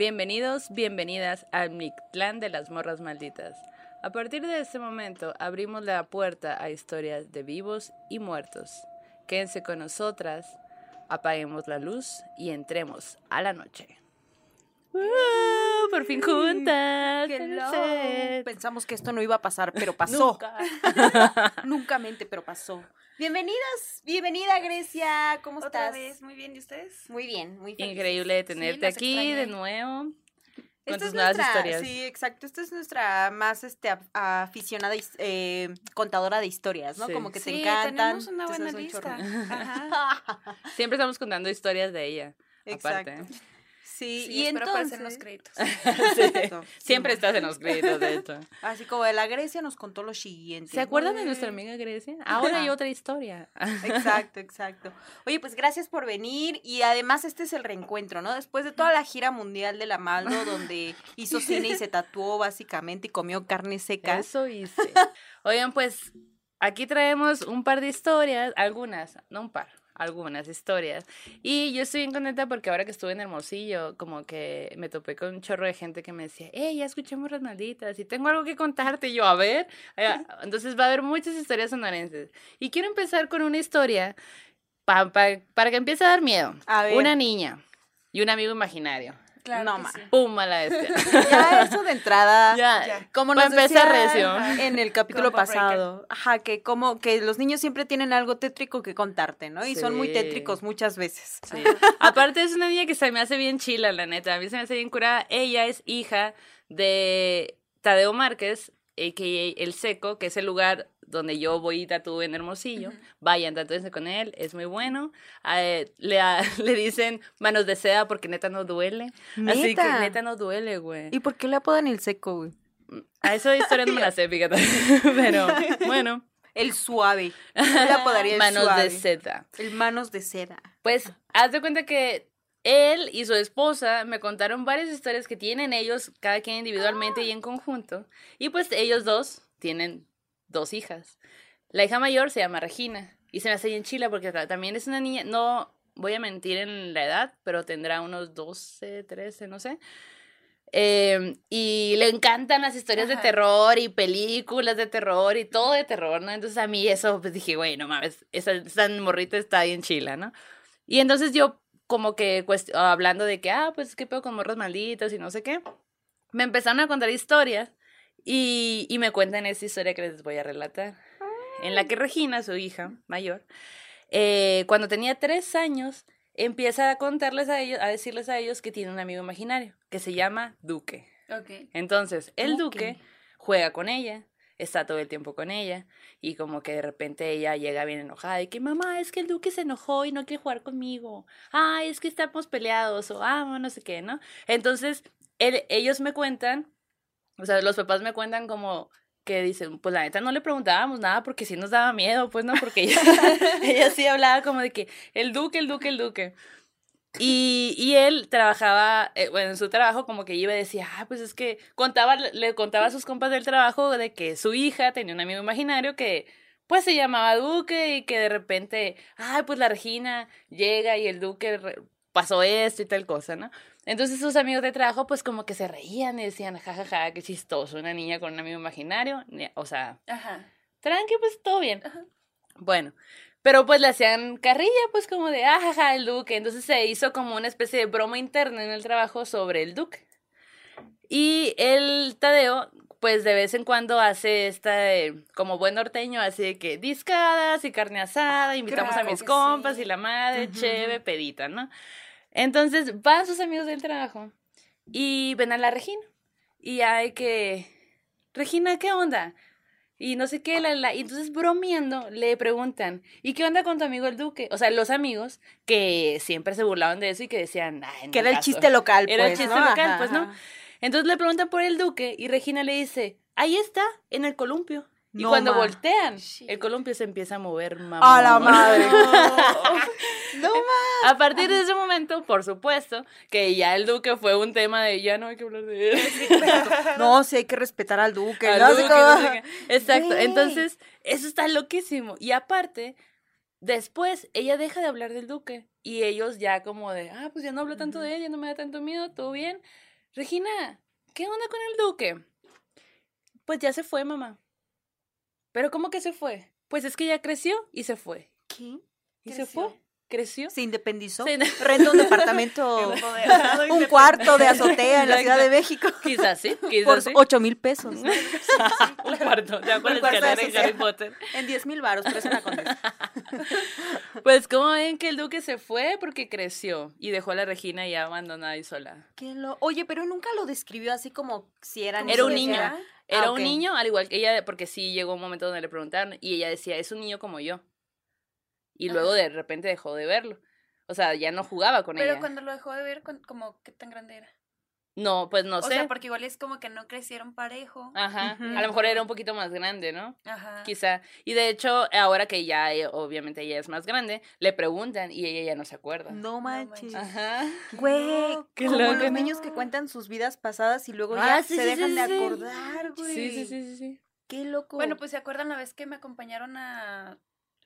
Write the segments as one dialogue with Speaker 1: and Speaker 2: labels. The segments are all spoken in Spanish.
Speaker 1: Bienvenidos, bienvenidas al Mictlán de las Morras Malditas. A partir de este momento abrimos la puerta a historias de vivos y muertos. Quédense con nosotras, apaguemos la luz y entremos a la noche. ¡Uh! por fin juntas.
Speaker 2: Pensamos que esto no iba a pasar, pero pasó.
Speaker 1: Nunca.
Speaker 2: Nunca mente, pero pasó. Bienvenidas, bienvenida Grecia, ¿cómo
Speaker 3: Otra
Speaker 2: estás?
Speaker 3: vez, muy bien, ¿y ustedes?
Speaker 2: Muy bien, muy feliz.
Speaker 1: Increíble de tenerte aquí
Speaker 3: extrañé.
Speaker 1: de nuevo. Con
Speaker 2: Esta
Speaker 1: tus
Speaker 2: es
Speaker 1: nuevas
Speaker 2: nuestra,
Speaker 1: historias.
Speaker 2: Sí, exacto. Esta es nuestra más este, af- aficionada eh, contadora de historias, ¿no?
Speaker 1: Sí.
Speaker 2: Como que te
Speaker 3: sí,
Speaker 2: encantan.
Speaker 3: tenemos una
Speaker 2: te
Speaker 3: buena
Speaker 2: un
Speaker 3: lista. Ajá.
Speaker 1: Siempre estamos contando historias de ella.
Speaker 2: Exacto.
Speaker 1: Aparte.
Speaker 2: Sí,
Speaker 3: Sí,
Speaker 2: y
Speaker 3: espero
Speaker 2: entonces...
Speaker 3: en los créditos.
Speaker 1: Siempre estás en los créditos, de hecho.
Speaker 2: Así como de la Grecia nos contó lo siguiente.
Speaker 1: ¿Se acuerdan de nuestra amiga Grecia? Ahora hay otra historia.
Speaker 2: Exacto, exacto. Oye, pues gracias por venir y además este es el reencuentro, ¿no? Después de toda la gira mundial de la Maldo, donde hizo cine y se tatuó básicamente y comió carne seca.
Speaker 1: Eso hice. Oigan, pues aquí traemos un par de historias, algunas, no un par, algunas historias. Y yo estoy bien contenta porque ahora que estuve en Hermosillo, como que me topé con un chorro de gente que me decía, hey, ya escuchamos las malditas y tengo algo que contarte. Y yo, a ver. Entonces va a haber muchas historias sonorenses. Y quiero empezar con una historia pa- pa- para que empiece a dar miedo.
Speaker 2: A ver.
Speaker 1: Una niña y un amigo imaginario.
Speaker 3: Claro
Speaker 2: No, ma.
Speaker 3: sí.
Speaker 1: ¡Pum! a la bestia.
Speaker 2: Ya eso de entrada.
Speaker 1: ya,
Speaker 3: ya.
Speaker 2: Como
Speaker 1: Pa'
Speaker 2: nos
Speaker 1: empezar
Speaker 2: decía
Speaker 1: recio.
Speaker 2: en el capítulo
Speaker 3: Combo breaker.
Speaker 2: pasado, ajá, que como que los niños siempre tienen algo tétrico que contarte, ¿no? Y son muy tétricos muchas veces.
Speaker 1: Sí. Aparte es una niña que se me hace bien chila, la neta. A mí se me hace bien curada. Ella es hija de Tadeo Márquez, que El Seco, que es el lugar donde yo voy y tatúo en Hermosillo. Vayan, tatúense con él, es muy bueno. Eh, le, a- le dicen manos de seda porque neta no duele. Así que
Speaker 2: ¿Neta?
Speaker 1: neta no duele, güey.
Speaker 2: ¿Y por qué le apodan el seco, güey?
Speaker 1: A esa historia no me la sé, fíjate. Pero bueno,
Speaker 2: El suave. Yo le apodaría el
Speaker 1: manos
Speaker 2: suave.
Speaker 1: de seda.
Speaker 2: El manos de seda.
Speaker 1: Pues, haz de cuenta que él y su esposa me contaron varias historias que tienen ellos, cada quien individualmente y en conjunto. Y pues ellos dos tienen dos hijas. La hija mayor se llama Regina y se me hace bien chila porque ta- también es una niña, no voy a mentir en la edad, pero tendrá unos 12, 13, no sé. Eh, y le encantan las historias de terror y películas de terror y todo de terror, ¿no? Entonces a mí eso, pues dije, güey, no mames, esa, esa morrita está bien chila, ¿no? Y entonces yo como que hablando de que, ah, pues qué pedo con morros malditos y no sé qué, me empezaron a contar historias y, y me cuentan esta historia que les voy a relatar, en la que Regina, su hija mayor, eh, cuando tenía tres años, empieza a contarles a ellos, a decirles a ellos que tiene un amigo imaginario, que se llama Duque.
Speaker 3: Ok.
Speaker 1: Entonces, el
Speaker 2: Duque.
Speaker 1: Juega con ella, está todo el tiempo con ella, y como que de repente ella llega bien enojada y que mamá, es que el Duque se enojó y no quiere jugar conmigo. Ay, es que estamos peleados, o ah, no sé qué, ¿no? Entonces, él- ellos me cuentan, o sea, los papás me cuentan como que dicen, pues la neta no le preguntábamos nada porque sí nos daba miedo, pues no, porque ella, ella sí hablaba como de que el duque, el duque, el duque. Y, y él trabajaba, eh, bueno, en su trabajo como que iba y decía, ah, pues es que contaba, le contaba a sus compas del trabajo de que su hija tenía un amigo imaginario que pues se llamaba Duque y que de repente, ay, pues la Regina llega y el Duque pasó esto y tal cosa, ¿no? Entonces sus amigos de trabajo pues como que se reían y decían, jajaja, qué chistoso, una niña con un amigo imaginario, o sea,
Speaker 3: Ajá.
Speaker 1: tranqui, pues todo bien.
Speaker 3: Ajá.
Speaker 1: Bueno, pero pues le hacían carrilla, pues como de, ah, jaja, el duque. Entonces se hizo como una especie de broma interna en el trabajo sobre el duque. Y el Tadeo, pues de vez en cuando hace esta, eh, como buen norteño, así de que discadas y carne asada, invitamos a mis compas
Speaker 3: sí.
Speaker 1: y la madre, cheve, pedita, ¿no? Entonces van sus amigos del trabajo y ven a la Regina. Y hay que, Regina, ¿qué onda? Y no sé qué, la, la. Y entonces bromeando le preguntan, ¿y qué onda con tu amigo el Duque? O sea, los amigos que siempre se burlaban de eso y que decían, ay, no
Speaker 2: Que era el
Speaker 1: caso".
Speaker 2: chiste local,
Speaker 1: Era el
Speaker 2: pues,
Speaker 1: chiste
Speaker 2: ¿no?
Speaker 1: local,
Speaker 2: Ajá,
Speaker 1: pues, ¿no? Entonces le preguntan por el Duque y Regina le dice, ahí está, en el columpio. Y
Speaker 2: No,
Speaker 1: cuando
Speaker 2: ma.
Speaker 1: voltean, el columpio se empieza a mover, mamá.
Speaker 2: A la madre.
Speaker 3: No.
Speaker 2: No,
Speaker 1: A partir de ese momento, por supuesto, que ya el Duque fue un tema de ya no hay que hablar de él.
Speaker 2: No, sí hay que respetar al duque.
Speaker 1: Al
Speaker 2: ¿no?
Speaker 1: Duque, sé. Exacto. Entonces, eso está loquísimo. Y aparte, después ella deja de hablar del Duque. Y ellos ya como de, ah, pues ya no hablo tanto de él, ya no me da tanto miedo, todo bien. Regina, ¿qué onda con el duque? Pues ya se fue, mamá. ¿Pero cómo que se fue? Pues es que ya creció y se fue.
Speaker 2: ¿Qué?
Speaker 1: ¿Y se fue? ¿Creció?
Speaker 2: ¿Se independizó?
Speaker 1: Se-
Speaker 2: Renta un departamento, un cuarto de azotea en la Ciudad de. México
Speaker 1: Quizás sí,
Speaker 2: por
Speaker 1: quizás sí.
Speaker 2: 8 mil pesos.
Speaker 1: Un cuarto, ya con
Speaker 2: de.
Speaker 1: Harry Potter.
Speaker 2: En 10 mil baros, pero es una condesa.
Speaker 1: Pues, ¿cómo ven que el duque se fue? Porque creció y dejó a la Regina ya abandonada y sola.
Speaker 2: Lo- Oye, pero nunca lo describió así como si era
Speaker 1: Era un
Speaker 2: niño. Ah,
Speaker 1: Era un niño, al igual que ella, porque sí llegó un momento donde le preguntaron y ella decía, es un niño como yo. Y luego de repente dejó de verlo. O sea, ya no jugaba con
Speaker 3: Pero
Speaker 1: ella.
Speaker 3: cuando lo dejó de ver, como qué tan grande era.
Speaker 1: No, pues no
Speaker 3: o
Speaker 1: sé.
Speaker 3: sea, porque igual es como que no crecieron parejo.
Speaker 1: Ajá. A lo mejor era un poquito más grande, ¿no?
Speaker 3: Ajá.
Speaker 1: Quizá. Y de hecho, ahora que ya, eh, obviamente, ella es más grande, le preguntan y ella ya no se acuerda.
Speaker 2: No manches.
Speaker 1: Ajá.
Speaker 2: Güey,
Speaker 1: Qué
Speaker 2: como
Speaker 1: loco,
Speaker 2: los
Speaker 1: ¿no?
Speaker 2: niños que cuentan sus vidas pasadas y luego
Speaker 1: Ah,
Speaker 2: ya
Speaker 1: sí,
Speaker 2: se
Speaker 1: sí,
Speaker 2: dejan
Speaker 1: sí,
Speaker 2: de acordar, güey.
Speaker 1: Sí, sí, sí, sí, sí.
Speaker 2: Qué loco.
Speaker 3: Bueno, pues se acuerdan la vez que me acompañaron a,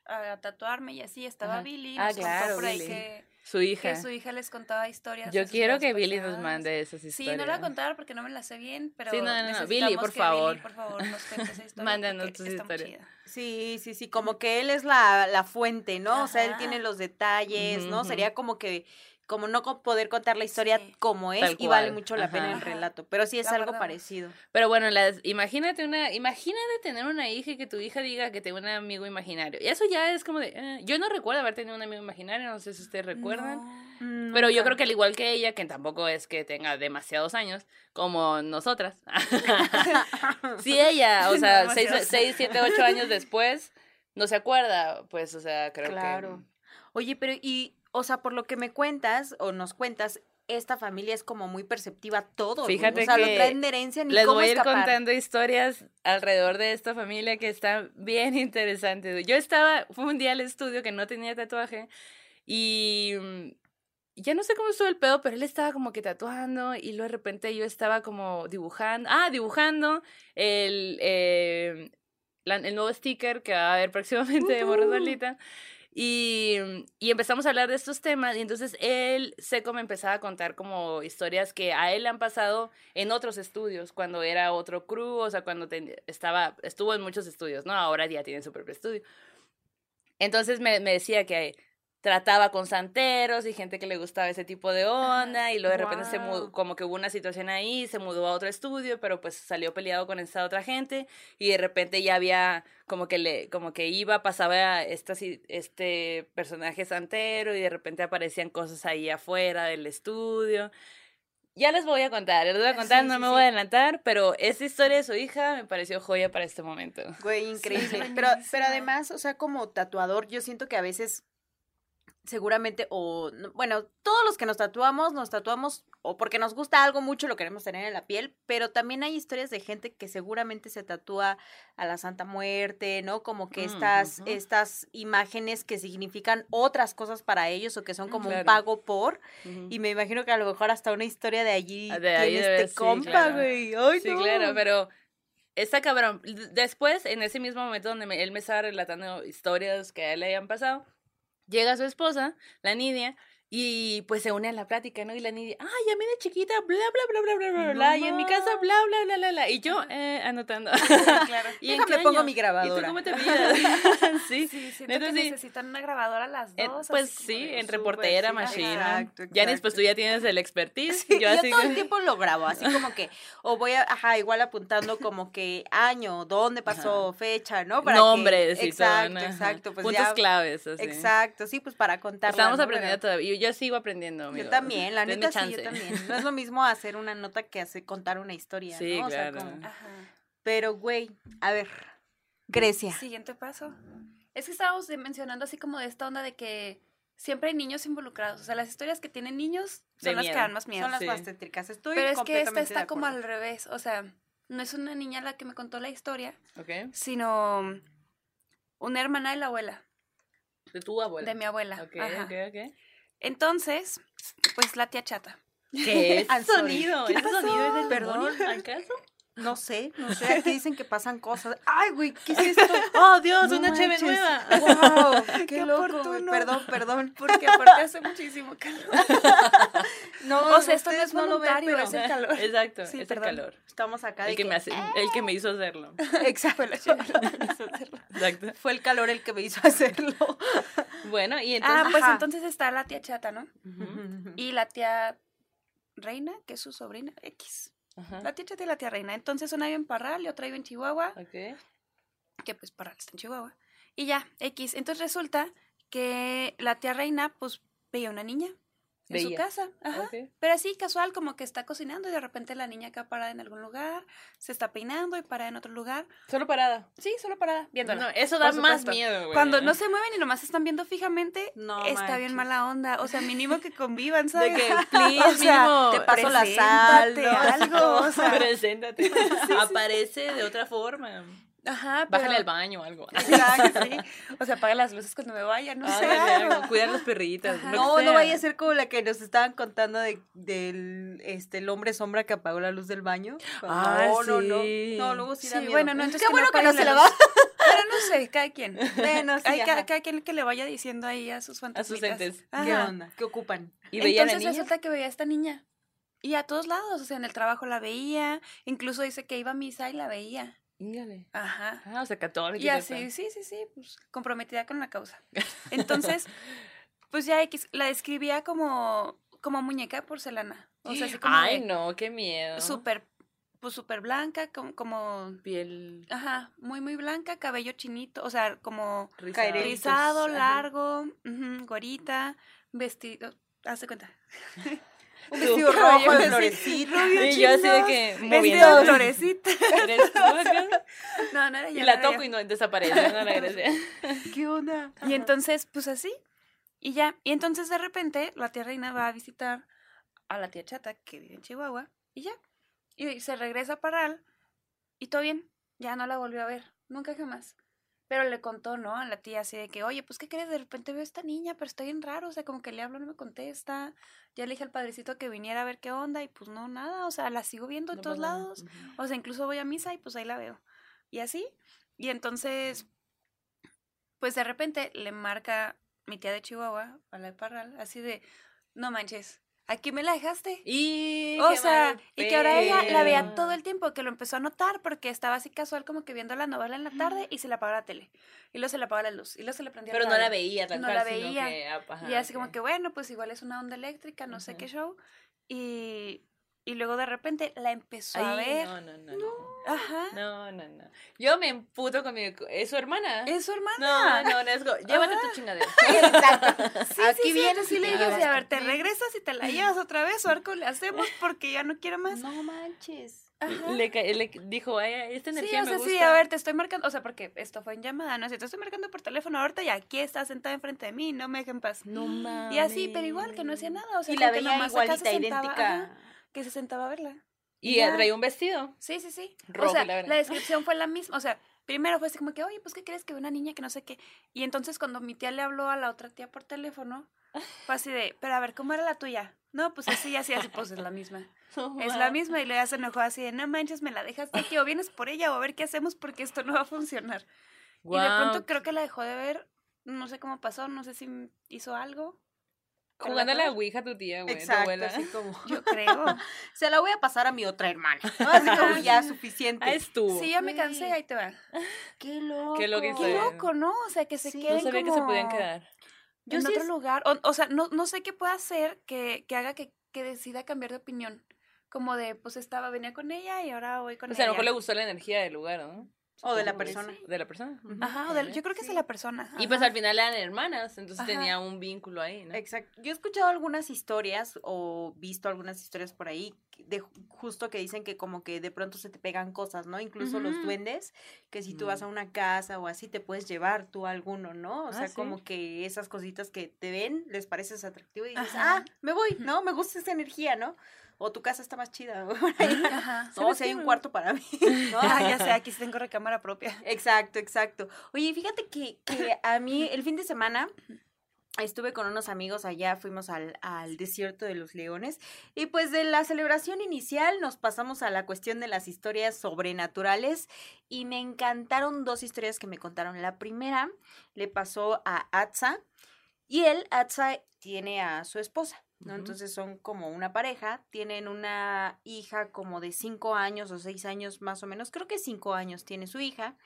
Speaker 3: a tatuarme y así estaba
Speaker 1: Ajá.
Speaker 3: Billy.
Speaker 1: Ah, claro,
Speaker 3: por ahí
Speaker 1: Billy.
Speaker 3: que,
Speaker 1: Su hija.
Speaker 3: que su hija les contaba historias.
Speaker 1: Yo quiero que Billy nos mande esas historias.
Speaker 3: Sí, no la voy a contar porque no me la sé bien, pero
Speaker 1: Sí, no, no, no, Billy, por
Speaker 3: que
Speaker 1: favor.
Speaker 3: Billy, por favor, nos cuente esa historia.
Speaker 1: Mándanos tus historias.
Speaker 2: Sí, sí, sí, como que él es la, la fuente, ¿no? O sea, él tiene los detalles, ¿no? Sería como que, como no poder contar la historia
Speaker 3: Sí.
Speaker 2: como es y vale mucho la pena el relato, pero sí es
Speaker 3: La
Speaker 2: algo parecido.
Speaker 1: Pero bueno, las, imagínate una, imagínate tener una hija y que tu hija diga que tiene un amigo imaginario. Y eso ya es como de, eh, yo no recuerdo haber tenido un amigo imaginario, no sé si ustedes recuerdan.
Speaker 3: No.
Speaker 1: Pero yo creo que al igual que ella, que tampoco es que tenga demasiados años, como nosotras. si ella, o sea, seis,
Speaker 3: Demasiados.
Speaker 1: seis, siete, ocho años después, no se acuerda, pues, o sea, creo
Speaker 2: Claro.
Speaker 1: que...
Speaker 2: Oye, pero y, o sea, por lo que me cuentas o nos cuentas, esta familia es como muy perceptiva todo. ¿no?
Speaker 1: Fíjate
Speaker 2: o sea, lo
Speaker 1: que
Speaker 2: traen de herencia ni
Speaker 1: Les
Speaker 2: cómo
Speaker 1: voy a ir
Speaker 2: escapar.
Speaker 1: contando historias alrededor de esta familia que está bien interesante. Yo estaba, fue un día al estudio que no tenía tatuaje y mm, ya no sé cómo estuvo el pedo, pero él estaba como que tatuando y luego de repente yo estaba como dibujando, ah, dibujando el, eh, la- el nuevo sticker que va a haber próximamente de Morro
Speaker 2: Ujú.
Speaker 1: Solita. Y, y empezamos a hablar de estos temas y entonces él, Seco, me empezaba a contar como historias que a él han pasado en otros estudios, cuando era otro crew, o sea, cuando estaba, estuvo en muchos estudios, ¿no? Ahora ya tiene su propio estudio. Entonces me, me decía que trataba con santeros y gente que le gustaba ese tipo de onda y luego de repente se mudó, como que hubo una situación ahí, se mudó a otro estudio, pero pues salió peleado con esta otra gente y de repente ya había como que le como que iba, pasaba esta, si- este personaje santero y de repente aparecían cosas ahí afuera del estudio. Ya les voy a contar, les voy a contar,
Speaker 2: Sí,
Speaker 1: no
Speaker 2: sí,
Speaker 1: me
Speaker 2: sí.
Speaker 1: voy a adelantar, pero esta historia de su hija me pareció joya para este momento.
Speaker 2: Güey, increíble. pero, pero además, o sea, como tatuador, yo siento que a veces seguramente, o no- bueno, todos los que nos tatuamos, nos tatuamos o porque nos gusta algo mucho, lo queremos tener en la piel, pero también hay historias de gente que seguramente se tatúa a la Santa Muerte, ¿no? Como que
Speaker 1: Mm,
Speaker 2: estas, estas imágenes que significan otras cosas para ellos o que son
Speaker 3: Mm,
Speaker 2: como un
Speaker 1: claro.
Speaker 2: pago por, y me imagino que a lo mejor hasta una historia de allí
Speaker 1: de ahí
Speaker 2: tiene este
Speaker 1: sí,
Speaker 2: compa,
Speaker 1: claro.
Speaker 2: güey. Ay,
Speaker 1: Sí,
Speaker 2: no.
Speaker 1: claro, pero está cabrón. Después, en ese mismo momento donde me- él me estaba relatando historias que a él le habían pasado, llega su esposa, la Nidia, y pues se une a la plática, ¿no? Y la Nidia, ay, a mí de chiquita, bla, bla, bla, bla, bla, bla, bla, y en mi casa, bla, bla, bla, bla, bla, y yo, eh, anotando.
Speaker 3: claro.
Speaker 1: ¿Y en
Speaker 2: pongo mi
Speaker 1: ¿Y tú
Speaker 2: grabadora.
Speaker 1: cómo te miras? sí.
Speaker 3: Sí, siento
Speaker 1: Neta,
Speaker 3: que
Speaker 1: sí.
Speaker 3: necesitan una grabadora las
Speaker 1: Eh,
Speaker 3: dos.
Speaker 1: pues sí, en reportera,
Speaker 2: sí,
Speaker 1: machine.
Speaker 2: exacto,
Speaker 1: Ya después
Speaker 2: exacto.
Speaker 1: tú ya tienes el expertise.
Speaker 2: Sí,
Speaker 1: yo
Speaker 2: todo el tiempo lo grabo, así como que, o voy a, ajá, igual apuntando como que año, dónde pasó, fecha, ¿no? Para que-
Speaker 1: Nombres y todo.
Speaker 2: exacto,
Speaker 1: ¿no? Ajá.
Speaker 2: exacto, pues
Speaker 1: Puntos
Speaker 2: ya,
Speaker 1: claves, así.
Speaker 2: exacto, sí, pues para contar.
Speaker 1: Estamos aprendiendo todavía. Yo sigo aprendiendo,
Speaker 2: Yo
Speaker 1: amigo.
Speaker 2: también, la
Speaker 1: Denme
Speaker 2: neta sí, yo también. No es lo mismo hacer una nota que hacer contar una historia,
Speaker 1: Sí,
Speaker 2: ¿no? O sea, como-
Speaker 3: Ajá.
Speaker 2: pero, güey, a ver, Grecia.
Speaker 3: Siguiente paso. Es que estábamos mencionando así como de esta onda de que siempre hay niños involucrados. O sea, las historias que tienen niños
Speaker 1: De
Speaker 3: son las que dan más miedo.
Speaker 2: Son las
Speaker 1: sí.
Speaker 2: más tétricas, estoy
Speaker 3: Pero es que esta está como al revés. O sea, no es una niña la que me contó la historia,
Speaker 1: ¿Ok?
Speaker 3: sino una hermana de la abuela,
Speaker 1: De tu abuela.
Speaker 3: de mi abuela.
Speaker 1: Ok,
Speaker 3: Ajá.
Speaker 1: ok, ok.
Speaker 3: Entonces, pues la tía chata.
Speaker 1: ¿Qué es
Speaker 2: sorry.
Speaker 1: sonido?
Speaker 2: ¿Qué
Speaker 1: ¿Ese sonido es del
Speaker 2: Perdón.
Speaker 1: acaso?
Speaker 2: No sé, no sé, aquí dicen que pasan cosas. Ay, güey, ¿qué es esto?
Speaker 1: ¡Oh, Dios!
Speaker 2: No
Speaker 1: ¡Una cheve
Speaker 2: manches.
Speaker 1: nueva!
Speaker 2: ¡Wow! ¡Qué,
Speaker 3: Qué
Speaker 2: loco! Perdón, perdón.
Speaker 3: Porque aparte hace muchísimo calor.
Speaker 2: No,
Speaker 3: O sea, esto no es
Speaker 2: lo ven,
Speaker 3: voluntario,
Speaker 2: pero
Speaker 3: es el calor.
Speaker 1: Exacto,
Speaker 3: Sí,
Speaker 1: es
Speaker 3: perdón.
Speaker 1: el calor.
Speaker 2: Estamos acá de
Speaker 1: El que, me hace, el que me hizo hacerlo.
Speaker 2: Exacto.
Speaker 1: Exacto.
Speaker 2: Fue el calor el que me hizo hacerlo.
Speaker 1: Bueno, y entonces.
Speaker 3: Ah, pues
Speaker 2: Ajá.
Speaker 3: entonces está la tía chata, ¿no? Y la tía reina, que es su sobrina, X.
Speaker 1: Ajá.
Speaker 3: La tía chata y la tía reina. Entonces una vive en Parral y otra vive en Chihuahua,
Speaker 1: Ok.
Speaker 3: que pues Parral está en Chihuahua. Y ya, X. Entonces resulta que la tía reina, pues, veía una niña en su casa. Ajá. Pero así, casual, como que está cocinando y de repente la niña acá parada en algún lugar, se está peinando y parada en otro lugar.
Speaker 1: Solo parada.
Speaker 3: Sí, solo parada, viéndola.
Speaker 1: No, eso da más miedo, güey.
Speaker 3: Cuando no se mueven y nomás están viendo fijamente,
Speaker 2: No
Speaker 3: está
Speaker 2: manches.
Speaker 3: bien mala onda. O sea, mínimo que convivan,
Speaker 1: De
Speaker 3: ¿sabes?
Speaker 1: que, please,
Speaker 3: O sea,
Speaker 2: te paso la sal,
Speaker 3: algo, o sea.
Speaker 1: Preséntate. Aparece de otra forma.
Speaker 3: Ajá,
Speaker 1: Bájale
Speaker 3: pero-
Speaker 1: al baño o algo.
Speaker 3: Exacto, sí. O sea, apaga las luces cuando me vaya, no sé.
Speaker 1: Algo. Cuidar los perritos.
Speaker 3: Ajá.
Speaker 1: lo
Speaker 2: No, no vaya a ser como la que nos estaban contando de, del este, el hombre sombra que apagó la luz del baño.
Speaker 1: Ah,
Speaker 2: no, no, no.
Speaker 1: sí.
Speaker 2: No, luego sí, da
Speaker 3: Sí,
Speaker 2: miedo.
Speaker 3: bueno, no, entonces
Speaker 2: Qué
Speaker 3: que
Speaker 2: bueno
Speaker 3: no
Speaker 2: que no se
Speaker 3: la
Speaker 2: va.
Speaker 3: Pero no sé, cada quien.
Speaker 2: Bueno, sí,
Speaker 3: Hay cada, cada quien que le vaya diciendo ahí a sus fantasmas.
Speaker 1: entes.
Speaker 2: ¿Qué onda? ¿Qué ocupan?
Speaker 1: Y veía a la
Speaker 3: Entonces
Speaker 1: niña.
Speaker 3: resulta que veía a esta niña. Y a todos lados, o sea, en el trabajo la veía, incluso dice que iba a misa y la veía.
Speaker 1: Íngale.
Speaker 3: Ajá.
Speaker 1: Ah, o sea, católica.
Speaker 3: Y así, sí, sí, sí, pues comprometida con la causa. Entonces, pues ya X, la describía como, como muñeca de porcelana. O sea, así como
Speaker 1: Ay,
Speaker 3: de
Speaker 1: no, qué miedo.
Speaker 3: súper, pues súper blanca, como, como,
Speaker 1: Piel
Speaker 3: ajá, muy, muy blanca, cabello chinito, o sea, como rizado, largo, ujú, gorita, vestido, hazte cuenta.
Speaker 2: Un vestido rojo de
Speaker 3: así,
Speaker 2: florecito.
Speaker 1: Y yo así de que
Speaker 3: Vestido
Speaker 1: moviendo.
Speaker 3: de florecita.
Speaker 1: Eres tú acá.
Speaker 3: No, no era
Speaker 1: Y
Speaker 3: yo,
Speaker 1: la
Speaker 3: no era
Speaker 1: toco
Speaker 3: yo.
Speaker 1: y no desaparece, no regresa.
Speaker 2: ¿Qué onda?
Speaker 3: Y entonces, pues así. Y ya. Y entonces de repente la tía reina va a visitar a la tía chata que vive en Chihuahua. Y ya. Y se regresa a Parral. Y todo bien. Ya no la volvió a ver. Nunca jamás. Pero le contó, ¿no? A la tía así de que, oye, pues ¿qué crees? De repente veo a esta niña, pero está bien raro. O sea, como que le hablo, no me contesta. Ya le dije al padrecito que viniera a ver qué onda. Y pues no, nada. O sea, la sigo viendo en
Speaker 1: No
Speaker 3: todos
Speaker 1: nada.
Speaker 3: lados. O sea, incluso voy a misa y pues ahí la veo. Y así. Y entonces, pues de repente le marca mi tía de Chihuahua a la de Parral, así de, no manches, aquí me la dejaste.
Speaker 1: Y
Speaker 3: o sea, y que ahora ella la veía todo el tiempo, que lo empezó a notar porque estaba así casual como que viendo la novela en la tarde y se le apagaba la tele. Y luego se le apagaba la luz. Y luego se le prendía
Speaker 1: Pero
Speaker 3: el
Speaker 1: no la veía tal
Speaker 3: No
Speaker 1: cual,
Speaker 3: la
Speaker 1: sino
Speaker 3: veía.
Speaker 1: que, ah, ajá,
Speaker 3: Y así como
Speaker 1: ok.
Speaker 3: que, bueno, pues igual es una onda eléctrica, no sé
Speaker 1: Ujú.
Speaker 3: qué show. Y, y luego de repente la empezó a
Speaker 1: Ay,
Speaker 3: ver.
Speaker 1: No, no, no. No,
Speaker 3: Ajá.
Speaker 1: no, no. no. Yo me emputo con mi... ¿Es su hermana?
Speaker 3: Es su
Speaker 1: No,
Speaker 3: hermana.
Speaker 1: no, no, es go- Llévate tu chingadera.
Speaker 2: Exacto.
Speaker 3: Sí,
Speaker 2: Aquí
Speaker 3: sí, sí,
Speaker 2: vienes
Speaker 3: sí
Speaker 2: y
Speaker 3: le así, a ver, te regresas y te la llevas otra vez o arco le hacemos porque ya no quiero más.
Speaker 2: No manches.
Speaker 3: Ajá.
Speaker 1: Le, le dijo, ay, esta
Speaker 3: Sí,
Speaker 1: energía
Speaker 3: o
Speaker 1: me
Speaker 3: sea,
Speaker 1: gusta.
Speaker 3: sí, a ver, te estoy marcando, o sea, porque esto fue en llamada, no sé, te estoy marcando por teléfono ahorita y aquí está sentada enfrente de mí, no me dejen paz.
Speaker 1: No mames.
Speaker 3: Y así, pero igual, que no hacía nada, o sea,
Speaker 2: Y la veía igualita, idéntica.
Speaker 3: ajá, que se sentaba a verla.
Speaker 1: Y
Speaker 3: Ya.
Speaker 1: traía un vestido.
Speaker 3: Sí, sí, sí.
Speaker 1: Rojo,
Speaker 3: o sea,
Speaker 1: la
Speaker 3: descripción fue la misma, o sea, primero fue así como que, oye, pues, ¿qué crees que ve una niña que no sé qué? Y entonces cuando mi tía le habló a la otra tía por teléfono, fue así de, pero a ver, ¿cómo era la tuya? No, pues así, así, así, pues es la misma. Es la misma y le se enojó así de, no manches, me la dejas aquí o vienes por ella o a ver qué hacemos porque esto no va a funcionar. Y de pronto creo que la dejó de ver, no sé cómo pasó, no sé si hizo algo.
Speaker 1: Jugando a la ouija tu tía, güey, tu
Speaker 2: Exacto,
Speaker 1: abuela.
Speaker 2: así como.
Speaker 3: Yo creo.
Speaker 2: Se la voy a pasar a mi otra hermana. ¿no? Así como ya suficiente.
Speaker 1: Ah, estuvo.
Speaker 3: Sí, ya me cansé, ahí te va.
Speaker 2: Qué loco.
Speaker 1: Qué loco
Speaker 3: Qué loco, ¿no? O sea, que se
Speaker 2: Sí,
Speaker 3: queden
Speaker 1: No sabía que se
Speaker 3: como
Speaker 1: podían quedar.
Speaker 2: Yo
Speaker 3: en
Speaker 2: sí
Speaker 3: otro
Speaker 2: es-
Speaker 3: lugar. O, o sea, no, no sé qué puede hacer que, que haga que, que decida cambiar de opinión. Como de, pues estaba, venía con ella y ahora voy con
Speaker 1: O sea, a lo
Speaker 3: ella.
Speaker 1: mejor le gustó la energía del lugar, ¿no?
Speaker 2: O de la persona.
Speaker 1: sí. De la persona.
Speaker 3: Ajá, o de- yo creo que es de la persona.
Speaker 1: Y pues al final eran hermanas, entonces
Speaker 3: Ajá.
Speaker 1: tenía un vínculo ahí, ¿no?
Speaker 2: Exacto. Yo he escuchado algunas historias o visto algunas historias por ahí de ju- justo que dicen que como que de pronto se te pegan cosas, ¿no? Incluso los duendes, que si tú vas
Speaker 1: Mm.
Speaker 2: a una casa o así te puedes llevar tú alguno, ¿no? O
Speaker 1: Ah,
Speaker 2: sea,
Speaker 1: ¿sí?
Speaker 2: como que esas cositas que te ven les pareces atractivo y dices,
Speaker 3: Ajá.
Speaker 2: ah, me voy, ¿no? Me gusta esa energía, ¿no? O tu casa está más chida.
Speaker 3: Ajá.
Speaker 2: No,
Speaker 1: ¿Sabes
Speaker 2: si hay un cuarto para mí. ¿no?
Speaker 3: Ah, ya sé, aquí tengo recámara propia.
Speaker 2: Exacto, exacto. Oye, fíjate que, que a mí el fin de semana estuve con unos amigos allá, fuimos al, al desierto de los leones y pues de la celebración inicial nos pasamos a la cuestión de las historias sobrenaturales y me encantaron dos historias que me contaron. La primera le pasó a Atza y él, Atza, tiene a su esposa. ¿No? Entonces son como una pareja, tienen una hija como de cinco años o seis años más o menos, creo que cinco años tiene su hija,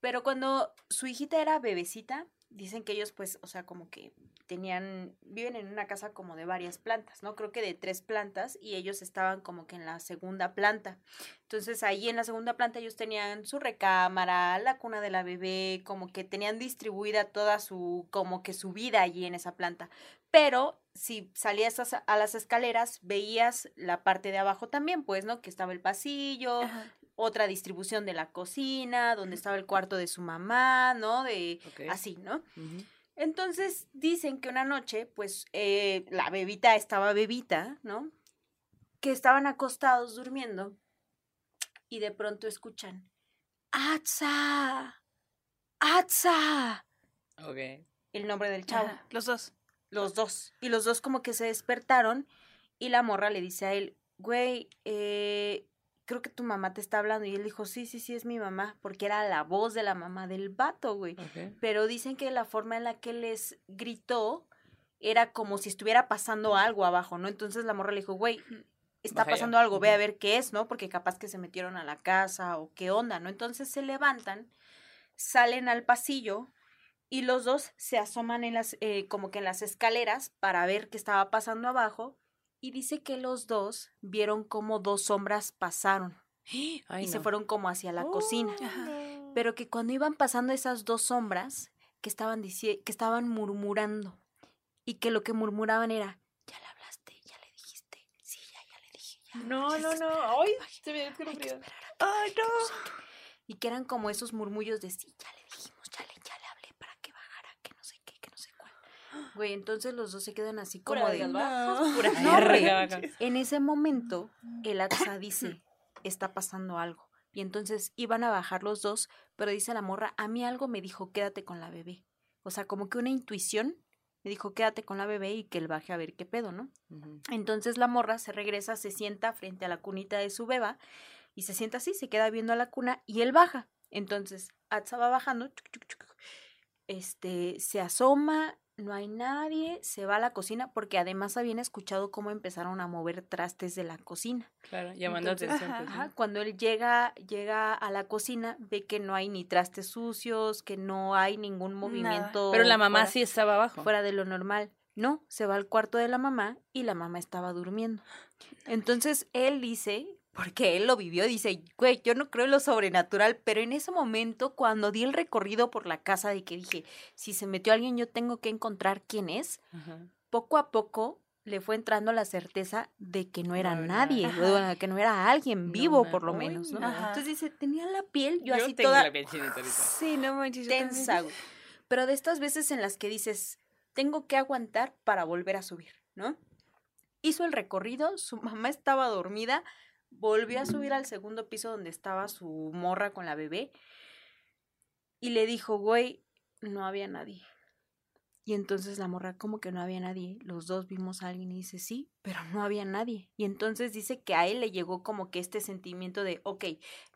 Speaker 2: pero cuando su hijita era bebecita, dicen que ellos pues, o sea, como que tenían, viven en una casa como de varias plantas, ¿no? Creo que de tres plantas y ellos estaban como que en la segunda planta. Entonces ahí en la segunda planta ellos tenían su recámara, la cuna de la bebé, como que tenían distribuida toda su, como que su vida allí en esa planta. Pero si salías a, las escaleras, veías la parte de abajo también, pues, ¿no? Que estaba el pasillo,
Speaker 3: Ajá.
Speaker 2: otra distribución de la cocina, donde estaba el cuarto de su mamá, ¿no? De así, ¿no? Entonces dicen que una noche, pues, eh, la bebita estaba bebita, ¿no? Que estaban acostados durmiendo y de pronto escuchan, ¡Atza! ¡Atza!
Speaker 1: Ok.
Speaker 2: El nombre del chavo.
Speaker 3: Ajá, Los dos.
Speaker 2: Los dos. Y los dos como que se despertaron y la morra le dice a él, güey, eh, creo que tu mamá te está hablando. Y él dijo, sí, sí, sí, es mi mamá, porque era la voz de la mamá del vato, güey. Pero dicen que la forma en la que les gritó era como si estuviera pasando algo abajo, ¿no? Entonces la morra le dijo, güey, está
Speaker 1: Baja ya.
Speaker 2: pasando algo, ve a ver qué es, ¿no? Porque capaz que se metieron a la casa o qué onda, ¿no? Entonces se levantan, salen al pasillo y los dos se asoman en las, eh, como que en las escaleras para ver qué estaba pasando abajo y dice que los dos vieron como dos sombras pasaron
Speaker 1: Ay,
Speaker 2: y se fueron como hacia la cocina
Speaker 3: Ajá.
Speaker 2: pero que cuando iban pasando esas dos sombras que estaban que estaban murmurando y que lo que murmuraban era ya le hablaste, ya le dijiste, sí, ya, ya le dije, ya.
Speaker 1: No, no, no.
Speaker 2: baje,
Speaker 1: se me
Speaker 2: que
Speaker 3: Ay, no.
Speaker 2: sé qué". Y que eran como esos murmullos de sí, ya le dijimos, ya le, ya le hablé para que bajara, que no sé qué, que no sé cuál. Güey, entonces los dos se quedan así como
Speaker 1: Pura
Speaker 2: de
Speaker 1: vergas
Speaker 3: bajas,
Speaker 1: pura
Speaker 2: No,
Speaker 1: baja.
Speaker 2: en ese momento, el Atza dice, está pasando algo. Y entonces iban a bajar los dos, pero dice la morra, a mí algo me dijo, quédate con la bebé. O sea, como que una intuición me dijo, quédate con la bebé y que él baje a ver qué pedo, ¿no? Entonces la morra se regresa, se sienta frente a la cunita de su beba y se sienta así, se queda viendo a la cuna y él baja. Entonces Atza va bajando, chuc, chuc, chuc, este, se asoma, no hay nadie, se va a la cocina porque además habían escuchado cómo empezaron a mover trastes de la cocina.
Speaker 1: Claro, llamando
Speaker 2: Entonces,
Speaker 1: atención.
Speaker 3: ajá,
Speaker 1: pues,
Speaker 2: Ajá,
Speaker 1: ¿no?
Speaker 2: cuando él llega, llega a la cocina, ve que no hay ni trastes sucios, que no hay ningún movimiento.
Speaker 1: Pero la mamá
Speaker 2: fuera-
Speaker 1: sí estaba abajo.
Speaker 2: fuera de lo normal. No, se va al cuarto de la mamá y la mamá estaba durmiendo. Entonces él dice, porque él lo vivió, dice, güey, yo no creo en lo sobrenatural, pero en ese momento, cuando di el recorrido por la casa de que dije, si se metió alguien, yo tengo que encontrar quién es,
Speaker 1: Ajá.
Speaker 2: poco a poco le fue entrando la certeza de que no era
Speaker 1: No, no.
Speaker 2: nadie, bueno, que no era alguien
Speaker 1: No
Speaker 2: vivo, por lo menos, ¿no?
Speaker 1: no.
Speaker 3: Ajá.
Speaker 2: Entonces dice, tenía la piel, yo,
Speaker 1: Yo
Speaker 2: así
Speaker 1: tengo
Speaker 2: toda
Speaker 1: la piel.
Speaker 3: Sí, no manches.
Speaker 2: tensa. Pero de estas veces en las que dices, tengo que aguantar para volver a subir, ¿no? Hizo el recorrido, su mamá estaba dormida, volvió a subir al segundo piso donde estaba su morra con la bebé y le dijo, güey, no había nadie. Y entonces la morra, como que no había nadie? Los dos vimos a alguien y dice, sí, pero no había nadie. Y entonces dice que a él le llegó como que este sentimiento de, ok,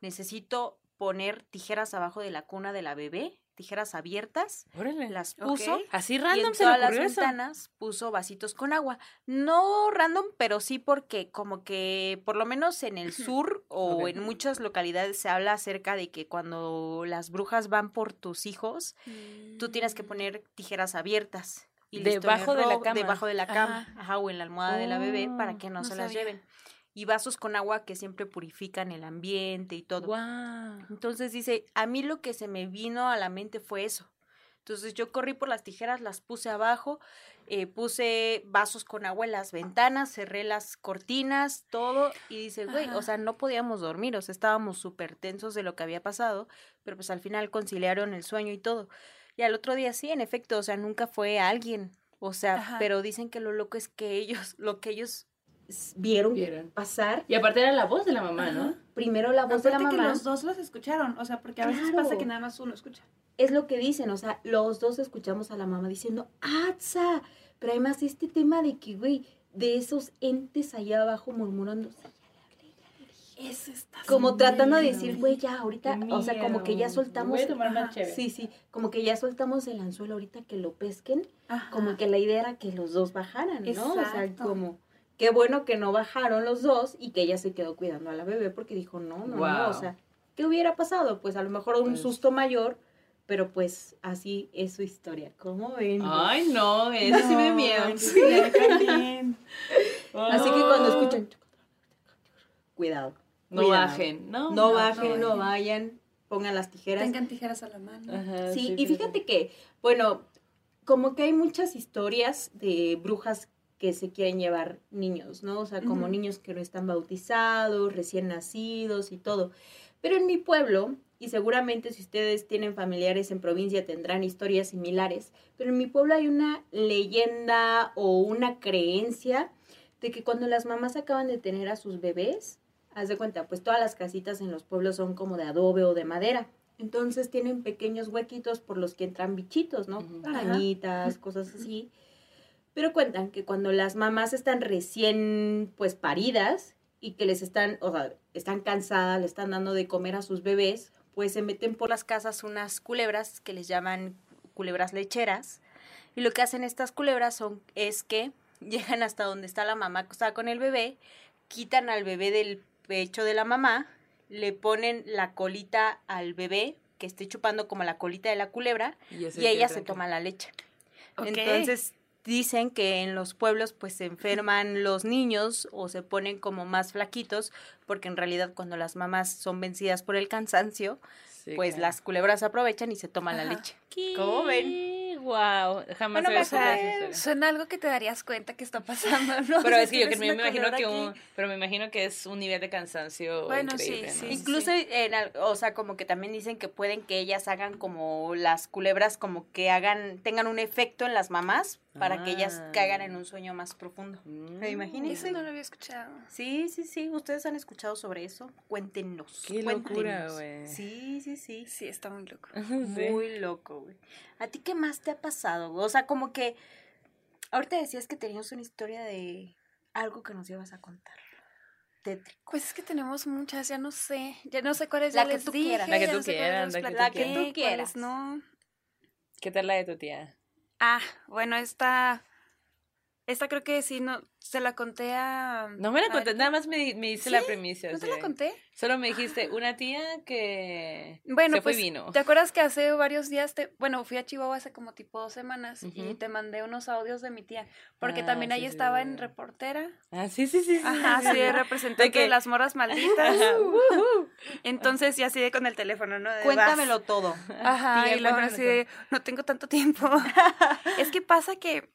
Speaker 2: necesito poner tijeras abajo de la cuna de la bebé, tijeras abiertas,
Speaker 1: Órale.
Speaker 2: las puso
Speaker 1: Así
Speaker 2: y
Speaker 1: random
Speaker 2: en
Speaker 1: se le
Speaker 2: todas las
Speaker 1: eso.
Speaker 2: ventanas puso vasitos con agua. No random, pero sí porque como que por lo menos en el sur o en muchas localidades se habla acerca de que cuando las brujas van por tus hijos, tú tienes que poner tijeras abiertas. Y
Speaker 1: Debajo de la cama.
Speaker 2: Debajo de la cama,
Speaker 3: Ajá.
Speaker 2: ajá, o en la almohada de la bebé para
Speaker 1: Oh,
Speaker 2: que no,
Speaker 3: no
Speaker 2: se las lleven. Y vasos con agua que siempre purifican el ambiente y todo. Entonces dice, a mí lo que se me vino a la mente fue eso. Entonces yo corrí por las tijeras, las puse abajo, eh, puse vasos con agua en las ventanas, cerré las cortinas, todo, y dice, güey, o sea, no podíamos dormir, o sea, estábamos súper tensos de lo que había pasado, pero pues al final conciliaron el sueño y todo. Y al otro día sí, en efecto, o sea, nunca fue alguien, o sea,
Speaker 3: Ajá.
Speaker 2: pero dicen que lo loco es que ellos, lo que ellos vieron
Speaker 1: Vieron.
Speaker 2: pasar,
Speaker 1: Y aparte era la voz de la mamá, ¿no?
Speaker 2: primero la voz de la
Speaker 3: Aparte
Speaker 2: mamá.
Speaker 3: que los dos los escucharon, o sea, porque a veces
Speaker 2: Claro.
Speaker 3: pasa que nada más uno escucha.
Speaker 2: es lo que dicen, o sea, los dos escuchamos a la mamá diciendo, ¡Atza! Pero además este tema de que, güey, de esos entes allá abajo murmurando, "Sí, ya le hablé, ya le dije,
Speaker 3: Eso está
Speaker 2: como tratando de decir,
Speaker 1: miedo.
Speaker 2: güey, ya ahorita, o sea, como que ya
Speaker 1: miedo.
Speaker 2: soltamos.
Speaker 1: Voy a tomar más
Speaker 2: Ajá. Sí, sí, como que ya soltamos el anzuelo ahorita que lo pesquen,
Speaker 3: Ajá.
Speaker 2: como que la idea era que los dos bajaran, ¿no? O sea,
Speaker 3: Exacto.
Speaker 2: como qué bueno que no bajaron los dos y que ella se quedó cuidando a la bebé porque dijo, no, no, no, o sea, ¿qué hubiera pasado? Pues a lo mejor un
Speaker 1: Pues-
Speaker 2: susto mayor, pero pues así es su historia. ¿Cómo ven?
Speaker 1: Ay, no, eso sí me miedo.
Speaker 2: No,
Speaker 1: Sí.
Speaker 2: Así que cuando escuchan, cuidado.
Speaker 1: No
Speaker 2: cuidado.
Speaker 1: bajen, ¿no?
Speaker 2: No bajen, no
Speaker 3: no
Speaker 2: vayan, pongan las tijeras.
Speaker 3: Tengan tijeras a la mano.
Speaker 1: Ajá,
Speaker 2: Sí, y fíjate que, bueno, como que hay muchas historias de brujas que se quieren llevar niños, ¿no? O sea, como niños que no están bautizados, recién nacidos y todo. Pero en mi pueblo, y seguramente si ustedes tienen familiares en provincia tendrán historias similares, pero en mi pueblo hay una leyenda o una creencia de que cuando las mamás acaban de tener a sus bebés, haz de cuenta, pues todas las casitas en los pueblos son como de adobe o de madera. Entonces tienen pequeños huequitos por los que entran bichitos, ¿no? Arañitas, cosas así. Pero cuentan que cuando las mamás están recién, pues, paridas y que les están, o sea, están cansadas, le están dando de comer a sus bebés, pues se meten por las casas unas culebras que les llaman culebras lecheras. Y lo que hacen estas culebras son, es que llegan hasta donde está la mamá acostada con el bebé, quitan al bebé del pecho de la mamá, le ponen la colita al bebé, que esté chupando como la colita de la culebra, y ella se toma la leche. Entonces dicen que en los pueblos pues se enferman los niños o se ponen como más flaquitos porque en realidad cuando las mamás son vencidas por el cansancio, pues las culebras aprovechan y se toman la leche. ¿Cómo ven?
Speaker 1: Wow, jamás
Speaker 2: Bueno,
Speaker 1: había esa historia.
Speaker 3: Suena algo que te darías cuenta que está pasando, ¿no?
Speaker 1: Pero es que yo que me, imagino que un, pero me imagino que es un nivel de cansancio
Speaker 3: Bueno, sí, sí.
Speaker 2: Incluso, en al- o sea, como que también dicen que pueden que ellas hagan como las culebras, como que hagan, tengan un efecto en las mamás para que ellas
Speaker 1: Ah.
Speaker 2: caigan en un sueño más profundo.
Speaker 1: Mm.
Speaker 2: ¿Me imagínense?
Speaker 3: Eso no lo había escuchado.
Speaker 2: Sí, sí, sí. ¿Ustedes han escuchado sobre eso? Cuéntenos.
Speaker 1: Qué locura,
Speaker 2: cuéntenos.
Speaker 1: güey.
Speaker 2: Sí, sí, sí.
Speaker 3: Sí, está muy loco.
Speaker 1: Sí.
Speaker 2: Muy loco, güey. ¿A ti qué más te ha pasado? O sea, como que ahorita decías que tenías una historia de algo que nos ibas a contar. Tétrico.
Speaker 3: Pues es que tenemos muchas, ya no sé. Ya no sé cuáles
Speaker 2: La
Speaker 3: ya
Speaker 2: que
Speaker 3: les
Speaker 2: tú
Speaker 3: dije,
Speaker 2: quieras.
Speaker 1: La que tú quieras, la que tú
Speaker 2: quieras. La que tú quieras.
Speaker 3: no.
Speaker 1: ¿Qué tal la de tu tía?
Speaker 3: Ah, bueno, esta. Esta creo que sí, no. Se la conté a.
Speaker 1: No me la conté, nada más me, me la
Speaker 3: ¿Sí?
Speaker 1: premisa.
Speaker 3: ¿No te la conté?
Speaker 1: Solo me dijiste una tía que
Speaker 3: Bueno,
Speaker 1: se fue
Speaker 3: pues,
Speaker 1: y vino.
Speaker 3: ¿te acuerdas que hace varios días te, bueno, fui a Chihuahua hace como tipo dos semanas y
Speaker 1: Ujú.
Speaker 3: te mandé unos audios de mi tía, porque
Speaker 1: Ah,
Speaker 3: también
Speaker 1: sí,
Speaker 3: ahí
Speaker 1: sí,
Speaker 3: estaba
Speaker 1: sí.
Speaker 3: en reportera,
Speaker 1: Ah, sí, sí, sí.
Speaker 3: ajá,
Speaker 1: sí,
Speaker 3: de representante de,
Speaker 1: que-
Speaker 3: las morras malditas,
Speaker 1: Ajá, ujú.
Speaker 3: entonces ya así de con el teléfono, ¿no? De,
Speaker 2: Cuéntamelo todo.
Speaker 3: "Vas". Ajá,
Speaker 1: Tía,
Speaker 3: y luego así de, no tengo tanto tiempo. es que pasa que,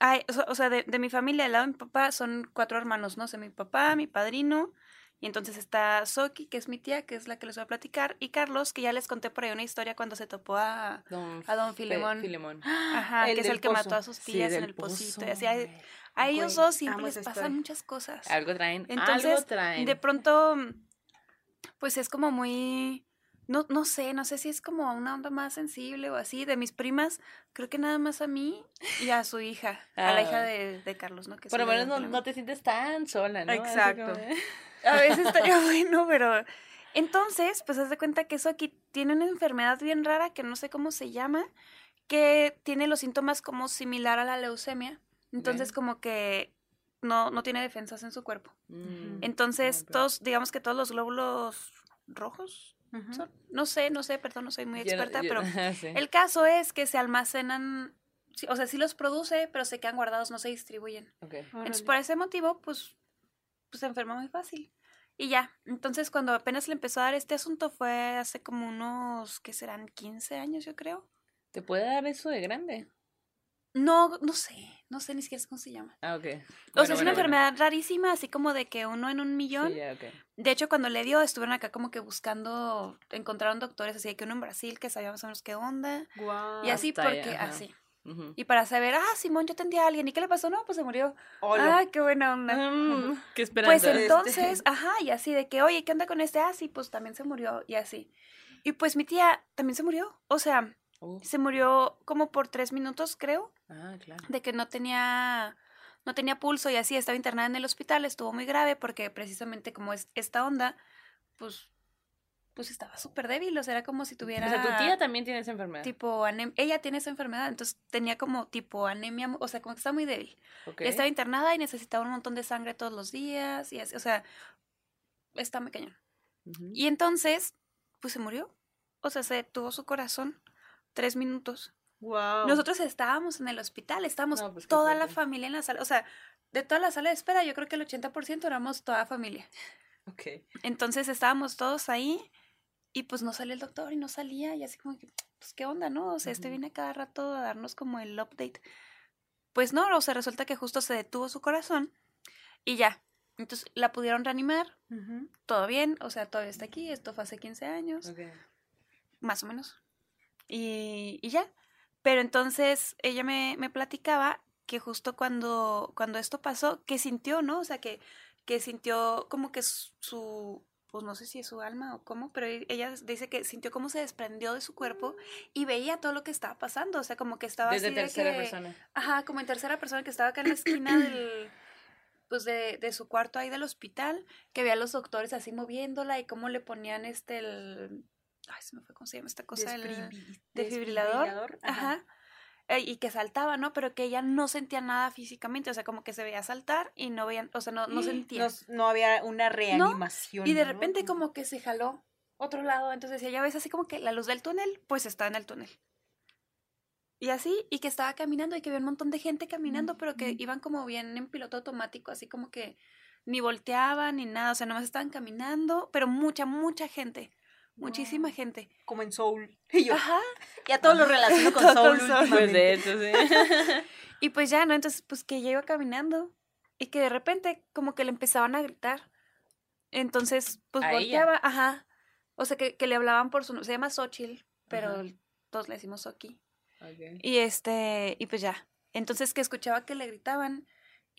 Speaker 3: hay, o sea- de, de mi familia, al lado de mi papá, son cuatro hermanos, ¿no? O sea, mi papá, mi padrino, y entonces está Soki, que es mi tía, que es la que les voy a platicar, y Carlos, que ya les conté por ahí una historia cuando se topó a,
Speaker 1: Don
Speaker 3: a don Filemón.
Speaker 1: Filemón.
Speaker 3: Ajá,
Speaker 2: El
Speaker 3: que es
Speaker 2: del
Speaker 3: el que
Speaker 2: pozo.
Speaker 3: mató a sus
Speaker 1: Sí,
Speaker 3: tías en
Speaker 1: del
Speaker 3: el pocito.
Speaker 1: pozo,
Speaker 3: así, a, a ellos dos siempre les pasan
Speaker 2: historia.
Speaker 3: muchas cosas.
Speaker 1: Algo traen.
Speaker 3: Entonces,
Speaker 1: algo traen.
Speaker 3: de pronto, pues es como muy, no, no sé, no sé si es como una onda más sensible o así. De mis primas, creo que nada más a mí y a su hija, a la
Speaker 1: Ah.
Speaker 3: hija de, de Carlos, ¿no? Que
Speaker 1: Por lo menos no, no te sientes tan sola, ¿no?
Speaker 2: Exacto.
Speaker 1: como
Speaker 3: A veces estaría bueno, pero... Entonces, pues haz de cuenta que eso aquí tiene una enfermedad bien rara que no sé cómo se llama, que tiene los síntomas como similar a la leucemia. Entonces, como que no, no tiene defensas en su cuerpo.
Speaker 1: Mm.
Speaker 3: Entonces, todos, digamos que todos los glóbulos rojos Son, no sé, no sé, perdón, no soy muy experta,
Speaker 1: yo-
Speaker 3: pero
Speaker 1: sí.
Speaker 3: el caso es que se almacenan, o sea, sí los produce, pero se quedan guardados, no se distribuyen.
Speaker 1: Ok.
Speaker 3: Entonces, por ese motivo, pues, pues se enferma muy fácil. Y ya, entonces cuando apenas le empezó a dar este asunto fue hace como unos, ¿qué serán? 15 años, yo creo.
Speaker 1: ¿Te puede dar eso de grande?
Speaker 3: No, no sé, no sé ni siquiera cómo se llama.
Speaker 1: Ah, ok.
Speaker 3: o sea, es una
Speaker 1: bueno,
Speaker 3: enfermedad rarísima, así como de que uno en un millón.
Speaker 1: Sí, ya, ok.
Speaker 3: De hecho, cuando le dio, estuvieron acá como que buscando, encontraron doctores, así de que uno en Brasil que sabía más o menos qué onda.
Speaker 2: Guau.
Speaker 3: Y así porque, así. Y para saber, ah, Simón, yo atendí a alguien. ¿Y qué le pasó? No, pues se murió.
Speaker 2: Hola.
Speaker 3: Ah, qué buena onda.
Speaker 1: Mm, qué
Speaker 3: Pues
Speaker 1: esperanza.
Speaker 2: Este-
Speaker 3: entonces, ajá, y así de que, oye, ¿qué onda con este? Ah, sí, pues también se murió, y así. Y pues mi tía también se murió. O sea,
Speaker 1: Uh,
Speaker 3: se murió como por tres minutos, creo,
Speaker 1: ah, claro.
Speaker 3: de que no tenía, no tenía pulso y así, estaba internada en el hospital, estuvo muy grave porque precisamente como es esta onda, pues, pues estaba súper débil, o sea, era como si tuviera...
Speaker 1: O sea, tu tía también tiene esa enfermedad.
Speaker 3: Tipo anemia, ella tiene esa enfermedad, entonces tenía como tipo anemia, o sea, como que estaba muy débil.
Speaker 1: Ok.
Speaker 3: Estaba internada y necesitaba un montón de sangre todos los días y así, o sea, está muy cañón.
Speaker 1: Ujú.
Speaker 3: Y entonces, pues se murió. O sea, se detuvo su corazón tres minutos.
Speaker 2: Wow.
Speaker 3: Nosotros estábamos en el hospital, estábamos
Speaker 1: No, pues,
Speaker 3: toda la familia en la sala. O sea, de toda la sala de espera, yo creo que el 80% éramos toda familia.
Speaker 1: Ok.
Speaker 3: Entonces estábamos todos ahí y pues no salía el doctor y no salía y así como que, pues qué onda, ¿no? O sea, este viene cada rato a darnos como el update. Pues no, o sea, resulta que justo se detuvo su corazón y ya. Entonces la pudieron reanimar,
Speaker 2: Ujú.
Speaker 3: todo bien, o sea, todavía está aquí, esto fue hace 15 años, más o menos. Y, y ya. Pero entonces ella me, me platicaba que justo cuando, cuando esto pasó, que sintió, ¿no? O sea, que, que sintió como que su- pues no sé si es su alma o cómo, pero e- ella dice que sintió cómo se desprendió de su cuerpo y veía todo lo que estaba pasando, o sea, como que estaba
Speaker 1: Desde
Speaker 3: así de
Speaker 1: tercera
Speaker 3: que-
Speaker 1: persona.
Speaker 3: Ajá, como en tercera persona que estaba acá en la esquina del, pues de, de su cuarto ahí del hospital, que veía a los doctores así moviéndola y cómo le ponían este el, ay, se me fue cómo se llama esta cosa, el
Speaker 2: Desfibrilador.
Speaker 3: ajá, y que saltaba, ¿no? Pero que ella no sentía nada físicamente, o sea, como que se veía saltar y no veían, o sea, no, no sentía.
Speaker 2: No, no había una reanimación.
Speaker 3: y de repente como que se jaló otro lado, entonces decía, ya ves así como que la luz del túnel, pues está en el túnel. Y así, y que estaba caminando y que había un montón de gente caminando, pero que iban como bien en piloto automático, así como que ni volteaban ni nada, o sea, nomás estaban caminando, pero mucha, mucha gente, muchísima
Speaker 2: Wow.
Speaker 3: gente.
Speaker 2: Como en Soul. Y yo,
Speaker 3: Ajá.
Speaker 2: ya todo lo relaciono con
Speaker 3: Todo
Speaker 2: Soul.
Speaker 3: con Soul.
Speaker 1: Pues
Speaker 2: últimamente.
Speaker 1: de hecho, sí.
Speaker 3: Y pues ya, ¿no? Entonces, pues que ella iba caminando y que de repente como que le empezaban a gritar. Entonces, pues
Speaker 1: ¿A ella?
Speaker 3: volteaba, ajá. O sea, que, que le hablaban por su nombre. Se llama Xochitl, pero
Speaker 1: Ajá.
Speaker 3: todos le decimos Soki.
Speaker 1: Ok.
Speaker 3: Y este, y pues ya. Entonces que escuchaba que le gritaban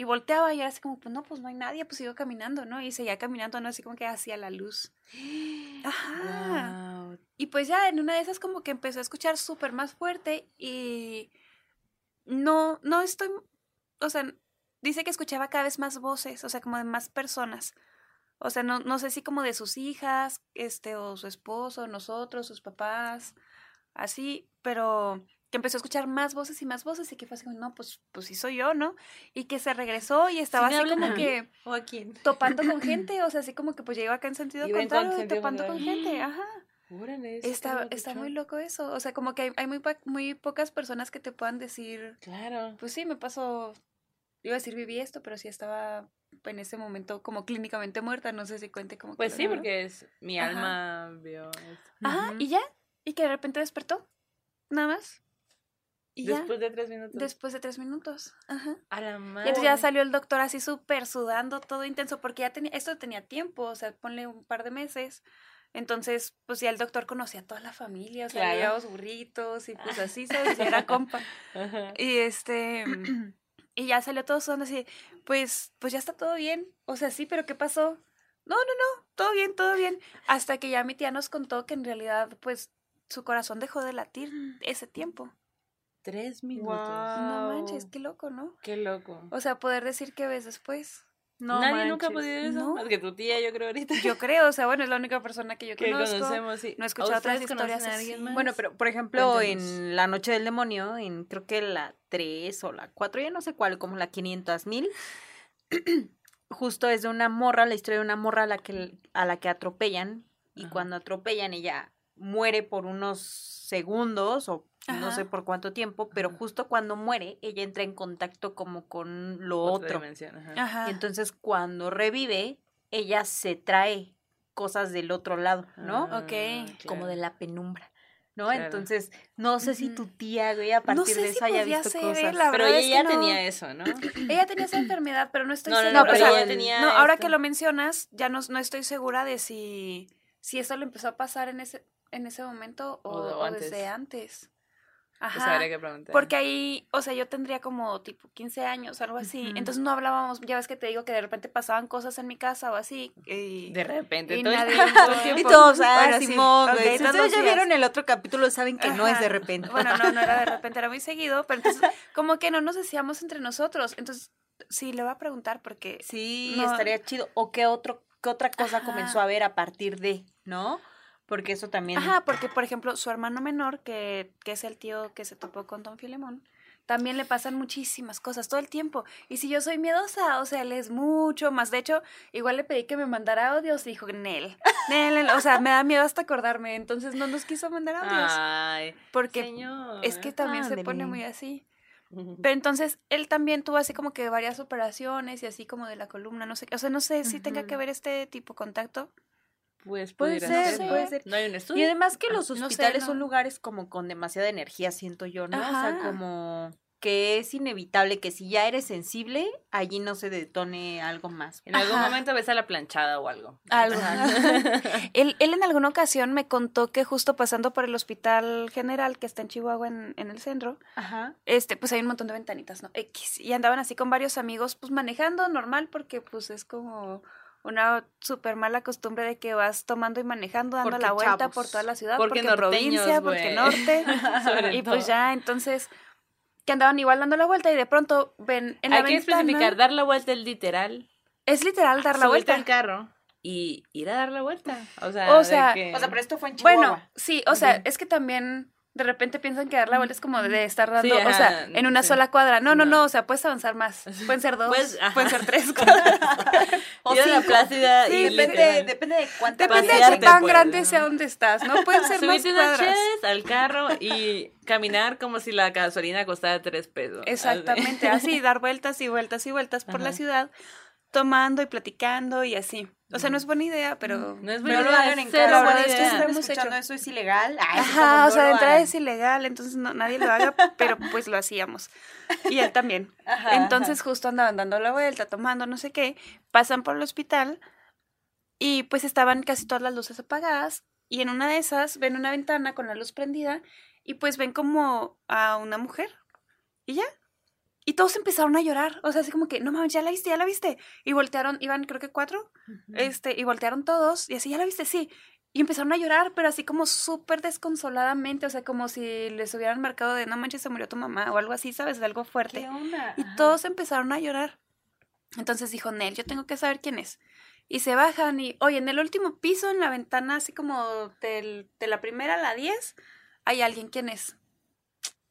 Speaker 3: y volteaba y era así como, pues no, pues no hay nadie, pues sigo caminando, ¿no? Y seguía caminando, ¿no? Así como que hacia la luz. Ajá.
Speaker 1: Wow.
Speaker 3: Y pues ya en una de esas como que empezó a escuchar súper más fuerte y no, no estoy, o sea, dice que escuchaba cada vez más voces, o sea, como de más personas. O sea, no, no sé si como de sus hijas, este, o su esposo, nosotros, sus papás, así, pero que empezó a escuchar más voces y más voces y que fue así como, no, pues, pues sí soy yo, ¿no? Y que se regresó y estaba así como
Speaker 1: a
Speaker 3: que
Speaker 2: ¿O a quién?
Speaker 3: topando con gente, o sea, así como que pues llegó acá en sentido contrario, y topando con gente, ajá.
Speaker 1: Eso
Speaker 3: Está,
Speaker 1: está
Speaker 3: muy loco eso. O sea, como que hay, hay muy, muy pocas personas que te puedan decir,
Speaker 1: Claro.
Speaker 3: pues sí, me pasó, iba a decir viví esto, pero sí estaba en ese momento como clínicamente muerta, no sé si cuente como
Speaker 1: Pues sí, porque es mi
Speaker 3: Ajá.
Speaker 1: alma vio.
Speaker 3: Ajá, y ya, y que de repente despertó, nada más. Y ya,
Speaker 1: Después de tres minutos.
Speaker 3: después de tres minutos. Ajá.
Speaker 1: A la
Speaker 3: Y
Speaker 1: madre.
Speaker 3: entonces ya salió el doctor así súper sudando, todo intenso, porque ya tenía, esto tenía tiempo, o sea, ponle un par de meses. Entonces, pues ya el doctor conocía a toda la familia, o sea,
Speaker 1: Claro.
Speaker 3: llevaba los burritos y pues así. Y era compa.
Speaker 1: Ajá.
Speaker 3: Y este, y ya salió todo sudando así, pues, pues ya está todo bien. O sea, sí, pero ¿qué pasó? No, no, no, todo bien, todo bien. Hasta que ya mi tía nos contó que en realidad, pues, su corazón dejó de latir ese tiempo.
Speaker 1: Tres minutos.
Speaker 3: No manches, qué loco, ¿no?
Speaker 1: Qué loco.
Speaker 3: O sea, poder decir que ves después.
Speaker 2: No
Speaker 1: Nadie nunca ha podido eso.
Speaker 3: No.
Speaker 1: Más que tu tía, yo creo ahorita.
Speaker 3: Yo creo, o sea, bueno, es la única persona que yo
Speaker 1: que
Speaker 3: conozco.
Speaker 1: conocemos, sí.
Speaker 3: no he escuchado otras
Speaker 1: ¿Ustedes conocen
Speaker 3: historias
Speaker 1: a alguien más?
Speaker 2: Bueno, pero por ejemplo, en La Noche del Demonio, en creo que la 3 o la 4, ya no sé cuál, como la 500 mil, justo es de una morra, la historia de una morra a la que, a la que atropellan y
Speaker 1: Ajá.
Speaker 2: cuando atropellan ella muere por unos segundos o no sé por cuánto tiempo, pero
Speaker 1: Ajá.
Speaker 2: justo cuando muere ella entra en contacto como con lo
Speaker 1: Otra
Speaker 2: otro.
Speaker 1: dimensión, ajá.
Speaker 3: Ajá.
Speaker 2: Y entonces cuando revive, ella se trae cosas del otro lado, ¿no?
Speaker 1: Ah,
Speaker 3: Ok.
Speaker 2: como
Speaker 1: claro.
Speaker 2: de la penumbra, ¿no?
Speaker 1: Claro.
Speaker 2: Entonces, no sé si tu tía, güey, a partir
Speaker 3: sé
Speaker 2: de
Speaker 3: si
Speaker 2: eso haya visto
Speaker 3: ser,
Speaker 2: cosas.
Speaker 3: ¿eh? La
Speaker 1: Pero ella
Speaker 3: es
Speaker 1: ya
Speaker 3: que no.
Speaker 1: tenía eso, ¿no?
Speaker 3: Ella tenía esa enfermedad, pero no estoy
Speaker 1: No,
Speaker 3: segura.
Speaker 1: no, pero
Speaker 3: o sea,
Speaker 1: ella tenía
Speaker 3: no, ahora
Speaker 1: esto.
Speaker 3: que lo mencionas, ya no, no estoy segura de si, si eso le empezó a pasar en ese, en ese momento o,
Speaker 1: O de- o
Speaker 3: o
Speaker 1: antes.
Speaker 3: desde antes.
Speaker 1: Pues
Speaker 3: Ajá.
Speaker 1: habría que preguntar.
Speaker 3: Porque ahí, o sea, yo tendría como tipo 15 años, algo así. Entonces no hablábamos, ya ves que te digo que de repente pasaban cosas en mi casa o así. Y,
Speaker 1: De repente,
Speaker 3: y
Speaker 1: todo el
Speaker 3: nadie-
Speaker 1: tiempo.
Speaker 3: todo el
Speaker 2: Y todos, ah,
Speaker 3: Bueno,
Speaker 2: Simón. Si ustedes ya
Speaker 3: días.
Speaker 2: vieron el otro capítulo, saben que no es de repente.
Speaker 3: Bueno, no, no era de repente, era muy seguido, pero entonces como que no nos decíamos entre nosotros. Entonces, sí, le voy a preguntar porque...
Speaker 2: Sí,
Speaker 3: No.
Speaker 2: estaría chido. O qué otro, qué otra cosa
Speaker 3: Ajá.
Speaker 2: comenzó a ver a partir de, ¿no? Porque eso también.
Speaker 3: Ajá, porque por ejemplo, su hermano menor, que, que es el tío que se topó con Don Filemón, también le pasan muchísimas cosas todo el tiempo. Y si yo soy miedosa, o sea, él es mucho más. De hecho, igual le pedí que me mandara audios y dijo, Nel, Nel, Nel", o sea, me da miedo hasta acordarme. Entonces no nos quiso mandar audios.
Speaker 1: Ay,
Speaker 3: porque
Speaker 1: señor.
Speaker 3: es que también se pone muy así. Pero entonces él también tuvo así como que varias operaciones y así como de la columna, no sé, qué. o sea, no sé si tenga que ver este tipo de contacto.
Speaker 1: Pues
Speaker 2: Puede ser,
Speaker 1: ser,
Speaker 3: puede
Speaker 1: ¿no?
Speaker 2: ser.
Speaker 1: No hay un estudio.
Speaker 2: Y además que los
Speaker 3: No sé,
Speaker 2: hospitales
Speaker 3: no.
Speaker 2: son lugares como con demasiada energía, siento yo, ¿no? O sea, como que es inevitable que si ya eres sensible, allí no se detone algo más.
Speaker 1: En algún momento ves a la planchada o algo.
Speaker 3: Algo. él, él en alguna ocasión me contó que justo pasando por el hospital general que está en Chihuahua en, en el centro,
Speaker 2: Ajá.
Speaker 3: este, pues hay un montón de ventanitas, ¿no? X. Y andaban así con varios amigos, pues manejando normal, porque pues es como una súper mala costumbre de que vas tomando y manejando, dando
Speaker 2: Porque
Speaker 3: la vuelta
Speaker 2: chavos.
Speaker 3: por toda la ciudad,
Speaker 1: Porque
Speaker 3: porque,
Speaker 1: norteños,
Speaker 3: provincia, porque norte. Y pues
Speaker 1: todo.
Speaker 3: ya, entonces, que andaban igual dando la vuelta y de pronto ven en la
Speaker 1: Hay que especificar, dar la vuelta es literal.
Speaker 3: Es literal dar la vuelta.
Speaker 1: al carro y ir a dar la vuelta. O sea,
Speaker 3: O
Speaker 1: de
Speaker 3: sea,
Speaker 1: que-
Speaker 2: O sea, pero esto fue en Chihuahua.
Speaker 3: Bueno, sí, o sea, es que también de repente piensan que dar la vuelta es como de estar dando,
Speaker 1: Sí,
Speaker 3: o sea, en una
Speaker 1: sí.
Speaker 3: sola cuadra. No, no,
Speaker 1: No.
Speaker 3: no, o sea, puedes avanzar más. Pueden ser dos,
Speaker 1: Pues,
Speaker 3: pueden ser tres cuadras.
Speaker 2: O
Speaker 1: a la plácida
Speaker 2: Sí,
Speaker 1: y
Speaker 2: depende, depende de cuánta
Speaker 3: Depende de qué tan grande
Speaker 1: ¿no?
Speaker 3: sea donde estás, ¿no? Pueden ser más cuadras.
Speaker 1: al carro y caminar como si la gasolina costara tres pesos.
Speaker 3: Exactamente, así, dar vueltas y vueltas y vueltas por la ciudad, tomando y platicando y así. O sea, no es buena idea, pero...
Speaker 1: No es
Speaker 2: No
Speaker 1: buena
Speaker 2: lo
Speaker 1: idea,
Speaker 2: hagan en
Speaker 1: cero
Speaker 2: casa. escuchando
Speaker 3: hecho.
Speaker 2: eso es ilegal. Ay,
Speaker 3: Ajá, o sea, de
Speaker 2: lo
Speaker 3: entrada es ilegal, entonces no, nadie lo haga, pero pues lo hacíamos. Y él también.
Speaker 2: Ajá,
Speaker 3: Entonces justo andaban dando la vuelta, tomando no sé qué, pasan por el hospital y pues estaban casi todas las luces apagadas y en una de esas ven una ventana con la luz prendida y pues ven como a una mujer y ya. Y todos empezaron a llorar, o sea, así como que, no mames, ya la viste, ya la viste. Y voltearon, iban creo que cuatro, este, y voltearon todos y así, ya la viste, sí. Y empezaron a llorar, pero así como súper desconsoladamente, o sea, como si les hubieran marcado de, no manches, se murió tu mamá o algo así, ¿sabes? De algo fuerte.
Speaker 2: ¿Qué onda?
Speaker 3: Y todos empezaron a llorar. Entonces dijo, Nel, yo tengo que saber quién es. Y se bajan y, oye, en el último piso, en la ventana, así como del- de la primera a la 10, hay alguien, ¿quién es?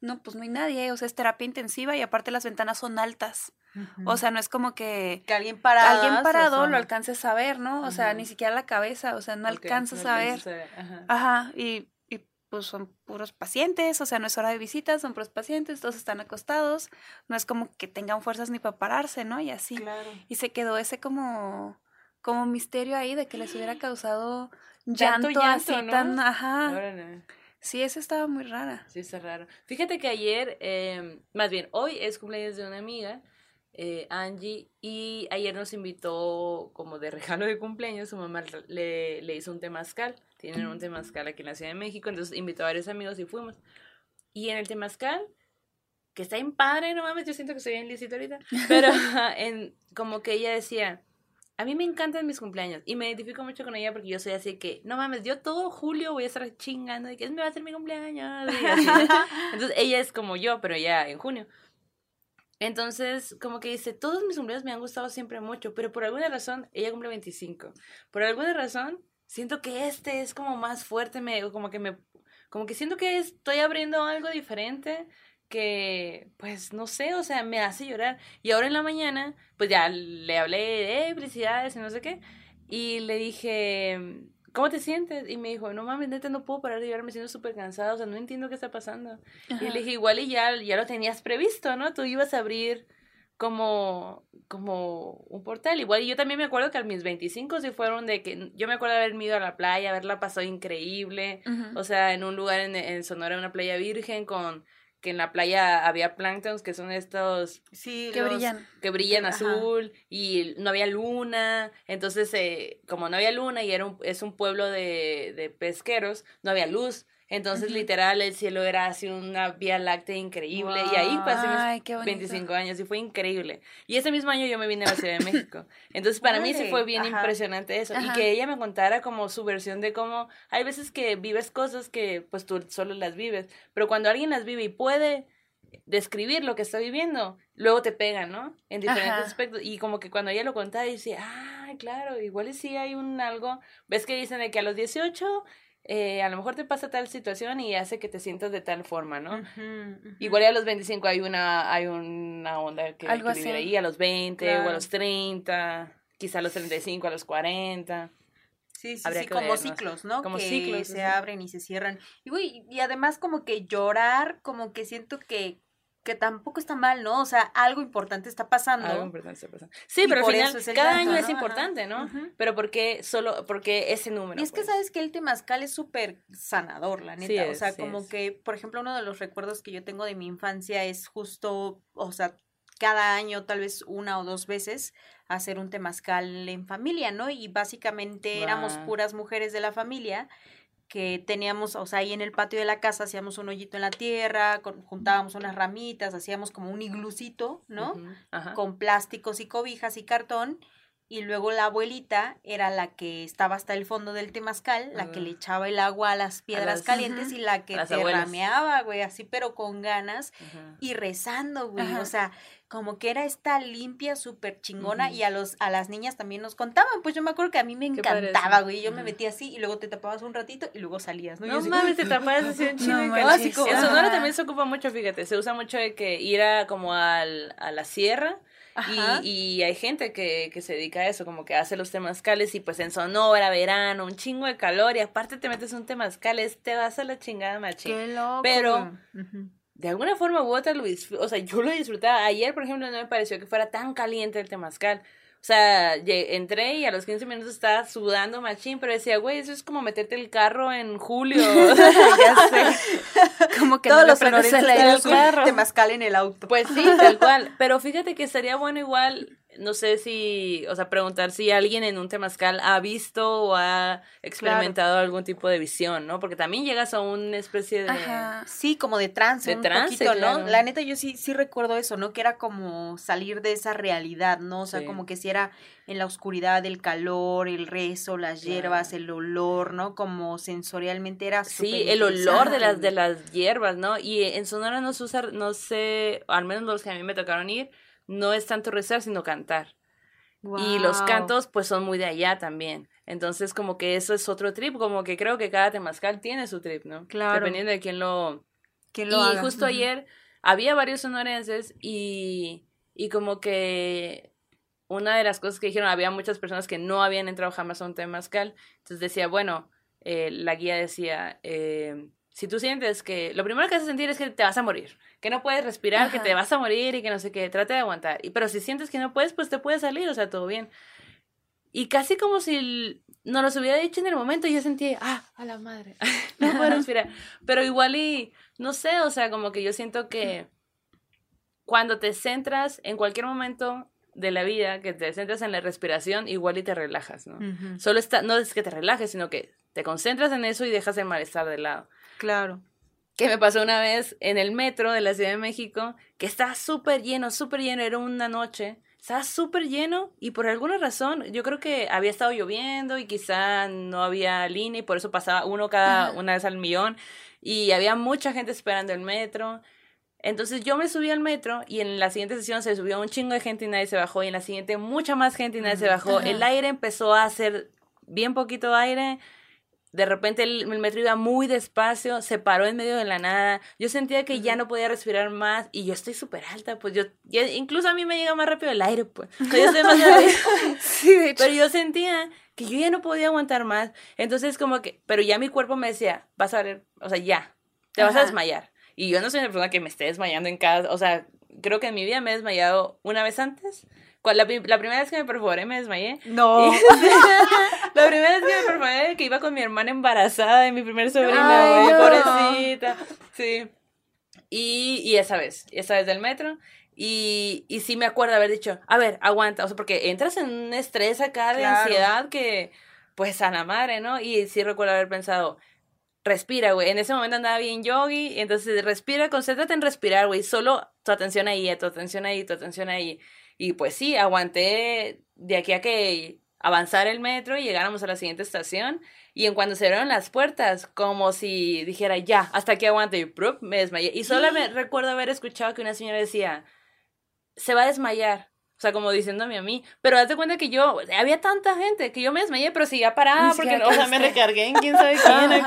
Speaker 3: No, pues no hay nadie, o sea, es terapia intensiva y aparte las ventanas son altas. O sea, no es como que
Speaker 2: que alguien parado.
Speaker 3: alguien parado lo alcances a ver, ¿no? O sea, ni siquiera la cabeza, o sea, no
Speaker 1: Ok,
Speaker 3: alcanzas
Speaker 1: no
Speaker 3: a ver.
Speaker 1: alcanzas a ver, ajá.
Speaker 3: Ajá, y, y pues son puros pacientes, o sea, no es hora de visitas, son puros pacientes, todos están acostados, no es como que tengan fuerzas ni para pararse, ¿no? Y así.
Speaker 2: Claro.
Speaker 3: Y se quedó ese como, como misterio ahí de que les hubiera causado
Speaker 1: Tanto
Speaker 3: llanto, así
Speaker 1: llanto, ¿no?
Speaker 3: tan, ajá.
Speaker 1: Órale.
Speaker 3: Sí, eso estaba muy rara.
Speaker 1: Sí, está raro. Fíjate que ayer, eh, más bien, hoy es cumpleaños de una amiga, eh, Angie, y ayer nos invitó como de regalo de cumpleaños, su mamá le, le hizo un temazcal, tienen un temazcal aquí en la Ciudad de México, entonces invitó a varios amigos y fuimos. Y en el temazcal, que está en padre, no mames, yo siento que soy bien lícito ahorita, pero en, como que ella decía, a mí me encantan mis cumpleaños y me identifico mucho con ella porque yo soy así que, no mames, yo todo julio voy a estar chingando de que me va a ser mi cumpleaños. Entonces ella es como yo, pero ya en junio. Entonces, como que dice, todos mis cumpleaños me han gustado siempre mucho, pero por alguna razón, ella cumple 25. Por alguna razón, siento que este es como más fuerte, me, como que me, como que siento que estoy abriendo algo diferente que, pues, no sé, o sea, me hace llorar. Y ahora en la mañana, pues ya le hablé de eh, felicidades y no sé qué, y le dije, ¿cómo te sientes? Y me dijo, no mames, neta, no puedo parar de llorar, me siento súper cansada, o sea, no entiendo qué está pasando. Y le dije, igual y ya, ya lo tenías previsto, ¿no? Tú ibas a abrir como, como un portal. Igual y yo también me acuerdo que a mis 25 sí fueron de que yo me acuerdo de haber ido a la playa, haberla pasado increíble. O sea, en un lugar en, en Sonora, una playa virgen, con que en la playa había planctons, que son estos
Speaker 2: Sí,
Speaker 3: que
Speaker 2: los-
Speaker 3: brillan.
Speaker 1: que brillan
Speaker 2: Ajá.
Speaker 1: azul y no había luna, entonces eh, como no había luna y era un, es un pueblo de, de pesqueros, no había luz, Entonces, literal, el cielo era así una vía láctea increíble. Y ahí pasé
Speaker 3: Ay, qué bonito.
Speaker 1: 25 años y fue increíble. Y ese mismo año yo me vine a la Ciudad de México. Entonces, para mí sí fue bien
Speaker 2: ajá.
Speaker 1: impresionante eso. Y que ella me contara como su versión de cómo hay veces que vives cosas que pues tú solo las vives. Pero cuando alguien las vive y puede describir lo que está viviendo, luego te pegan, ¿no? En diferentes
Speaker 3: Ajá.
Speaker 1: aspectos. Y como que cuando ella lo contaba, dice, ah, claro, igual sí hay un algo. ¿Ves que dicen de que a los 18 eh, a lo mejor te pasa tal situación y hace que te sientas de tal forma, ¿no?
Speaker 2: Ujú, ujú.
Speaker 1: Igual a los 25 hay una, hay una onda que,
Speaker 3: Algo
Speaker 1: que vivir
Speaker 3: así.
Speaker 1: ahí, a los 20 o a los 30, quizá a los 35, a los 40.
Speaker 2: Sí, sí,
Speaker 1: Habría
Speaker 2: sí, como
Speaker 1: vernos.
Speaker 2: ciclos, ¿no?
Speaker 1: Como
Speaker 2: que
Speaker 1: ciclos,
Speaker 2: se abren y se cierran. Y, güey, y además como que llorar, como que siento que, que tampoco está mal, ¿no? O sea, algo importante está pasando.
Speaker 1: Algo importante está pasando. Sí,
Speaker 2: Y
Speaker 1: pero al final cada año
Speaker 2: ¿no?
Speaker 1: es importante, ¿no? Pero porque solo, porque ese número.
Speaker 2: Y es que
Speaker 1: pues.
Speaker 2: sabes que el temazcal es súper sanador, la
Speaker 1: Sí
Speaker 2: neta. o
Speaker 1: es,
Speaker 2: sea,
Speaker 1: sí
Speaker 2: como
Speaker 1: es.
Speaker 2: que, por ejemplo, uno de los recuerdos que yo tengo de mi infancia es justo, o sea, cada año, tal vez una o dos veces, hacer un temazcal en familia, ¿no? Y básicamente éramos puras mujeres de la familia que teníamos, o sea, ahí en el patio de la casa hacíamos un hoyito en la tierra, con- juntábamos unas ramitas, hacíamos como un iglucito, ¿no? Con plásticos y cobijas y cartón. Y luego la abuelita era la que estaba hasta el fondo del temazcal, la que le echaba el agua a las piedras
Speaker 1: las-
Speaker 2: calientes y la que
Speaker 1: A las abuelas.
Speaker 2: derrameaba, güey, así pero con ganas y rezando, güey. O sea, como que era esta limpia, súper chingona. Y a los, a las niñas también nos contaban. Pues yo me acuerdo que a mí me encantaba, güey. Yo me metía así y luego te tapabas un ratito y luego salías, ¿no?
Speaker 1: No
Speaker 2: así,
Speaker 1: mames, te tapas así un chingo
Speaker 3: No manches.
Speaker 1: clásico. En. Sonora también se ocupa mucho, fíjate, se usa mucho de que ir a como al, a la sierra. Y, y hay gente que, que se dedica a eso, como que hace los temazcales y pues en Sonora, verano, un chingo de calor y aparte te metes un temazcal, es- te vas a la chingada machín.
Speaker 2: Qué loco.
Speaker 1: Pero-. De alguna forma u otra lo disfr- o sea, yo lo disfrutaba. Ayer, por ejemplo, no me pareció que fuera tan caliente el temazcal. O sea, entré y a los 15 minutos estaba sudando machín, pero decía, güey, eso es como meterte el carro en julio. ya sé.
Speaker 3: Como que
Speaker 2: Todos
Speaker 3: no
Speaker 2: los
Speaker 3: prendes
Speaker 2: sonorenses
Speaker 3: el carro.
Speaker 2: temazcal en el auto.
Speaker 1: Pues sí, tal cual. Pero fíjate que estaría bueno igual, no sé si, o sea, preguntar si alguien en un temazcal ha visto o ha experimentado algún tipo de visión, ¿no? Porque también llegas a una especie de...
Speaker 3: Ajá.
Speaker 2: Sí, como de trance,
Speaker 1: De
Speaker 2: un
Speaker 1: trance,
Speaker 2: poquito,
Speaker 1: claro.
Speaker 2: ¿no? La neta, yo sí, sí recuerdo eso, ¿no? Que era como salir de esa realidad, ¿no? O sea,
Speaker 1: Sí.
Speaker 2: como que si era en la oscuridad, el calor, el rezo, las
Speaker 1: Claro.
Speaker 2: hierbas, el olor, ¿no? Como sensorialmente era
Speaker 1: Sí, el olor de las, de las hierbas, ¿no? Y en Sonora no se usa, no sé, al menos los que a mí me tocaron ir, no es tanto rezar, sino cantar. Y los cantos, pues, son muy de allá también. Entonces, como que eso es otro trip, como que creo que cada temazcal tiene su trip, ¿no?
Speaker 2: Claro.
Speaker 1: Dependiendo de quién lo...
Speaker 2: ¿Quién
Speaker 1: y
Speaker 2: lo haga?
Speaker 1: justo ayer había varios sonorenses y, y como que una de las cosas que dijeron, había muchas personas que no habían entrado jamás a un temazcal. Entonces decía, bueno, eh, la guía decía, eh, si tú sientes que lo primero que vas a sentir es que te vas a morir, que no puedes respirar, que te vas a morir y que no sé qué, trate de aguantar. Y, pero si sientes que no puedes, pues te puedes salir, o sea, todo bien. Y casi como si nos los hubiera dicho en el momento, yo sentí, ah, a la madre, no puedo respirar. Pero igual y, no sé, o sea, como que yo siento que cuando te centras en cualquier momento de la vida, que te centras en la respiración, igual y te relajas, ¿no? Solo está, no es que te relajes, sino que te concentras en eso y dejas el malestar de lado.
Speaker 2: Claro.
Speaker 1: Que me pasó una vez en el metro de la Ciudad de México, que estaba súper lleno, súper lleno, era una noche, estaba súper lleno y por alguna razón, yo creo que había estado lloviendo y quizá no había línea y por eso pasaba uno cada una vez al millón y había mucha gente esperando el metro. Entonces yo me subí al metro y en la siguiente sesión se subió un chingo de gente y nadie se bajó y en la siguiente mucha más gente y nadie se bajó. El aire empezó a hacer bien poquito aire. De repente el, el metro iba muy despacio, se paró en medio de la nada. Yo sentía que ya no podía respirar más y yo estoy súper alta, pues yo, yo- incluso a mí me llega más rápido el aire, pues. O sea, yo estoy más.
Speaker 3: Sí, de hecho.
Speaker 1: Pero yo sentía que yo ya no podía aguantar más. Entonces como que, pero ya mi cuerpo me decía, vas a ver, o sea, ya, te vas a desmayar. Y yo no soy una persona que me esté desmayando en cada, o sea, creo que en mi vida me he desmayado una vez antes. La, la primera vez que me perforé me desmayé.
Speaker 2: No.
Speaker 1: Y- la primera vez que me perforé, que iba con mi hermana embarazada de mi primer sobrina,
Speaker 3: Ay, no.
Speaker 1: pobrecita. Sí. Y, y esa vez, esa vez del metro. Y, y sí me acuerdo haber dicho, a ver, aguanta, o sea, porque entras en un estrés acá de
Speaker 2: Claro.
Speaker 1: ansiedad que, pues a la madre, ¿no? Y sí recuerdo haber pensado, respira, güey. En ese momento andaba bien yogi, entonces respira, concéntrate en respirar, güey. Solo tu atención ahí, tu atención ahí, tu atención ahí. Y pues sí, aguanté de aquí a que avanzar el metro y llegáramos a la siguiente estación. Y en cuando se abrieron las puertas, como si dijera, ya, hasta aquí aguante, y ¡prup! me desmayé. Y solo me recuerdo haber escuchado que una señora decía, se va a desmayar. O sea, como diciéndome a mí. Pero hazte cuenta que yo, había tanta gente que yo me desmayé, pero seguía parada porque, o sea, me recargué en quién sabe quién.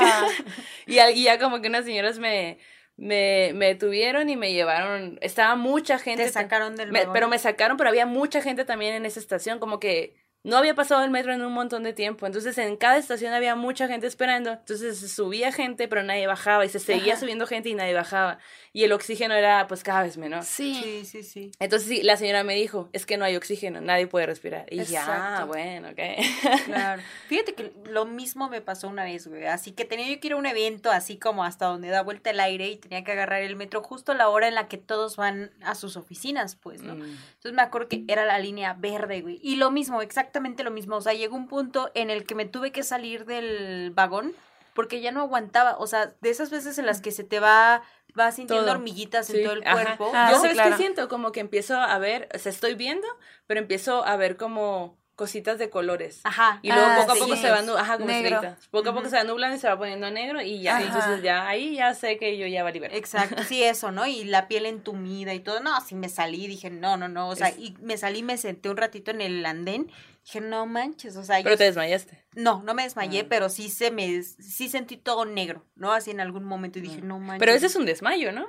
Speaker 1: y, y ya como que unas señoras me, me, me tuvieron y me llevaron. Estaba mucha gente.
Speaker 2: Te sacaron del
Speaker 1: Me- pero me sacaron, pero había mucha gente también en esa estación, como que no había pasado el metro en un montón de tiempo. Entonces en cada estación había mucha gente esperando. Entonces se subía gente, pero nadie bajaba. Y se seguía
Speaker 3: Ajá.
Speaker 1: subiendo gente y nadie bajaba. Y el oxígeno era pues cada vez menor.
Speaker 3: Sí.
Speaker 2: Sí, sí, sí.
Speaker 1: Entonces sí, la señora me dijo, es que no hay oxígeno, nadie puede respirar. Y ya,
Speaker 2: Exacto.
Speaker 1: bueno, ok.
Speaker 2: Claro. Fíjate que lo mismo me pasó una vez, güey. Así que tenía yo que ir a un evento así como hasta donde da vuelta el aire y tenía que agarrar el metro justo a la hora en la que todos van a sus oficinas, pues, ¿no?
Speaker 1: Mm.
Speaker 2: Entonces me acuerdo que era la línea verde, güey. Y lo mismo, exactamente lo mismo. O sea, llegó un punto en el que me tuve que salir del vagón porque ya no aguantaba. O sea, de esas veces en las que se te va, va sintiendo
Speaker 1: Todo.
Speaker 2: hormiguitas en
Speaker 1: Sí,
Speaker 2: todo el
Speaker 1: ajá.
Speaker 2: cuerpo.
Speaker 3: Ah,
Speaker 1: Yo
Speaker 3: sí,
Speaker 1: sabes
Speaker 3: claro.
Speaker 1: qué siento, como que empiezo a ver, o sea, estoy viendo, pero empiezo a ver como cositas de colores.
Speaker 2: Ajá.
Speaker 1: Y luego
Speaker 3: Ah,
Speaker 1: poco a
Speaker 3: sí.
Speaker 1: poco se va nu- ajá, como
Speaker 3: Negro.
Speaker 1: estrellitas. Poco a poco se va nublando y se va poniendo negro y ya,
Speaker 3: Ajá.
Speaker 1: entonces ya ahí ya sé que yo ya valí ver.
Speaker 2: Exacto, sí, eso, ¿no? Y la piel entumida y todo. No, sí me salí, dije, no, no, no. O sea,
Speaker 1: Es-
Speaker 2: y me salí, me senté un ratito en el andén. Dije, no manches, o sea,
Speaker 1: Pero
Speaker 2: yo-
Speaker 1: te desmayaste.
Speaker 2: no, no me desmayé,
Speaker 1: Ah.
Speaker 2: pero sí se me, sí sentí todo negro, ¿no? Así en algún momento y dije,
Speaker 1: Mm.
Speaker 2: no manches.
Speaker 1: Pero ese es un desmayo, ¿no?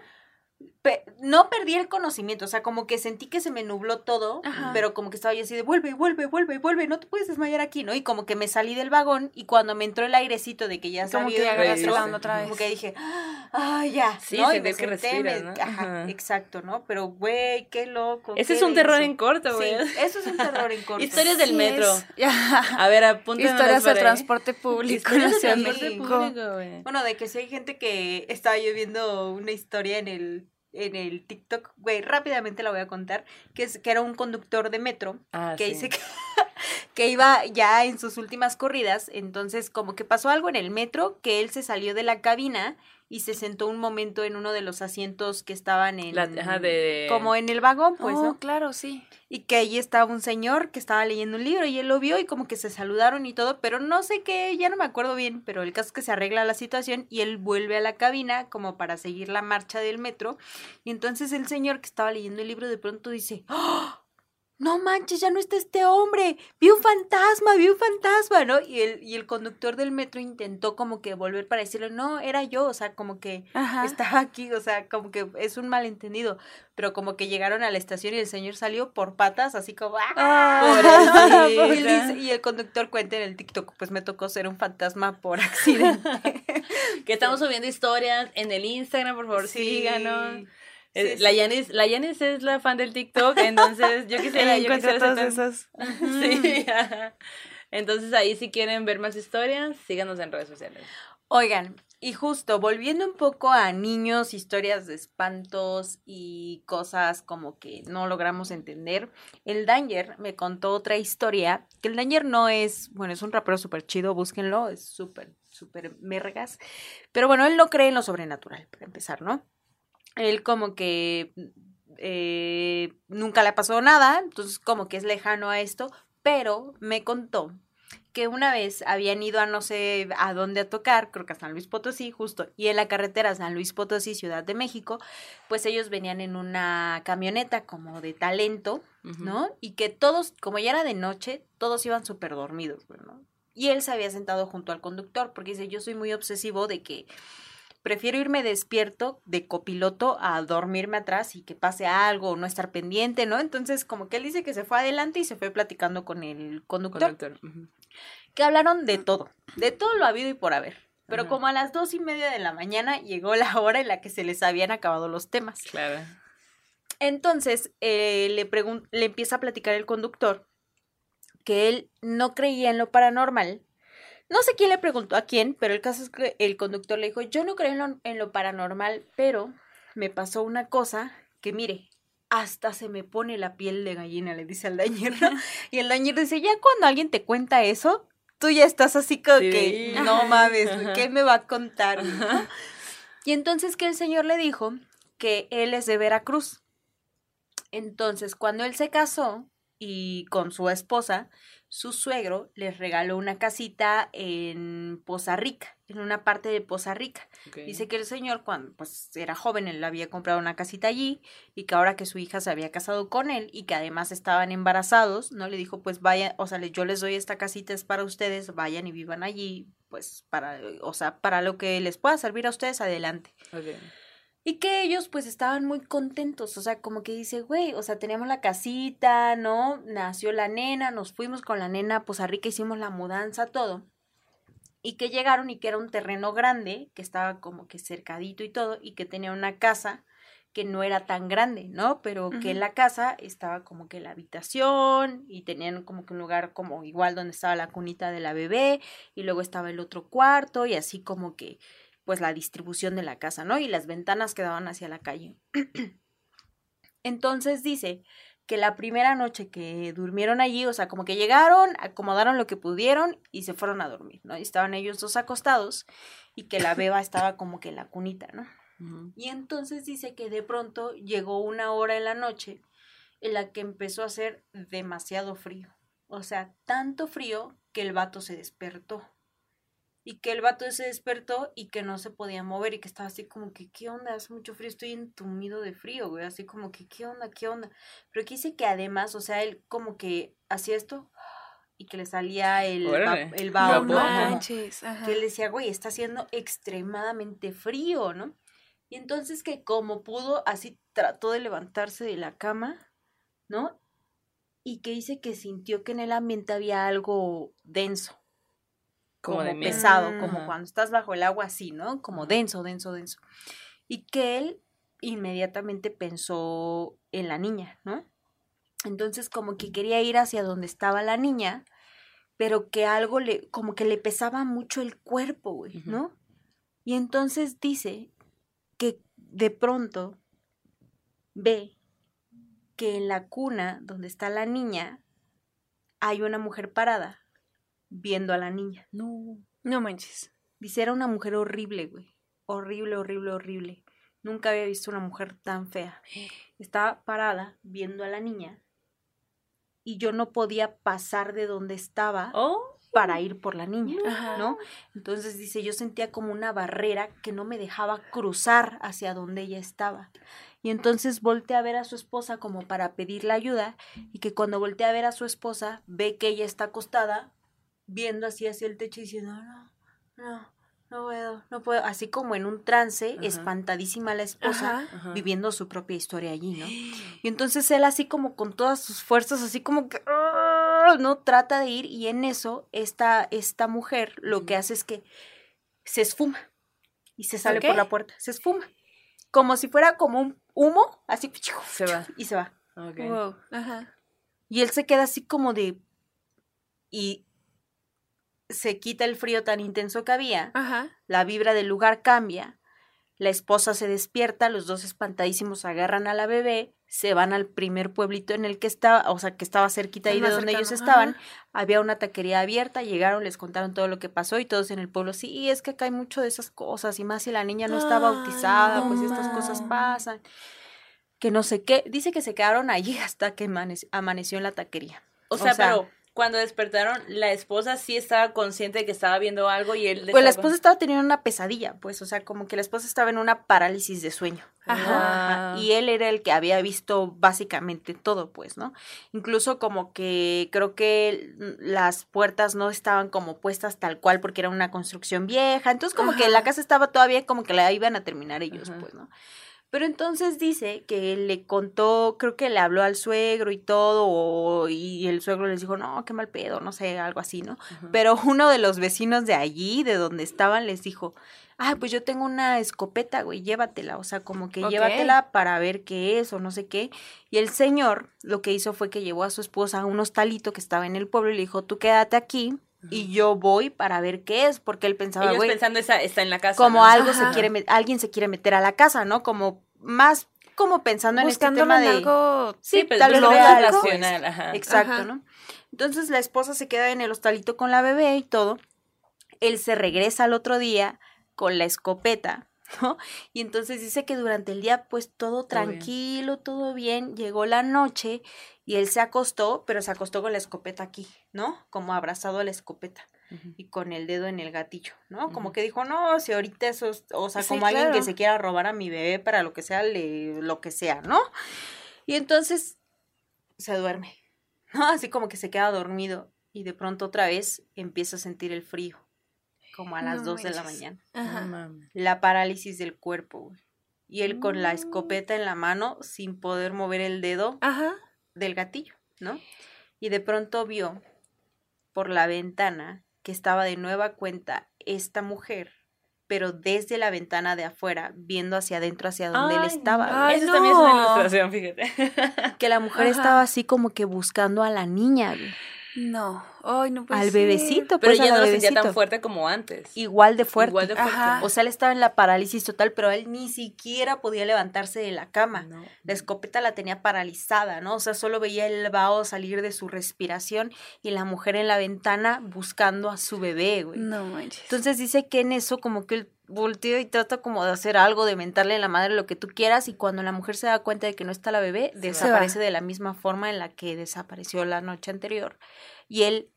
Speaker 2: Pe- no perdí el conocimiento, o sea, como que sentí que se me nubló todo,
Speaker 3: Ajá.
Speaker 2: pero como que estaba yo así de vuelve, vuelve, vuelve, vuelve, no te puedes desmayar aquí, ¿no? Y como que me salí del vagón y cuando me entró el airecito de que ya metro,
Speaker 3: onda otra vez.
Speaker 2: como que dije, ah, ya,
Speaker 1: Sí,
Speaker 2: ¿no? Y
Speaker 1: sentir
Speaker 2: me
Speaker 1: que
Speaker 2: senté,
Speaker 1: respiras,
Speaker 2: me-
Speaker 1: ¿no?
Speaker 2: Ajá,
Speaker 1: Ajá.
Speaker 2: exacto, ¿no? Pero, güey, qué loco.
Speaker 1: Ese
Speaker 2: qué
Speaker 1: es un terror en corto,
Speaker 2: Sí,
Speaker 1: güey.
Speaker 2: eso es un terror en corto.
Speaker 1: Historias del
Speaker 3: Sí
Speaker 1: metro. A ver, apúntanos
Speaker 3: Historias del transporte público en la
Speaker 1: Historias
Speaker 3: Ciudad
Speaker 1: del
Speaker 3: de
Speaker 1: transporte
Speaker 3: México.
Speaker 1: público, güey.
Speaker 2: Bueno, de que si hay gente que estaba yo viendo una historia en el en el TikTok, güey, rápidamente la voy a contar, que es que era un conductor de metro
Speaker 1: Ah,
Speaker 2: que
Speaker 1: sí.
Speaker 2: dice que, que iba ya en sus últimas corridas, entonces como que pasó algo en el metro, que él se salió de la cabina y se sentó un momento en uno de los asientos que estaban en
Speaker 1: La- ajá, de-
Speaker 2: como en el vagón, pues,
Speaker 3: oh,
Speaker 2: ¿no?
Speaker 3: claro, sí.
Speaker 2: Y que ahí estaba un señor que estaba leyendo un libro y él lo vio y como que se saludaron y todo, pero no sé qué, ya no me acuerdo bien, pero el caso es que se arregla la situación y él vuelve a la cabina como para seguir la marcha del metro y entonces el señor que estaba leyendo el libro de pronto dice, ¡Oh! No manches, ya no está este hombre, vi un fantasma, vi un fantasma, ¿no? Y el, y el conductor del metro intentó como que volver para decirle, no, era yo, o sea, como que
Speaker 3: Ajá.
Speaker 2: estaba aquí, o sea, como que es un malentendido, pero como que llegaron a la estación y el señor salió por patas, así como, ¡ah!
Speaker 3: Ah,
Speaker 2: y el conductor cuenta en el TikTok, pues me tocó ser un fantasma por accidente.
Speaker 1: Que estamos subiendo historias en el Instagram, por favor,
Speaker 2: Sí.
Speaker 1: síganos.
Speaker 2: Sí,
Speaker 1: Eh. La Yanis, la Yanis es la fan del TikTok, entonces yo quisiera, yo quisiera tan-
Speaker 3: esas.
Speaker 1: Sí. Entonces ahí si quieren ver más historias, síganos en redes sociales.
Speaker 2: Oigan, y justo volviendo un poco a niños, historias de espantos y cosas como que no logramos entender, el Danger me contó otra historia, que el Danger no es, bueno, es un rapero súper chido, búsquenlo, es súper, súper mergas, pero bueno, él no cree en lo sobrenatural, para empezar, ¿no? Él como que eh, nunca le ha pasado nada, entonces como que es lejano a esto, pero me contó que una vez habían ido a no sé a dónde a tocar, creo que a San Luis Potosí, justo, y en la carretera San Luis Potosí, Ciudad de México, pues ellos venían en una camioneta como de talento. ¿no? Y que todos, como ya era de noche, todos iban súper dormidos, ¿no? Y él se había sentado junto al conductor, porque dice, yo soy muy obsesivo de que prefiero irme despierto de copiloto a dormirme atrás y que pase algo o no estar pendiente, ¿no? Entonces, como que él dice que se fue adelante y se fue platicando con el conductor
Speaker 1: Conductor. Ujú.
Speaker 2: que hablaron de todo, de todo lo habido y por haber. Pero como a las dos y media de la mañana llegó la hora en la que se les habían acabado los temas.
Speaker 1: Claro.
Speaker 2: Entonces eh, le, le empieza a platicar el conductor que él no creía en lo paranormal. No sé quién le preguntó a quién, pero el caso es que el conductor le dijo, yo no creo en lo, en lo paranormal, pero me pasó una cosa que mire, hasta se me pone la piel de gallina, le dice al dañero. Y el dañero dice, ya cuando alguien te cuenta eso, tú ya estás así como
Speaker 1: Sí,
Speaker 2: que, no mames. ¿qué me va a contar? güey?" Y entonces que el señor le dijo que él es de Veracruz. Entonces, cuando él se casó y con su esposa, su suegro les regaló una casita en Poza Rica, en una parte de Poza Rica. Dice que el señor, cuando pues era joven, él había comprado una casita allí y que ahora que su hija se había casado con él y que además estaban embarazados, ¿no? Le dijo, pues vayan, o sea, yo les doy esta casita, es para ustedes, vayan y vivan allí, pues para, o sea, para lo que les pueda servir a ustedes, adelante. Y que ellos pues estaban muy contentos, o sea, como que dice, güey, o sea, teníamos la casita, ¿no? Nació la nena, nos fuimos con la nena a Poza Rica, hicimos la mudanza, todo. Y que llegaron y que era un terreno grande, que estaba como que cercadito y todo, y que tenía una casa que no era tan grande, ¿no? Pero que en la casa estaba como que la habitación y tenían como que un lugar como igual donde estaba la cunita de la bebé y luego estaba el otro cuarto y así como que pues la distribución de la casa, ¿no? Y las ventanas que daban hacia la calle. Entonces dice que la primera noche que durmieron allí, o sea, como que llegaron, acomodaron lo que pudieron y se fueron a dormir, ¿no? Y estaban ellos dos acostados y que la beba estaba como que en la cunita, ¿no? Y entonces dice que de pronto llegó una hora en la noche en la que empezó a hacer demasiado frío. O sea, tanto frío que el vato se despertó. Y que el vato se despertó y que no se podía mover y que estaba así como que, ¿qué onda? Hace mucho frío, estoy entumido de frío, güey. Así como que, ¿qué onda? ¿Qué onda? Pero aquí dice que además, o sea, él como que hacía esto y que le salía el, va- el que él decía, güey, está haciendo extremadamente frío, ¿no? Y entonces que como pudo, así trató de levantarse de la cama, ¿no? Y que dice que sintió que en el ambiente había algo denso,
Speaker 1: Como
Speaker 2: pesado, como cuando estás bajo el agua así, ¿no? Como denso, denso, denso. Y que él inmediatamente pensó en la niña, ¿no? Entonces como que quería ir hacia donde estaba la niña, pero que algo le, como que le pesaba mucho el cuerpo, güey. ¿no? Y entonces dice que de pronto ve que en la cuna donde está la niña hay una mujer parada viendo a la niña.
Speaker 1: No.
Speaker 3: No manches.
Speaker 2: Dice, era una mujer horrible, güey. Horrible, horrible, horrible. Nunca había visto una mujer tan fea. Estaba parada viendo a la niña y yo no podía pasar de donde estaba
Speaker 1: Oh.
Speaker 2: para ir por la niña,
Speaker 3: Ajá.
Speaker 2: ¿no? Entonces dice, yo sentía como una barrera que no me dejaba cruzar hacia donde ella estaba. Y entonces volteé a ver a su esposa como para pedirle ayuda y que cuando volteé a ver a su esposa ve que ella está acostada viendo así hacia el techo y diciendo, no, no, no puedo, no puedo, así como en un trance,
Speaker 1: Ajá.
Speaker 2: espantadísima la esposa,
Speaker 3: Ajá.
Speaker 1: Ajá.
Speaker 2: viviendo su propia historia allí, ¿no? Y entonces él así como con todas sus fuerzas, así como que, ¡ah! no trata de ir y en eso esta, esta mujer lo que hace es que se esfuma y se sale por la puerta, se esfuma, como si fuera como un humo, así
Speaker 1: Se va.
Speaker 2: y se va.
Speaker 1: Ok.
Speaker 3: Wow. Ajá.
Speaker 2: Y él se queda así como de... y se quita el frío tan intenso que había,
Speaker 3: Ajá.
Speaker 2: la vibra del lugar cambia, la esposa se despierta, los dos espantadísimos agarran a la bebé, se van al primer pueblito en el que estaba, o sea, que estaba cerquita ahí de donde ellos estaban,
Speaker 3: ajá.
Speaker 2: había una taquería abierta, llegaron, les contaron todo lo que pasó y todos en el pueblo, sí, y es que acá hay mucho de esas cosas, y más si la niña no está bautizada,
Speaker 3: no
Speaker 2: pues estas cosas pasan, que no sé qué, dice que se quedaron allí hasta que amanec- amaneció en la taquería.
Speaker 1: O sea, pero cuando despertaron, la esposa sí estaba consciente de que estaba viendo algo y él...
Speaker 2: Pues la esposa estaba teniendo una pesadilla, pues, o sea, como que la esposa estaba en una parálisis de sueño.
Speaker 3: Ajá.
Speaker 2: Ajá, Y él era el que había visto básicamente todo, pues, ¿no? Incluso como que creo que las puertas no estaban como puestas tal cual porque era una construcción vieja. Entonces como que la casa estaba todavía como que la iban a terminar ellos, pues, ¿no? Pero entonces dice que él le contó, creo que le habló al suegro y todo, o- y el suegro les dijo, no, qué mal pedo, no sé, algo así, ¿no? Pero uno de los vecinos de allí, de donde estaban, les dijo, ah, pues yo tengo una escopeta, güey, llévatela, o sea, como que llévatela para ver qué es o no sé qué. Y el señor lo que hizo fue que llevó a su esposa a un hostalito que estaba en el pueblo y le dijo, tú quédate aquí y yo voy para ver qué es, porque él pensaba,
Speaker 1: Ellos
Speaker 2: güey,
Speaker 1: pensando esa, está en la casa.
Speaker 2: como
Speaker 1: ¿no?
Speaker 2: algo
Speaker 3: Ajá.
Speaker 2: se quiere, alguien se quiere meter a la casa, ¿no? Como más como pensando en este tema
Speaker 3: en
Speaker 2: de
Speaker 3: algo.
Speaker 1: Sí,
Speaker 2: sí, tal vez
Speaker 1: racional, ajá.
Speaker 2: Exacto,
Speaker 3: Ajá.
Speaker 2: ¿no? Entonces la esposa se queda en el hostalito con la bebé y todo. Él se regresa al otro día con la escopeta, ¿no? Y entonces dice que durante el día pues todo
Speaker 1: Todo bien.
Speaker 2: tranquilo, todo bien. Llegó la noche y él se acostó, pero se acostó con la escopeta aquí, ¿no? Como abrazado a la escopeta Y con el dedo en el gatillo, ¿no? Como que dijo, no, si ahorita eso, es- o sea,
Speaker 3: Sí,
Speaker 2: como alguien que se quiera robar a mi bebé para lo que sea, le, lo que sea, ¿no? Y entonces se duerme, ¿no? Así como que se queda dormido y de pronto otra vez empieza a sentir el frío, como a las
Speaker 3: No
Speaker 2: 2 de la mañana.
Speaker 3: Ajá.
Speaker 2: La parálisis del cuerpo, güey. Y él con la
Speaker 1: Mm.
Speaker 2: escopeta en la mano sin poder mover el dedo
Speaker 3: Ajá.
Speaker 2: del gatillo, ¿no? Y de pronto vio por la ventana que estaba de nueva cuenta esta mujer, pero desde la ventana de afuera, viendo hacia adentro, hacia donde él estaba.
Speaker 3: Ay,
Speaker 1: Eso también es una ilustración, fíjate.
Speaker 2: Que la mujer
Speaker 3: Ajá.
Speaker 2: estaba así como que buscando a la niña, güey.
Speaker 3: No. Ay, no puede
Speaker 2: al
Speaker 3: ser.
Speaker 2: bebecito,
Speaker 1: Pero
Speaker 2: pues
Speaker 1: ya
Speaker 2: al
Speaker 1: no lo sentía tan fuerte como antes.
Speaker 2: Igual de fuerte.
Speaker 1: Igual de fuerte.
Speaker 3: Ajá.
Speaker 2: O sea, él estaba en la parálisis total, pero él ni siquiera podía levantarse de la cama.
Speaker 1: No.
Speaker 2: La escopeta la tenía paralizada, ¿no? O sea, solo veía el vaho salir de su respiración y la mujer en la ventana buscando a su bebé, güey.
Speaker 3: No manches.
Speaker 2: Entonces dice que en eso como que él voltea y trata como de hacer algo, de mentarle a la madre lo que tú quieras y cuando la mujer se da cuenta de que no está la bebé, desaparece de la misma forma en la que desapareció la noche anterior. Y él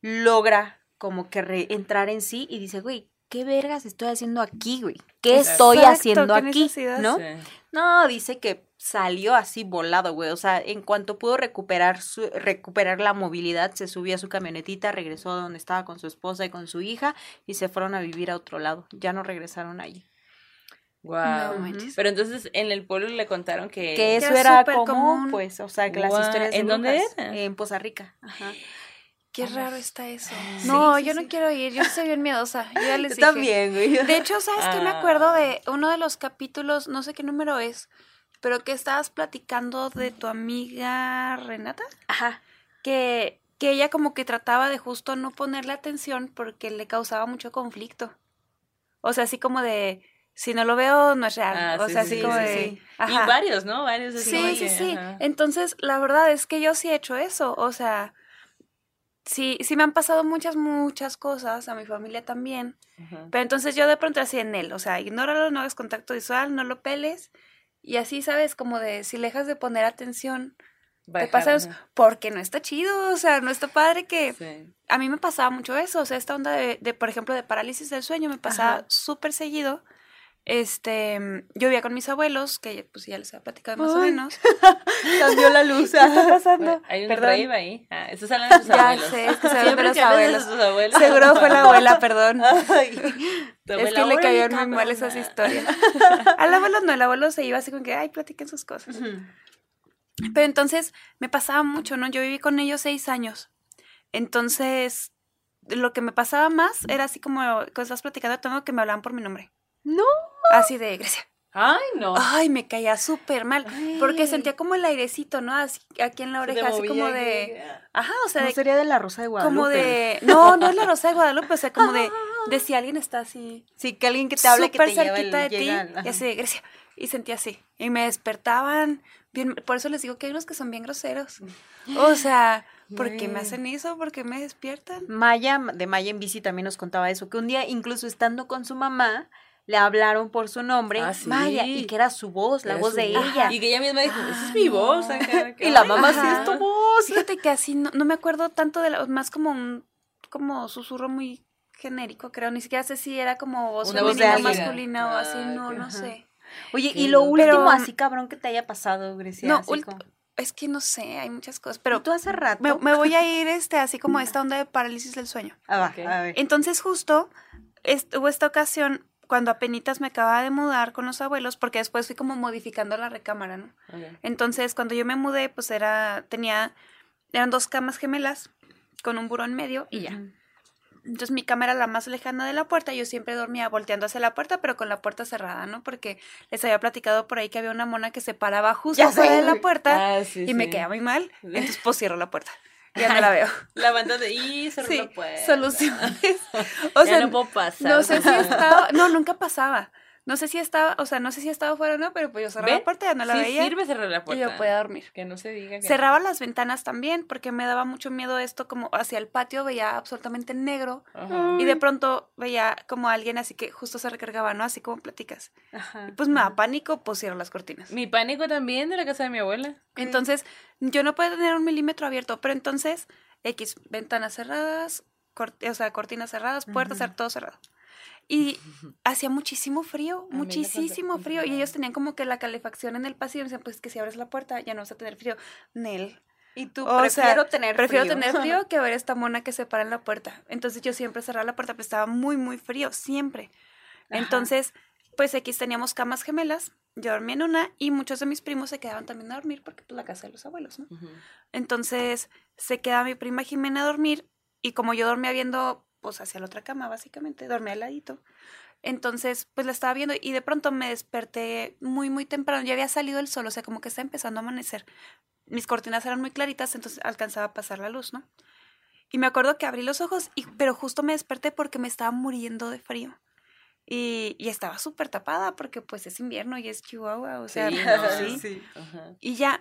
Speaker 2: logra como que re- entrar en sí y dice, güey, ¿qué vergas estoy haciendo aquí, güey? ¿Qué estoy haciendo
Speaker 3: qué
Speaker 2: aquí? ¿no?
Speaker 1: Sí.
Speaker 2: No, dice que salió así volado, güey. O sea, en cuanto pudo recuperar su, recuperar la movilidad, se subió a su camionetita, regresó a donde estaba con su esposa y con su hija y se fueron a vivir a otro lado. Ya no regresaron allí.
Speaker 3: No manches.
Speaker 1: Pero entonces en el pueblo le contaron que.
Speaker 2: Que eso
Speaker 3: era
Speaker 2: era,
Speaker 3: súper
Speaker 2: común,
Speaker 3: común.
Speaker 2: pues, o sea, que las historias de
Speaker 1: ¿en dónde era?
Speaker 2: En Poza Rica. Ajá.
Speaker 3: Qué raro está eso.
Speaker 2: Sí,
Speaker 3: No,
Speaker 2: sí,
Speaker 3: yo
Speaker 2: sí.
Speaker 3: no quiero ir. Yo soy bien miedosa. Yo ya les
Speaker 2: Yo
Speaker 3: dije.
Speaker 2: también, güey.
Speaker 3: De hecho, ¿sabes qué? Me
Speaker 1: Ah.
Speaker 3: acuerdo de uno de los capítulos, no sé qué número es, pero que estabas platicando de tu amiga Renata,
Speaker 2: Ajá.
Speaker 3: que, que ella como que trataba de justo no ponerle atención porque le causaba mucho conflicto. O sea, así como de, si no lo veo, no es real.
Speaker 1: Ah,
Speaker 3: o
Speaker 1: sí,
Speaker 3: sea,
Speaker 1: sí,
Speaker 3: así
Speaker 1: sí,
Speaker 3: como
Speaker 1: sí,
Speaker 3: de...
Speaker 1: Y varios, ¿no? Varios. así
Speaker 3: Sí, sí,
Speaker 1: que,
Speaker 3: sí.
Speaker 1: ajá.
Speaker 3: Entonces, la verdad es que yo sí he hecho eso. O sea, sí, sí me han pasado muchas, muchas cosas, a mi familia también.
Speaker 1: Ajá.
Speaker 3: Pero entonces yo de pronto así en él, o sea, ignóralo, no hagas contacto visual, no lo peles. Y así, ¿sabes? Como de si le dejas de poner atención, te
Speaker 1: Bajar,
Speaker 3: pasa eso,
Speaker 1: ajá.
Speaker 3: porque no está chido, o sea, no está padre que...
Speaker 1: Sí.
Speaker 3: A mí me pasaba mucho eso, o sea, esta onda de, de, por ejemplo, de parálisis del sueño me pasaba súper seguido. Este, yo vivía con mis abuelos, que pues ya les había platicado más o menos.
Speaker 2: Cambió la luz.
Speaker 3: ¿Qué está pasando?
Speaker 1: Hay un
Speaker 3: Perdón.
Speaker 1: rave ahí. Ah, estás hablando de
Speaker 3: Ya
Speaker 1: abuelos.
Speaker 3: sé, es que se de
Speaker 1: Siempre
Speaker 3: los
Speaker 1: de
Speaker 3: abuelos. Seguro fue la abuela, perdón.
Speaker 2: Ay.
Speaker 3: Es que le
Speaker 1: "Órale,
Speaker 3: cayeron muy
Speaker 1: cabrona".
Speaker 3: mal esas historias. Al abuelo no, el abuelo se iba así como que, ay, platiquen sus cosas. Pero entonces me pasaba mucho, ¿no? Yo viví con ellos seis años. Entonces, lo que me pasaba más era así como cuando estás platicando, tengo que me hablaban por mi nombre.
Speaker 2: No.
Speaker 3: Así de Grecia.
Speaker 1: Ay, no.
Speaker 3: Ay, me caía súper mal. Porque sentía como el airecito, ¿no? Así, aquí en la oreja, así como de. Ajá, o sea,
Speaker 2: No
Speaker 3: de-
Speaker 2: sería de la Rosa de Guadalupe.
Speaker 3: como de. No, no es la Rosa de Guadalupe, o sea, como de, de si alguien está así
Speaker 2: Sí, que alguien que te hable que
Speaker 3: súper
Speaker 2: te
Speaker 3: cerquita
Speaker 2: el,
Speaker 3: de ti y así de Grecia. Y sentía así. Y me despertaban bien. Por eso les digo que hay unos que son bien groseros. O sea, ¿por qué me hacen eso? ¿Por qué me despiertan?
Speaker 2: Maya, de Maya en bici también nos contaba eso, que un día incluso estando con su mamá, le hablaron por su nombre,
Speaker 1: Ah, sí.
Speaker 2: Maya, y que era su voz, la
Speaker 1: Era
Speaker 2: voz de
Speaker 1: voz.
Speaker 2: ella.
Speaker 1: Y que ella misma dijo, esa es
Speaker 3: Ah,
Speaker 1: mi
Speaker 3: no.
Speaker 1: voz. acá,
Speaker 2: Y la mamá sí es tu voz.
Speaker 3: Fíjate que así no, no me acuerdo tanto de la. Más como un. Como susurro muy genérico, creo. Ni siquiera sé si era como voz
Speaker 1: Una voz de
Speaker 3: femenina o
Speaker 2: alguien.
Speaker 3: masculina o así.
Speaker 1: Ah,
Speaker 3: No, no
Speaker 2: Ajá.
Speaker 3: sé.
Speaker 2: Oye,
Speaker 1: Qué
Speaker 2: y lo último
Speaker 3: Pero-
Speaker 2: así cabrón que te haya pasado, Grecia.
Speaker 3: No,
Speaker 2: así como-
Speaker 3: Es que no sé, hay muchas cosas.
Speaker 2: Pero tú hace rato.
Speaker 3: me, me voy a ir este así como a esta onda de parálisis del sueño.
Speaker 2: Ah, va,
Speaker 1: Ok.
Speaker 2: a ver.
Speaker 3: Entonces justo est- hubo esta ocasión cuando apenas me acababa de mudar con los abuelos, porque después fui como modificando la recámara, ¿no?
Speaker 1: Ok.
Speaker 3: Entonces cuando yo me mudé, pues era, tenía, eran dos camas gemelas con un buró en medio y ya. Entonces mi cama era la más lejana de la puerta, yo siempre dormía volteando hacia la puerta, pero con la puerta cerrada, ¿no? Porque les había platicado por ahí que había una mona que se paraba justo fuera de la puerta
Speaker 1: Ah, sí,
Speaker 3: y me quedaba muy mal. Entonces pues cierro la puerta. Ya no la veo.
Speaker 1: La banda de y
Speaker 3: Sí,
Speaker 1: la puerta.
Speaker 3: soluciones. O
Speaker 1: Ya
Speaker 3: sea,
Speaker 1: no puedo pasar.
Speaker 3: no sé si estaba, no, nunca pasaba. No sé si estaba, o sea, no sé si estaba afuera o no, pero pues yo cerraba
Speaker 1: ¿Ve?
Speaker 3: la puerta, ya no la
Speaker 1: sí
Speaker 3: veía.
Speaker 1: sirve cerrar la
Speaker 3: y
Speaker 1: puerta.
Speaker 3: yo podía dormir.
Speaker 1: Que no se diga que
Speaker 3: Cerraba las ventanas también porque me daba mucho miedo esto como hacia el patio veía absolutamente negro
Speaker 1: Ajá.
Speaker 3: y de pronto veía como alguien así que justo se recargaba, ¿no? Así como platicas.
Speaker 2: Ajá.
Speaker 3: Y pues me da pánico, pues cierro las cortinas.
Speaker 1: Mi pánico también de la casa de mi abuela.
Speaker 3: Entonces, yo no puedo tener un milímetro abierto, pero entonces, X, ventanas cerradas, o sea, cortinas cerradas, puertas, todo cerrado. Y hacía muchísimo frío,
Speaker 1: A
Speaker 3: muchísimo frío. Y ellos tenían como que la calefacción en el pasillo. Y decían, pues que si abres la puerta ya no vas a tener frío. Nel.
Speaker 2: Y tú,
Speaker 3: O sea,
Speaker 2: prefiero tener
Speaker 3: Prefiero
Speaker 2: frío.
Speaker 3: tener frío que ver esta mona que se para en la puerta. Entonces yo siempre cerraba la puerta, pero estaba muy, muy frío, siempre.
Speaker 2: Ajá.
Speaker 3: Entonces, pues X teníamos camas gemelas. Yo dormía en una y muchos de mis primos se quedaban también a dormir porque pues la casa de los abuelos, ¿no? Entonces se queda mi prima Jimena a dormir y como yo dormía viendo pues hacia la otra cama básicamente, dormía al ladito. Entonces pues la estaba viendo y de pronto me desperté muy muy temprano, ya había salido el sol, o sea como que está empezando a amanecer. Mis cortinas eran muy claritas, entonces alcanzaba a pasar la luz, ¿no? Y me acuerdo que abrí los ojos, y, pero justo me desperté porque me estaba muriendo de frío. Y, y estaba súper tapada porque pues es invierno y es Chihuahua, o sea,
Speaker 1: Sí,
Speaker 3: sí.
Speaker 1: no,
Speaker 2: sí.
Speaker 1: Ajá.
Speaker 3: Y ya,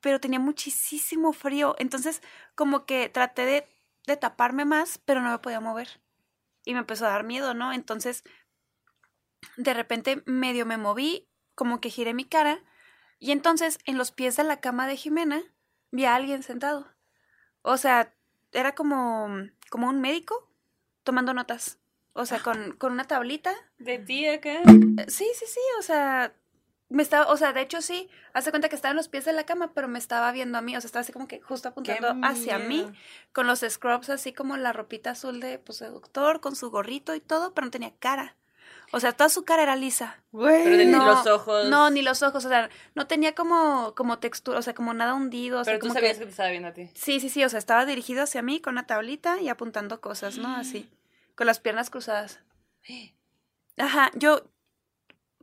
Speaker 3: pero tenía muchísimo frío. Entonces, como que traté de, de taparme más, pero no me podía mover. Y me empezó a dar miedo, ¿no? Entonces, de repente medio me moví, como que giré mi cara. Y entonces, en los pies de la cama de Jimena, vi a alguien sentado. O sea, era como, como un médico tomando notas. O sea, con, con una tablita
Speaker 1: De ti acá.
Speaker 3: Sí, sí, sí, o sea, me estaba, o sea, de hecho sí, hace cuenta que estaba en los pies de la cama, pero me estaba viendo a mí, o sea, estaba así como que justo apuntando hacia mí, con los scrubs así como la ropita azul de, pues, de doctor, con su gorrito y todo, pero no tenía cara. O sea, toda su cara era lisa.
Speaker 1: Pero
Speaker 3: No,
Speaker 1: los ojos.
Speaker 3: No, ni los ojos, o sea, no tenía como, como textura, o sea, como nada hundido, o sea,
Speaker 1: Pero tú
Speaker 3: como
Speaker 1: sabías
Speaker 3: que...
Speaker 1: que te estaba viendo a ti.
Speaker 3: Sí, sí, sí, o sea, estaba dirigido hacia mí con una tablita y apuntando cosas, ¿no? Así, con las piernas cruzadas. Ajá, yo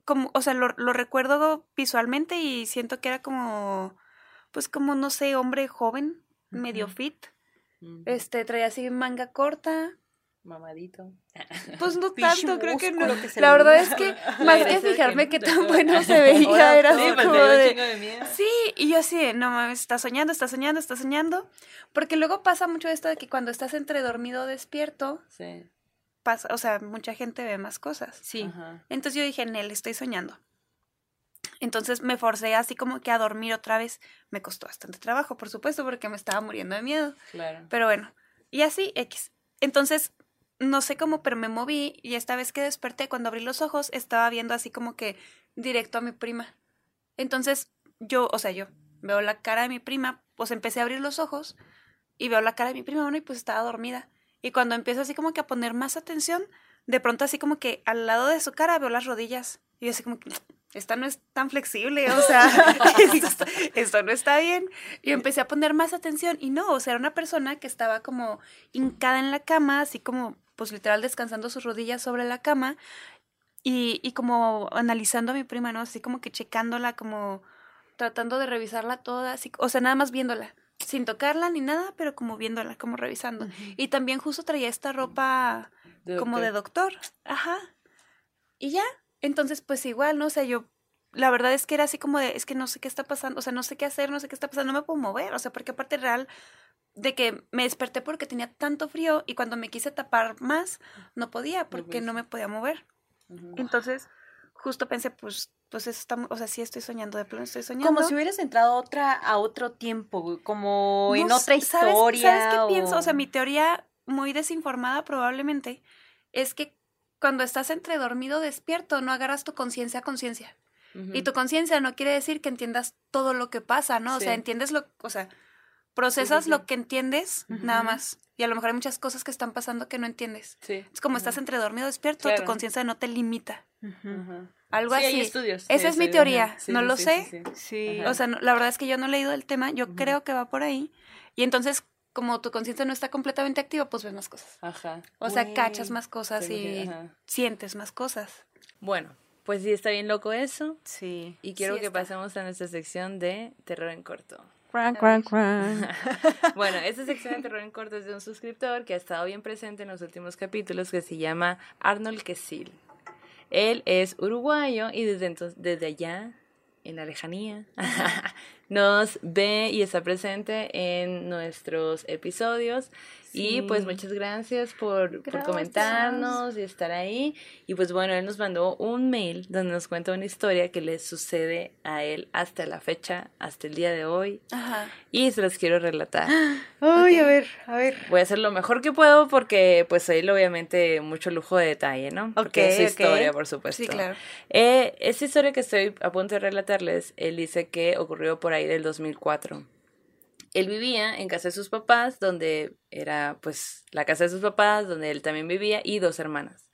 Speaker 3: como, o sea, lo, lo recuerdo visualmente y siento que era como, pues como, no sé, hombre joven, medio fit. Este, traía así manga corta.
Speaker 1: Mamadito.
Speaker 3: Pues no tanto, creo que no.
Speaker 2: que
Speaker 3: La verdad es que más que fijarme
Speaker 1: que te
Speaker 3: tan bueno se veía, era así
Speaker 1: Sí,
Speaker 3: como de... Sí, y yo así, no mames, está soñando, está soñando, está soñando. Porque luego pasa mucho esto de que cuando estás entre dormido o despierto,
Speaker 1: Sí.
Speaker 3: Pasa, o sea, mucha gente ve más cosas.
Speaker 2: Sí.
Speaker 1: Ajá.
Speaker 3: Entonces yo dije, Nel, estoy soñando. Entonces me forcé así como que a dormir otra vez. Me costó bastante trabajo, por supuesto, porque me estaba muriendo de miedo.
Speaker 1: Claro.
Speaker 3: Pero bueno, y así, X. Entonces, no sé cómo, pero me moví y esta vez que desperté, cuando abrí los ojos, estaba viendo así como que directo a mi prima. Entonces, yo, o sea, yo veo la cara de mi prima, pues empecé a abrir los ojos y veo la cara de mi prima, bueno, y pues estaba dormida. Y cuando empiezo así como que a poner más atención, de pronto así como que al lado de su cara veo las rodillas. Y yo así como que, esta no es tan flexible, o sea, esto, no está bien. Y empecé a poner más atención y no, o sea, era una persona que estaba como hincada en la cama, así como, pues literal descansando sus rodillas sobre la cama y, y como analizando a mi prima, ¿no? Así como que checándola, como tratando de revisarla toda, así, o sea, nada más viéndola, sin tocarla ni nada, pero como viéndola, como revisando. Y también justo traía esta ropa como de doctor. Ajá. Y ya. Entonces, pues igual, ¿no? O sea, yo, la verdad es que era así como de, es que no sé qué está pasando, o sea, no sé qué hacer, no sé qué está pasando, no me puedo mover, o sea, porque aparte real de que me desperté porque tenía tanto frío y cuando me quise tapar más, no podía porque no me podía mover. Entonces, justo pensé, pues, pues eso está, o sea, sí estoy soñando, de plano estoy soñando.
Speaker 2: Como si hubieras entrado a otra, a otro tiempo, como en
Speaker 3: No
Speaker 2: otra
Speaker 3: sé, ¿sabes-
Speaker 2: historia.
Speaker 3: ¿Sabes, qué pienso? O sea,
Speaker 2: o-
Speaker 3: mi teoría muy desinformada probablemente es que cuando estás entre dormido despierto no agarras tu conciencia a conciencia. Y tu conciencia no quiere decir que entiendas todo lo que pasa, ¿no? O sea, entiendes lo, o sea, procesas
Speaker 1: sí.
Speaker 3: lo que entiendes nada más. Y a lo mejor hay muchas cosas que están pasando que no entiendes.
Speaker 1: Sí.
Speaker 3: Es como estás entre dormido despierto,
Speaker 1: Claro.
Speaker 3: tu conciencia no te limita. Algo
Speaker 1: Sí,
Speaker 3: así.
Speaker 1: hay estudios.
Speaker 3: Esa es mi teoría, no
Speaker 1: sí,
Speaker 3: lo
Speaker 1: sí,
Speaker 3: sé.
Speaker 1: sí, sí.
Speaker 2: Sí.
Speaker 1: Ajá.
Speaker 3: O sea, no- la verdad es que yo no he leído el tema, yo creo que va por ahí. Y entonces, como tu conciencia no está completamente activa, pues ves más cosas.
Speaker 1: Ajá.
Speaker 3: O sea, cachas más cosas
Speaker 1: Sí,
Speaker 3: y
Speaker 1: ajá.
Speaker 3: sientes más cosas.
Speaker 1: Bueno, pues sí, está bien loco eso.
Speaker 2: Sí.
Speaker 1: Y quiero
Speaker 3: Sí
Speaker 1: que
Speaker 3: está.
Speaker 1: pasemos a nuestra sección de terror en corto.
Speaker 2: Cran, cran, cran.
Speaker 1: Bueno, esta sección de terror en corto es de un suscriptor que ha estado bien presente en los últimos capítulos que se llama Arnold Quesil. Él es uruguayo y desde, entonces, desde allá, en la lejanía, nos ve y está presente en nuestros episodios. Y pues
Speaker 4: Sí.
Speaker 1: muchas gracias por, por
Speaker 3: Gracias.
Speaker 1: comentarnos y estar ahí. Y pues bueno, él nos mandó un mail donde nos cuenta una historia que le sucede a él hasta la fecha, hasta el día de hoy.
Speaker 3: Ajá.
Speaker 1: Y se los quiero relatar.
Speaker 2: Ay, a ver, a ver.
Speaker 1: Voy a hacer lo mejor que puedo porque pues él obviamente mucho lujo de detalle, ¿no? Porque es su
Speaker 2: Ok, ok.
Speaker 1: historia, por supuesto.
Speaker 3: Sí, claro.
Speaker 1: Eh, esta historia que estoy a punto de relatarles, él dice que ocurrió por ahí del 2004. Él vivía en casa de sus papás, donde era pues la casa de sus papás, donde él también vivía, y dos hermanas.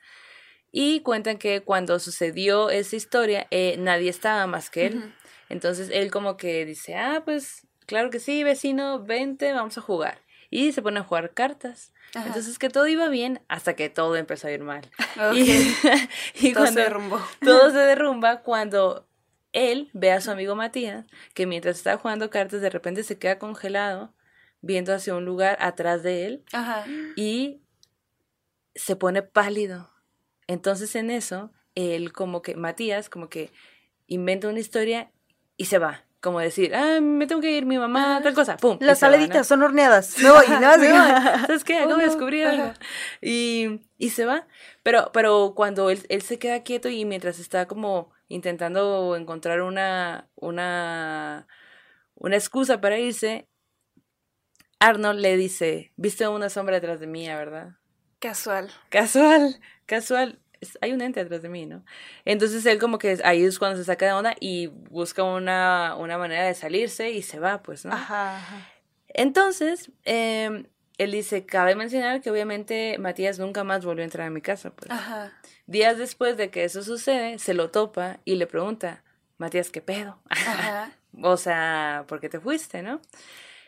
Speaker 1: Y cuentan que cuando sucedió esa historia, eh, nadie estaba más que él. Entonces él como que dice, ah, pues claro que sí, vecino, vente, vamos a jugar. Y se pone a jugar cartas.
Speaker 3: Ajá.
Speaker 1: Entonces que todo iba bien hasta que todo empezó a ir mal. Y, y
Speaker 3: Todo
Speaker 1: cuando
Speaker 3: se derrumbó.
Speaker 1: todo se derrumba cuando él ve a su amigo Matías, que mientras está jugando cartas de repente se queda congelado, viendo hacia un lugar atrás de él
Speaker 3: Ajá.
Speaker 1: y se pone pálido. Entonces en eso, él como que, Matías como que inventa una historia y se va. Como decir, ah, me tengo que ir, mi mamá, tal cosa, pum. y
Speaker 2: Las
Speaker 1: se va, ¿no?
Speaker 2: saladitas son horneadas. Me voy, ¿no?
Speaker 1: Sí,
Speaker 2: como-
Speaker 1: ¿Sabes qué? Acabo de
Speaker 3: Oh,
Speaker 1: descubrir algo.
Speaker 3: ajá.
Speaker 1: Y, y se va. Pero, pero cuando él, él se queda quieto y mientras está como intentando encontrar una, una, una excusa para irse, Arnold le dice, viste una sombra detrás de mí, ¿verdad?
Speaker 3: Casual.
Speaker 1: Casual, casual. Hay un ente detrás de mí, ¿no? Entonces él como que ahí es cuando se saca de onda y busca una, una manera de salirse y se va, pues, ¿no?
Speaker 2: Ajá, ajá.
Speaker 1: Entonces, eh, él dice, cabe mencionar que obviamente Matías nunca más volvió a entrar a mi casa. Pues.
Speaker 3: Ajá.
Speaker 1: Días después de que eso sucede, se lo topa y le pregunta, Matías, ¿qué pedo?
Speaker 3: Ajá.
Speaker 1: o sea, ¿por qué te fuiste, no?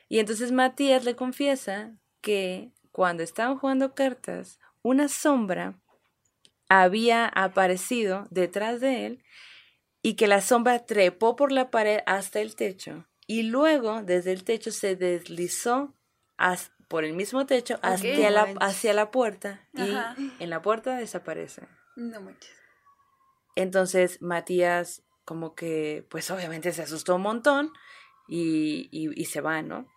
Speaker 1: Y entonces Matías le confiesa que cuando estaban jugando cartas, una sombra había aparecido detrás de él y que la sombra trepó por la pared hasta el techo y luego desde el techo se deslizó has- por el mismo techo hacia, la, hacia la puerta y
Speaker 3: Ajá.
Speaker 1: en la puerta desaparece.
Speaker 3: No manches.
Speaker 1: Entonces Matías como que pues obviamente se asustó un montón y, y, y se va, ¿no?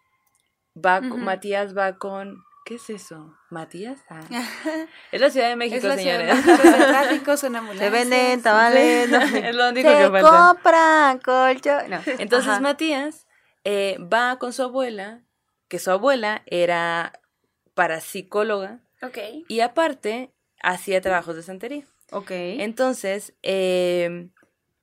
Speaker 1: Va, con-
Speaker 3: Ujú.
Speaker 1: Matías va con... ¿Qué es eso? ¿Matías? Ah. Es la Ciudad de México, señores.
Speaker 2: Se venden tamales. no.
Speaker 1: es lo único
Speaker 2: Se
Speaker 1: que falta.
Speaker 2: compran colchón. No.
Speaker 1: Entonces
Speaker 2: Ajá.
Speaker 1: Matías eh, va con su abuela, que su abuela era parapsicóloga
Speaker 3: Ok.
Speaker 1: y aparte hacía trabajos de santería.
Speaker 2: Ok.
Speaker 1: Entonces, eh,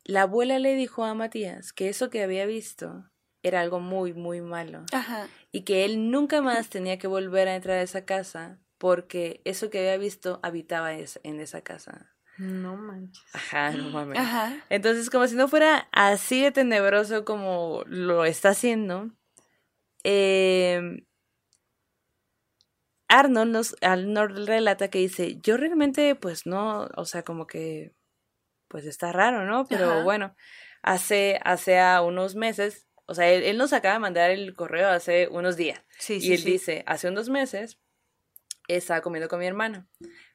Speaker 1: la abuela le dijo a Matías que eso que había visto era algo muy, muy malo
Speaker 3: Ajá.
Speaker 1: y que él nunca más tenía que volver a entrar a esa casa porque eso que había visto habitaba es- en esa casa.
Speaker 2: No manches.
Speaker 1: Ajá, no mames.
Speaker 3: Ajá.
Speaker 1: Entonces, como si no fuera así de tenebroso como lo está haciendo, eh, Arnold nos Arnold relata que dice, yo realmente, pues no, o sea, como que, pues está raro, ¿no? Pero
Speaker 3: Ajá.
Speaker 1: bueno, hace, hace a unos meses, o sea, él, él nos acaba de mandar el correo hace unos días.
Speaker 2: Sí,
Speaker 1: Y
Speaker 2: sí,
Speaker 1: él
Speaker 2: sí.
Speaker 1: dice, hace unos meses estaba comiendo con mi hermano.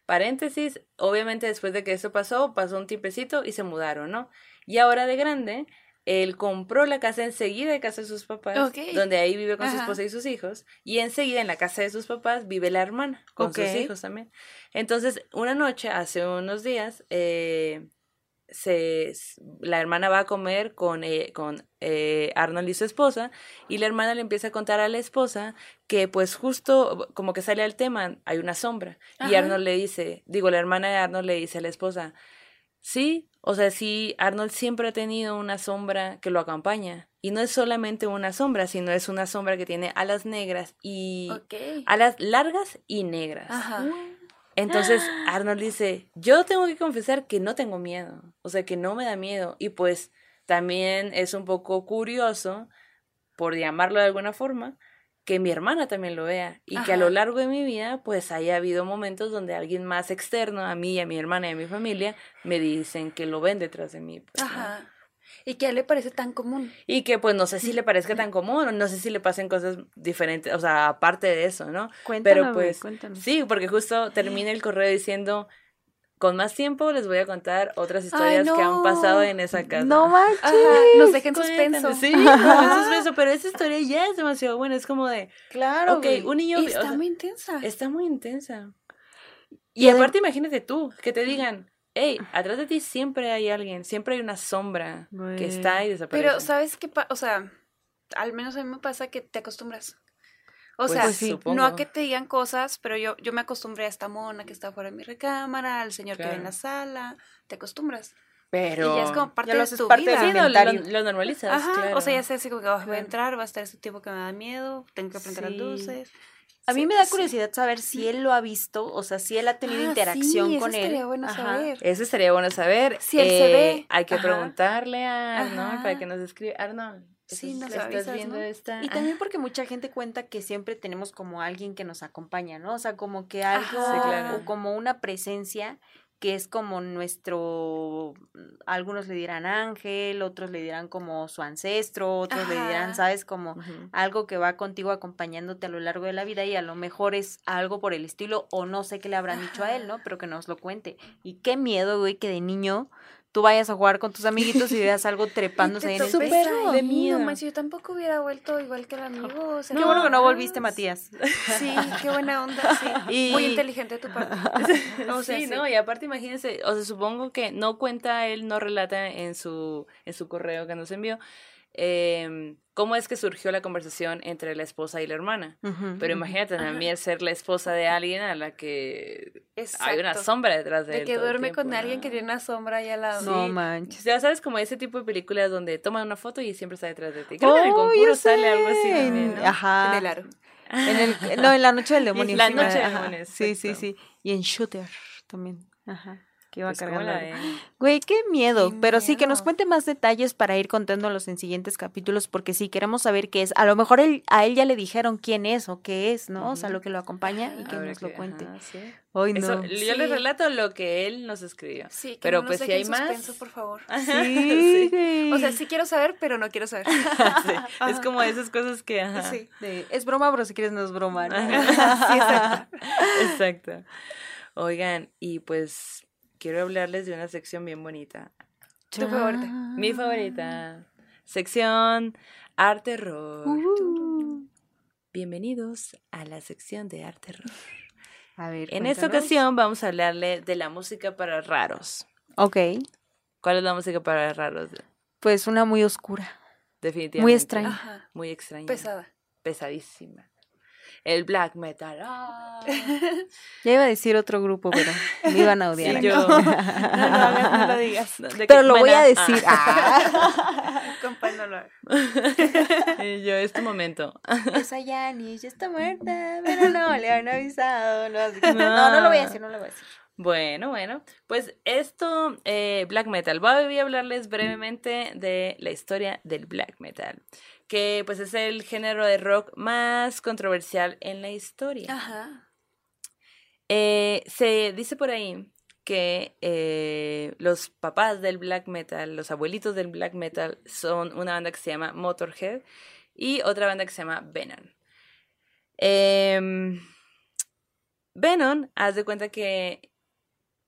Speaker 1: Paréntesis, obviamente después de que eso pasó, pasó un tiempecito y se mudaron, ¿no? Y ahora de grande, él compró la casa enseguida de casa de sus papás, donde ahí vive con su esposa y sus hijos, y enseguida en la casa de sus papás vive la hermana, con sus hijos también. Entonces, una noche, hace unos días, eh, se, la hermana va a comer con, eh, con eh, Arnold y su esposa y la hermana le empieza a contar a la esposa que pues justo como que sale al tema, hay una sombra y. Arnold le dice, digo, la hermana de Arnold le dice a la esposa, sí, o sea, sí, Arnold siempre ha tenido una sombra que lo acompaña y no es solamente una sombra, sino es una sombra que tiene alas negras y
Speaker 3: Ok.
Speaker 1: alas largas y negras.
Speaker 3: Ajá.
Speaker 1: Entonces Arnold dice, yo tengo que confesar que no tengo miedo, o sea, que no me da miedo. Y pues también es un poco curioso, por llamarlo de alguna forma, que mi hermana también lo vea y que a lo largo de mi vida pues haya habido momentos donde alguien más externo a mí y a mi hermana y a mi familia me dicen que lo ven detrás de mí. pues, ¿no?
Speaker 3: Ajá. ¿Y qué a él le parece tan común?
Speaker 1: Y que pues no sé si le parezca tan común o no sé si le pasen cosas diferentes, o sea, aparte de eso, ¿no?
Speaker 2: Cuéntame,
Speaker 1: Pero pues
Speaker 2: cuéntame.
Speaker 1: Sí, porque justo termina el correo diciendo, con más tiempo les voy a contar otras historias que han pasado en esa casa.
Speaker 2: No manches.
Speaker 3: Ajá, nos dejen suspenso.
Speaker 1: Sí, nos dejan suspenso, pero esa historia ya es demasiado buena. Es como de,
Speaker 2: Claro.
Speaker 1: ok,
Speaker 2: güey.
Speaker 1: un niño.
Speaker 3: Y
Speaker 1: o
Speaker 3: está
Speaker 1: sea,
Speaker 3: muy intensa.
Speaker 1: está muy intensa.
Speaker 2: Y
Speaker 1: aparte, imagínate tú, que te digan, hey, atrás de ti siempre hay alguien, siempre hay una sombra
Speaker 2: Güey.
Speaker 1: que está y desaparece.
Speaker 3: Pero, ¿sabes qué? O sea, al menos a mí me pasa que te acostumbras. O
Speaker 1: Pues
Speaker 3: sea,
Speaker 2: Pues sí.
Speaker 3: no a que te digan cosas, pero yo, yo me acostumbré a esta mona que está fuera de mi recámara, al señor que ve en
Speaker 1: Claro.
Speaker 3: la sala. Te acostumbras.
Speaker 1: Pero.
Speaker 3: Y ya es como parte
Speaker 2: ya lo
Speaker 3: de tu
Speaker 2: parte
Speaker 3: vida.
Speaker 1: Sí, no, lo, lo normalizas.
Speaker 3: Ajá,
Speaker 1: claro.
Speaker 3: o sea, ya sé así como que oh, voy a
Speaker 1: Claro.
Speaker 3: entrar, va a estar este tipo que me da miedo, tengo que prender
Speaker 2: Sí.
Speaker 3: las luces.
Speaker 2: A mí
Speaker 3: Sí,
Speaker 2: me da
Speaker 3: sí.
Speaker 2: curiosidad saber si él lo ha visto, o sea, si él ha tenido
Speaker 3: Ah,
Speaker 2: interacción
Speaker 3: sí, eso
Speaker 2: con él.
Speaker 3: estaría bueno
Speaker 2: Ajá.
Speaker 3: saber.
Speaker 1: Eso estaría bueno saber. Eh,
Speaker 3: Si él se ve.
Speaker 1: Hay que
Speaker 2: Ajá.
Speaker 1: preguntarle a Arnold
Speaker 3: Ajá.
Speaker 1: para que nos escriba. Arnold,
Speaker 3: Sí,
Speaker 1: ¿estás-
Speaker 3: nos
Speaker 1: ¿estás
Speaker 3: avisas,
Speaker 1: viendo
Speaker 3: ¿no?
Speaker 1: esta?
Speaker 2: Y también porque mucha gente cuenta que siempre tenemos como alguien que nos acompaña, ¿no? O sea, como que algo.
Speaker 3: Sí,
Speaker 1: claro.
Speaker 2: o como una presencia que es como nuestro, algunos le dirán ángel, otros le dirán como su ancestro, otros le dirán. ¿sabes? Como algo que va contigo acompañándote a lo largo de la vida y a lo mejor es algo por el estilo o no sé qué le habrán dicho a él, ¿no? Pero que nos lo cuente. Y qué miedo, güey, que de niño tú vayas a jugar con tus amiguitos y veas algo trepándose ahí en el
Speaker 1: de miedo.
Speaker 3: No manches, yo tampoco hubiera vuelto igual que el amigo. o sea,
Speaker 2: Qué bueno que no volviste, Matías.
Speaker 3: Sí, qué buena onda, sí.
Speaker 2: Y-
Speaker 3: Muy inteligente de tu parte. O sea,
Speaker 1: sí,
Speaker 3: sí.
Speaker 1: no, y aparte imagínense, o sea, supongo que no cuenta él, no relata en su, en su correo que nos envió, em, cómo es que surgió la conversación entre la esposa y la hermana. Pero imagínate también ser la esposa de alguien a la que hay una sombra detrás de,
Speaker 3: De
Speaker 1: él
Speaker 3: que duerme con alguien que tiene una sombra ahí al lado.
Speaker 2: No
Speaker 1: Sí.
Speaker 2: manches.
Speaker 1: Ya sabes, como ese tipo de películas donde toman una foto y siempre está detrás de ti. Creo que en el
Speaker 2: ya
Speaker 1: sale algo así
Speaker 2: sé.
Speaker 1: también, ¿no?
Speaker 2: Ajá.
Speaker 3: En el aro.
Speaker 2: En el- no, en la noche del demonio.
Speaker 1: La
Speaker 2: sí,
Speaker 1: noche del demonio,
Speaker 2: Sí, sí, sí. Y en Shooter también. Ajá. Que iba
Speaker 1: Pues, ¿cómo
Speaker 2: cargando. Güey, qué miedo.
Speaker 3: Qué
Speaker 2: Pero sí, que nos cuente más detalles para ir contándolos en siguientes capítulos, porque sí, queremos saber qué es. A lo mejor él, a él ya le dijeron quién es o qué es, ¿no? O sea, lo que lo acompaña y que nos lo cuente.
Speaker 1: ajá, sí.
Speaker 2: Hoy no.
Speaker 1: Eso, yo les
Speaker 3: Sí.
Speaker 1: relato lo que él nos escribió.
Speaker 3: Sí, que
Speaker 1: Pero
Speaker 3: no
Speaker 1: pues si hay más.
Speaker 3: suspenso, por favor.
Speaker 2: Sí, güey.
Speaker 3: O sea, sí quiero saber, pero no quiero saber.
Speaker 1: Sí, Es como esas cosas que. ajá.
Speaker 3: Sí.
Speaker 2: De, es broma, pero si quieres no es broma. ¿no?
Speaker 1: Ajá, sí, exacto. Exacto. Oigan, y pues quiero hablarles de una sección bien bonita.
Speaker 3: Tu favorita.
Speaker 1: Mi favorita. Sección Arte Rock.
Speaker 2: Uh.
Speaker 1: Bienvenidos a la sección de Arte Rock.
Speaker 2: A ver,
Speaker 1: En esta ocasión vamos a hablarle de la música para raros.
Speaker 2: Ok,
Speaker 1: ¿Cuál es la música para raros?
Speaker 2: pues una muy oscura.
Speaker 1: Definitivamente.
Speaker 2: Muy extraña.
Speaker 3: Ajá.
Speaker 1: Muy extraña.
Speaker 3: Pesada.
Speaker 1: Pesadísima. El black metal. ¡ah!
Speaker 2: Ya iba a decir otro grupo, pero me iban a odiar.
Speaker 1: Sí, yo.
Speaker 3: No lo hagas, no lo digas.
Speaker 1: ¿De qué
Speaker 2: Pero lo voy a decir. Ah.
Speaker 1: Y yo, es tu momento.
Speaker 2: Esa Yanis ya está muerta, pero no le han avisado. No, no, no lo voy a decir, no lo voy a decir.
Speaker 1: Bueno, bueno, pues esto, eh, black metal. Voy a hablarles brevemente de la historia del black metal, que pues es el género de rock más controversial en la historia.
Speaker 3: Ajá.
Speaker 1: Eh, se dice por ahí que eh, los papás del black metal, los abuelitos del black metal, son una banda que se llama Motorhead y otra banda que se llama Venom. Em, Venom, haz de cuenta que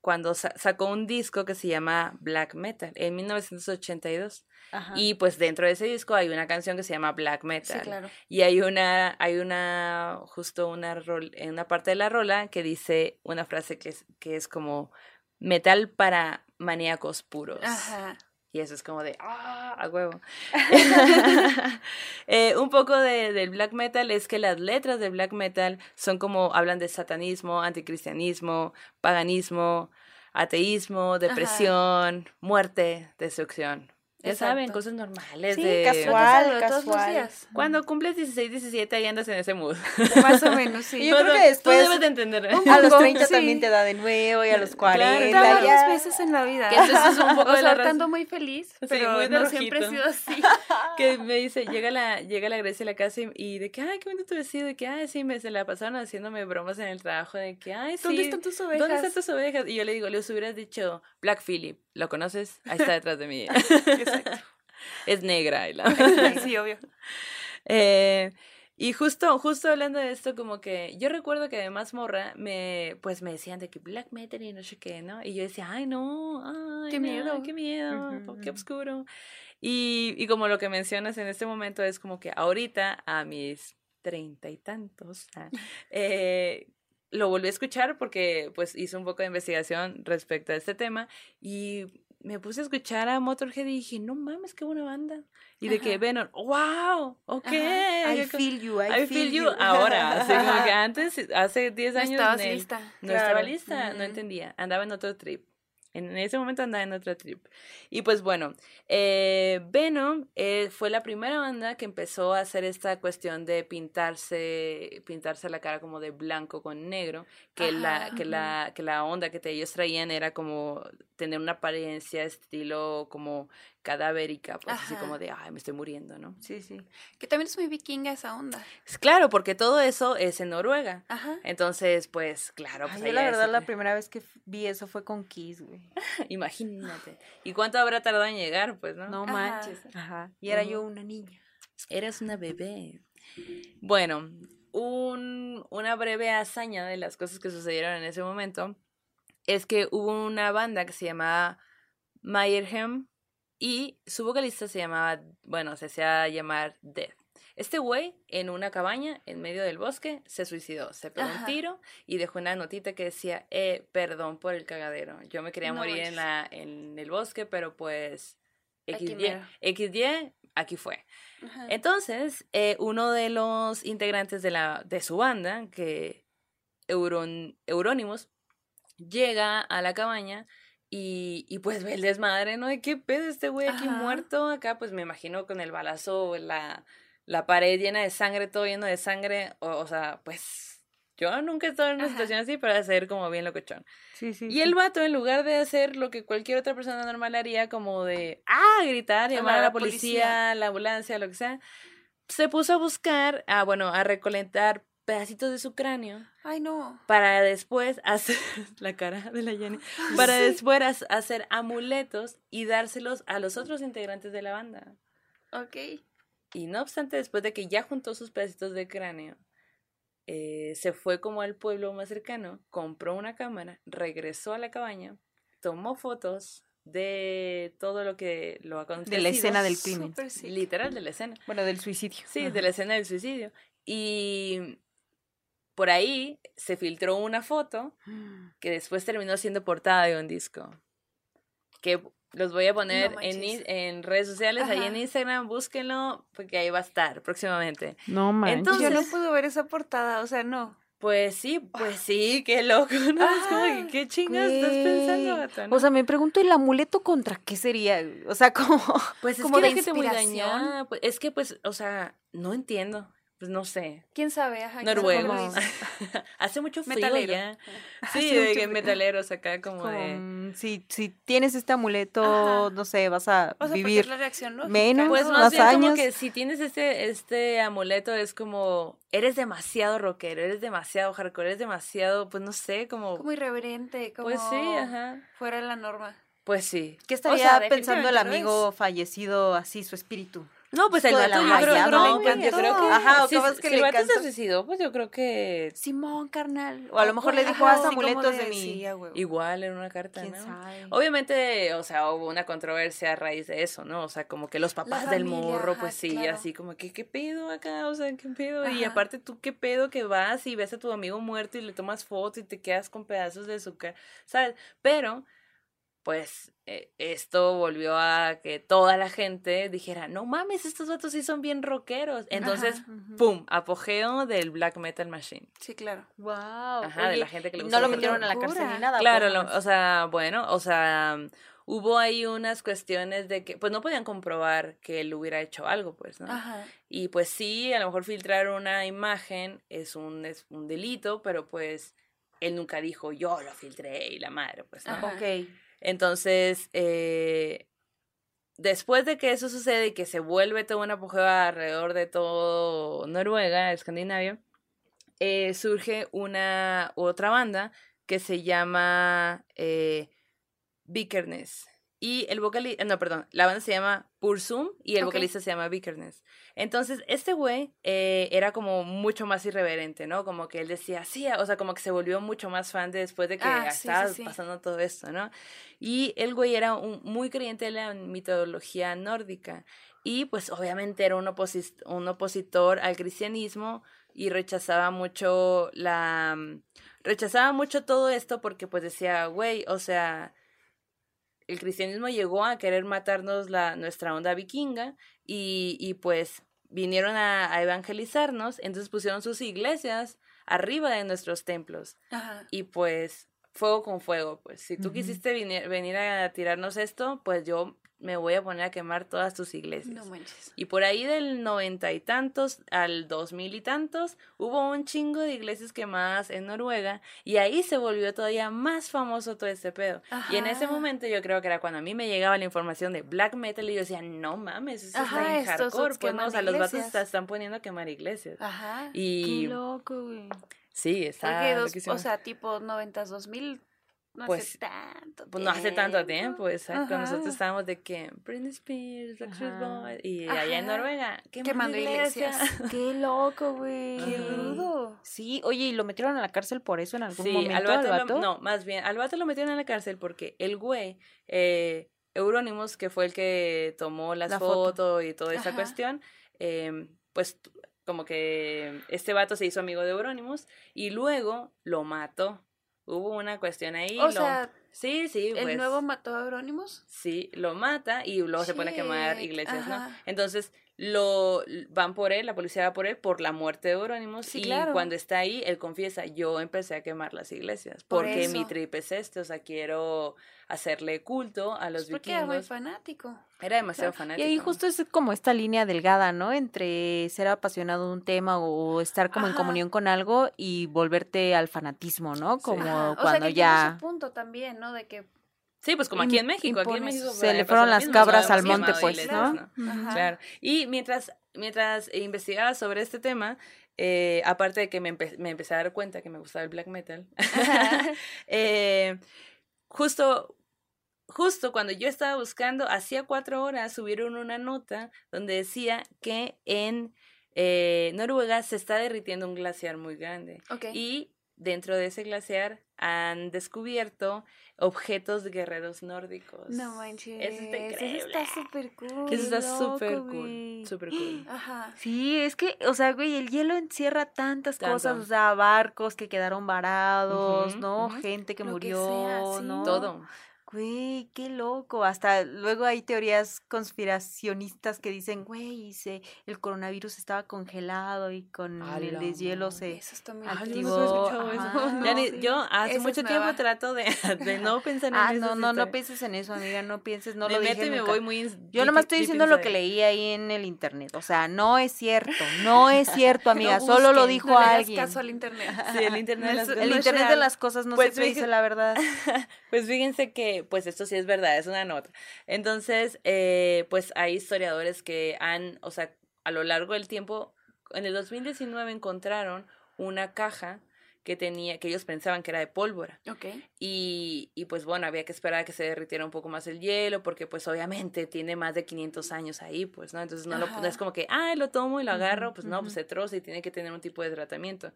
Speaker 1: cuando sa- sacó un disco que se llama Black Metal en 1982
Speaker 2: Ajá.
Speaker 1: y pues dentro de ese disco hay una canción que se llama Black
Speaker 3: Sí,
Speaker 1: Metal
Speaker 3: claro.
Speaker 1: y hay una, hay una, justo una, rol, en una parte de la rola que dice una frase que es, que es como metal para maníacos puros.
Speaker 3: Ajá.
Speaker 1: Y eso es como de, ah, a huevo. Eh, un poco de, del black metal es que las letras del black metal son como, hablan de satanismo, anticristianismo, paganismo, ateísmo, depresión, muerte, destrucción. Ya saben,
Speaker 3: Exacto.
Speaker 1: cosas normales
Speaker 2: Sí,
Speaker 1: de...
Speaker 2: casual.
Speaker 3: ¿No te saludo todos los
Speaker 2: casual.
Speaker 3: días?
Speaker 1: Cuando cumples 16, 17 ahí andas en ese mood.
Speaker 3: Más o menos, sí.
Speaker 2: Y yo creo que después-
Speaker 1: Tú debes de entender.
Speaker 2: A los
Speaker 3: poco,
Speaker 2: 30
Speaker 3: sí.
Speaker 2: también te da de nuevo y a los
Speaker 1: Claro,
Speaker 2: 40
Speaker 1: claro.
Speaker 3: Varias veces en la vida.
Speaker 1: Que entonces es un poco
Speaker 3: o
Speaker 1: de
Speaker 3: sea,
Speaker 1: la
Speaker 3: ahorita
Speaker 1: razón.
Speaker 3: ando muy feliz,
Speaker 1: Sí,
Speaker 3: pero
Speaker 1: muy de
Speaker 3: no siempre he
Speaker 1: rojito.
Speaker 3: sido así.
Speaker 1: que me dice, llega la, llega la Grecia a la casa y, y de que, ay, qué bonito tu vestido, de que, ay, sí, me, se la pasaron haciéndome bromas en el trabajo, de que, ay, sí.
Speaker 3: ¿Dónde están tus ovejas?
Speaker 1: ¿Dónde están tus ovejas? Y yo le digo, les hubieras dicho, Black Phillip, ¿lo conoces? Ahí está detrás de mí.
Speaker 3: Exacto.
Speaker 1: es negra. y la-
Speaker 3: sí, obvio.
Speaker 1: Eh, Y justo, justo hablando de esto, como que yo recuerdo que además morra, me, pues me decían de que black metal y no sé qué, ¿no? Y yo decía, ay no, ay,
Speaker 3: Qué
Speaker 1: no,
Speaker 3: miedo.
Speaker 1: qué miedo, qué oscuro. Y, y como lo que mencionas en este momento es como que ahorita, a mis treinta y tantos, ah, eh, lo volví a escuchar porque pues hice un poco de investigación respecto a este tema y me puse a escuchar a Motorhead y dije, no mames, qué buena banda. Y de que
Speaker 3: Ajá.
Speaker 1: Venom, wow, ok.
Speaker 3: Ajá.
Speaker 2: I feel you, I,
Speaker 1: I feel you ahora. Así como que antes, hace 10
Speaker 3: No
Speaker 1: años,
Speaker 3: estabas
Speaker 1: ne-
Speaker 3: lista.
Speaker 1: no estaba
Speaker 2: Claro.
Speaker 1: lista, no entendía. Andaba en otro trip. En ese momento andaba en otro trip. Y pues bueno, eh, Venom eh, fue la primera banda que empezó a hacer esta cuestión de pintarse, pintarse la cara como de blanco con negro, que, la, que, la, que la onda que te- ellos traían era como tener una apariencia estilo como cadavérica, pues así como de, ay, me estoy muriendo, ¿no?
Speaker 2: Sí, sí.
Speaker 3: Que también es muy vikinga esa onda.
Speaker 1: Claro, porque todo eso es en Noruega.
Speaker 3: Ajá.
Speaker 1: Entonces, pues, claro.
Speaker 2: Ay,
Speaker 1: Pues,
Speaker 2: yo la verdad la primera vez que vi eso fue con Kiss, güey.
Speaker 1: Imagínate. ¿Y cuánto habrá tardado en llegar? Pues, ¿no?
Speaker 2: No
Speaker 3: Ajá.
Speaker 2: manches. Ajá. Y era yo una niña.
Speaker 1: Eres una bebé. Bueno, un- una breve hazaña de las cosas que sucedieron en ese momento es que hubo una banda que se llamaba Mayerhem y su vocalista se llamaba, bueno, se hacía llamar Death. Este güey, en una cabaña en medio del bosque, se suicidó, se pegó un tiro y dejó una notita que decía, eh, perdón por el cagadero. Yo me quería
Speaker 3: No
Speaker 1: morir en, la, en el bosque, pero pues
Speaker 3: Aquí
Speaker 1: XY, aquí fue.
Speaker 3: Ajá.
Speaker 1: Entonces, eh, uno de los integrantes de, la, de su banda, que Euron, Euronymous, llega a la cabaña y, y pues ve el desmadre, ¿no? ¿De qué pedo este güey aquí
Speaker 3: Ajá.
Speaker 1: muerto? Acá pues me imagino con el balazo, la, la pared llena de sangre, todo lleno de sangre, o, o sea, pues yo nunca he estado en una
Speaker 3: Ajá.
Speaker 1: situación así para hacer como bien locochón.
Speaker 2: Sí, sí.
Speaker 1: Y el vato, en lugar de hacer lo que cualquier otra persona normal haría, como de, ah, gritar, llamar a
Speaker 3: Llamar a
Speaker 1: la
Speaker 3: la
Speaker 1: policía,
Speaker 3: policía.
Speaker 1: la ambulancia, lo que sea, se puso a buscar, a, bueno, a recolectar pedacitos de su cráneo
Speaker 3: Ay, no.
Speaker 1: para después hacer la cara de la Jenny, para
Speaker 3: Sí.
Speaker 1: después hacer amuletos y dárselos a los otros integrantes de la banda.
Speaker 3: Ok.
Speaker 1: Y no obstante, después de que ya juntó sus pedacitos de cráneo, eh, se fue como al pueblo más cercano, compró una cámara, regresó a la cabaña, tomó fotos de todo lo que lo acontecido.
Speaker 2: De la escena del crimen.
Speaker 1: Literal, de la escena.
Speaker 2: Bueno, del suicidio.
Speaker 1: Sí,
Speaker 2: Ajá.
Speaker 1: de la escena del suicidio. Y por ahí se filtró una foto que después terminó siendo portada de un disco. Que los voy a poner
Speaker 3: No
Speaker 1: en, en redes sociales, ahí en
Speaker 3: Ajá.
Speaker 1: Instagram, búsquenlo, porque ahí va a estar próximamente.
Speaker 2: No manches.
Speaker 1: Entonces-
Speaker 3: Yo no puedo ver esa portada, o sea, no.
Speaker 1: Pues sí, pues sí, qué loco, ¿no? Es como que,
Speaker 3: Ajá.
Speaker 1: ¿qué chingas estás pensando,
Speaker 2: Güey.
Speaker 1: vato, no?
Speaker 2: O sea, me pregunto, ¿el amuleto contra qué sería? O sea, como...
Speaker 1: pues es
Speaker 3: como
Speaker 1: que
Speaker 3: de
Speaker 1: la gente muy dañada, pues, es que pues, o sea, no entiendo, pues no sé.
Speaker 3: ¿Quién sabe? Ajá,
Speaker 1: Noruegos. Hace mucho frío
Speaker 3: Metalero.
Speaker 1: ya.
Speaker 2: Hace
Speaker 1: Sí, de que metaleros acá como,
Speaker 2: como,
Speaker 1: de...
Speaker 2: mm, si, si tienes este amuleto,
Speaker 3: Ajá.
Speaker 2: no sé, vas a
Speaker 3: O sea,
Speaker 2: vivir
Speaker 3: es la reacción lógica.
Speaker 2: menos,
Speaker 1: Pues
Speaker 2: ¿no?
Speaker 1: más
Speaker 2: Más
Speaker 1: bien como
Speaker 2: años.
Speaker 1: que si tienes este, este amuleto es como, eres demasiado rockero, eres demasiado hardcore, eres demasiado, pues no sé, como,
Speaker 3: Como irreverente, como
Speaker 1: pues sí, ajá,
Speaker 3: fuera de la norma.
Speaker 1: pues sí.
Speaker 2: ¿Qué estaría
Speaker 3: sea,
Speaker 2: pensando el amigo fallecido así, su espíritu?
Speaker 1: No, pues el vato
Speaker 2: la
Speaker 1: yo creo, no, yo creo que,
Speaker 2: Ajá, o
Speaker 1: si,
Speaker 2: capaz que
Speaker 1: si
Speaker 2: le
Speaker 1: el vato se suicidó, pues yo creo que
Speaker 2: Simón, carnal. O a lo mejor le dijo, haz amuletos de,
Speaker 3: de- huevo.
Speaker 1: igual en una carta,
Speaker 2: ¿Quién
Speaker 1: ¿no? Obviamente, o sea, hubo una controversia a raíz de eso, ¿no? O sea, como que los papás del morro, pues sí, así como que, ¿qué pedo acá? O sea, ¿qué pedo? Y aparte tú, ¿qué pedo que vas y ves a tu amigo muerto y le tomas foto y te quedas con pedazos de su cara, ¿sabes? Pero, pues, eh, esto volvió a que toda la gente dijera, no mames, estos vatos sí son bien rockeros. Entonces,
Speaker 3: Ajá.
Speaker 1: ¡pum! Apogeo del black metal machine.
Speaker 3: Sí, claro.
Speaker 2: Wow.
Speaker 1: Ajá, de la gente que le gusta
Speaker 2: no lo metieron a la cárcel ni nada.
Speaker 1: Claro, lo- o sea, bueno, o sea, hubo ahí unas cuestiones de que, pues no podían comprobar que él hubiera hecho algo, pues, ¿no?
Speaker 3: Ajá.
Speaker 1: Y pues sí, a lo mejor filtrar una imagen es un, es un delito, pero pues él nunca dijo, yo lo filtré y la madre, pues, ¿no?
Speaker 3: Ajá.
Speaker 2: Ok.
Speaker 1: Entonces, eh, después de que eso sucede y que se vuelve todo un apogeo alrededor de todo Noruega, Escandinavia, eh, surge una otra banda que se llama eh. Y el vocalista, no, perdón, la banda se llama Pursum y el vocalista se llama Vikernes. Entonces, este güey eh, era como mucho más irreverente, ¿no? Como que él decía, sí, o sea, como que se volvió mucho más fan de después de que
Speaker 3: Ah,
Speaker 1: estaba
Speaker 3: sí, sí.
Speaker 1: pasando todo esto, ¿no? Y el güey era un, muy creyente de la mitología nórdica y pues obviamente era un, un opositor al cristianismo y rechazaba mucho la... Rechazaba mucho todo esto porque pues decía, güey, o sea, el cristianismo llegó a querer matarnos la, nuestra onda vikinga y, y pues vinieron a, a evangelizarnos, entonces pusieron sus iglesias arriba de nuestros templos
Speaker 3: Ajá.
Speaker 1: y pues fuego con fuego, pues si tú quisiste venir, venir a tirarnos esto, pues yo me voy a poner a quemar todas tus iglesias.
Speaker 3: No manches.
Speaker 1: Y por ahí del noventa y tantos al dos mil y tantos hubo un chingo de iglesias quemadas en Noruega y ahí se volvió todavía más famoso todo este pedo. Y en ese
Speaker 3: Ajá.
Speaker 1: momento yo creo que era cuando a mí me llegaba la información de black metal y yo decía, no mames, eso
Speaker 3: Ajá,
Speaker 1: está en hardcore. Pues no, o sea, los vatos se están poniendo a quemar iglesias.
Speaker 3: Ajá.
Speaker 1: Y
Speaker 2: Qué loco, güey.
Speaker 1: sí, está
Speaker 3: dos, o sea, tipo 90, 2000, no
Speaker 1: Pues,
Speaker 3: hace tanto
Speaker 1: Pues no hace tanto tiempo, exacto.
Speaker 3: Ajá.
Speaker 1: Nosotros estábamos de que Britney Spears, Backstreet. Boys, y allá en. Noruega, quemando, iglesias.
Speaker 3: iglesias.
Speaker 2: Qué loco, güey.
Speaker 3: Qué rudo.
Speaker 2: Sí, oye, ¿y lo metieron a la cárcel por eso en algún
Speaker 1: Sí,
Speaker 2: momento?
Speaker 1: al vato,
Speaker 2: al
Speaker 1: lo-
Speaker 2: vato?
Speaker 1: no, más bien, al vato lo metieron en la cárcel porque el güey, eh, Euronymous, que fue el que tomó las
Speaker 2: La foto.
Speaker 1: fotos y toda esa
Speaker 3: Ajá.
Speaker 1: cuestión, eh, pues como que este vato se hizo amigo de Euronymous y luego lo mató. Hubo una cuestión ahí.
Speaker 3: O
Speaker 1: lo-
Speaker 3: sea,
Speaker 1: sí, sí,
Speaker 3: ¿el
Speaker 1: pues,
Speaker 3: nuevo mató a Eurónimos?
Speaker 1: Sí, lo mata y luego se pone a quemar iglesias, ¿no? Entonces lo van por él, la policía va por él por la muerte de Eurónimos
Speaker 3: Sí,
Speaker 1: y
Speaker 3: claro.
Speaker 1: cuando está ahí él confiesa, yo empecé a quemar las iglesias
Speaker 3: Por
Speaker 1: porque mi trip es este, o sea, quiero hacerle culto a los
Speaker 3: Pues porque era muy
Speaker 1: vikingos.
Speaker 3: fanático.
Speaker 1: Era demasiado
Speaker 2: Y
Speaker 1: fanático.
Speaker 2: ahí justo es como esta línea delgada, ¿no? Entre ser apasionado de un tema o estar como en comunión con algo y volverte al fanatismo, ¿no? Como
Speaker 3: Ajá. O sea,
Speaker 2: cuando
Speaker 3: que
Speaker 2: ya...
Speaker 3: punto también, ¿no? De que
Speaker 1: Sí, pues como aquí en México, aquí en. México
Speaker 2: Se le fueron las
Speaker 1: mismo,
Speaker 2: cabras al monte, pues, ¿no?
Speaker 1: Claro. Y mientras, mientras investigaba sobre este tema, eh, aparte de que me, empe- me empecé a dar cuenta que me gustaba el black metal, eh, justo, justo cuando yo estaba buscando, hacía cuatro horas subieron una nota donde decía que en eh, Noruega se está derritiendo un glaciar muy grande.
Speaker 3: Ok.
Speaker 1: Y dentro de ese glaciar han descubierto objetos de guerreros nórdicos.
Speaker 3: No manches.
Speaker 1: Eso está
Speaker 3: Eso
Speaker 1: increíble.
Speaker 3: está súper cool.
Speaker 1: Eso está súper cool. Súper cool.
Speaker 3: Ajá.
Speaker 2: Sí, es que, o sea, güey, el hielo encierra tantas
Speaker 1: Tanto.
Speaker 2: cosas, o sea, barcos que quedaron varados, ¿no? Gente que
Speaker 3: Lo que
Speaker 2: murió,
Speaker 3: sea, sí.
Speaker 2: ¿no?
Speaker 1: Todo.
Speaker 2: Güey, qué loco. Hasta luego hay teorías conspiracionistas que dicen, güey, se, el coronavirus estaba congelado y con el deshielo se...
Speaker 3: Eso está muy
Speaker 1: Ay, yo
Speaker 2: activó,
Speaker 1: no escuchado eso.
Speaker 2: ajá,
Speaker 1: Ya
Speaker 2: no,
Speaker 1: ni-
Speaker 3: sí.
Speaker 1: Yo hace mucho tiempo trato de, de no pensar en
Speaker 2: Ah,
Speaker 1: esas
Speaker 2: no, no, no pienses en eso, amiga, no pienses, no
Speaker 1: me
Speaker 2: lo
Speaker 1: meto
Speaker 2: dije
Speaker 1: y me
Speaker 2: nunca.
Speaker 1: voy muy
Speaker 2: Yo nomás estoy diciendo lo que leí ahí en el internet. O sea, no es cierto. No es cierto, amiga.
Speaker 1: No
Speaker 2: Solo lo dijo
Speaker 3: No le hagas
Speaker 2: alguien.
Speaker 3: caso al internet.
Speaker 1: Sí, el internet de
Speaker 3: No
Speaker 1: las.
Speaker 2: El internet de las cosas no
Speaker 1: Pues
Speaker 2: siempre dice la verdad.
Speaker 1: Pues fíjense que, pues esto sí es verdad, es una nota. Entonces, eh, pues hay historiadores que han, o sea, a lo largo del tiempo, en el 2019 encontraron una caja que tenía, que ellos pensaban que era de pólvora.
Speaker 3: Ok.
Speaker 1: Y, y pues bueno, había que esperar a que se derritiera un poco más el hielo, porque pues obviamente tiene más de 500 años ahí, pues, ¿no? Entonces no, lo, no es como que, ah, lo tomo y lo agarro, pues no, pues se troza y tiene que tener un tipo de tratamiento.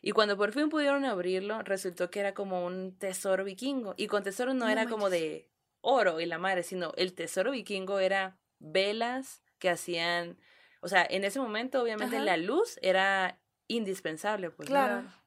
Speaker 1: Y cuando por fin pudieron abrirlo, resultó que era como un tesoro vikingo. Y con tesoro no,
Speaker 3: No
Speaker 1: era como de oro y la madre, sino el tesoro vikingo era velas que hacían, o sea, en ese momento obviamente
Speaker 3: Ajá.
Speaker 1: la luz era indispensable, pues. ¿no?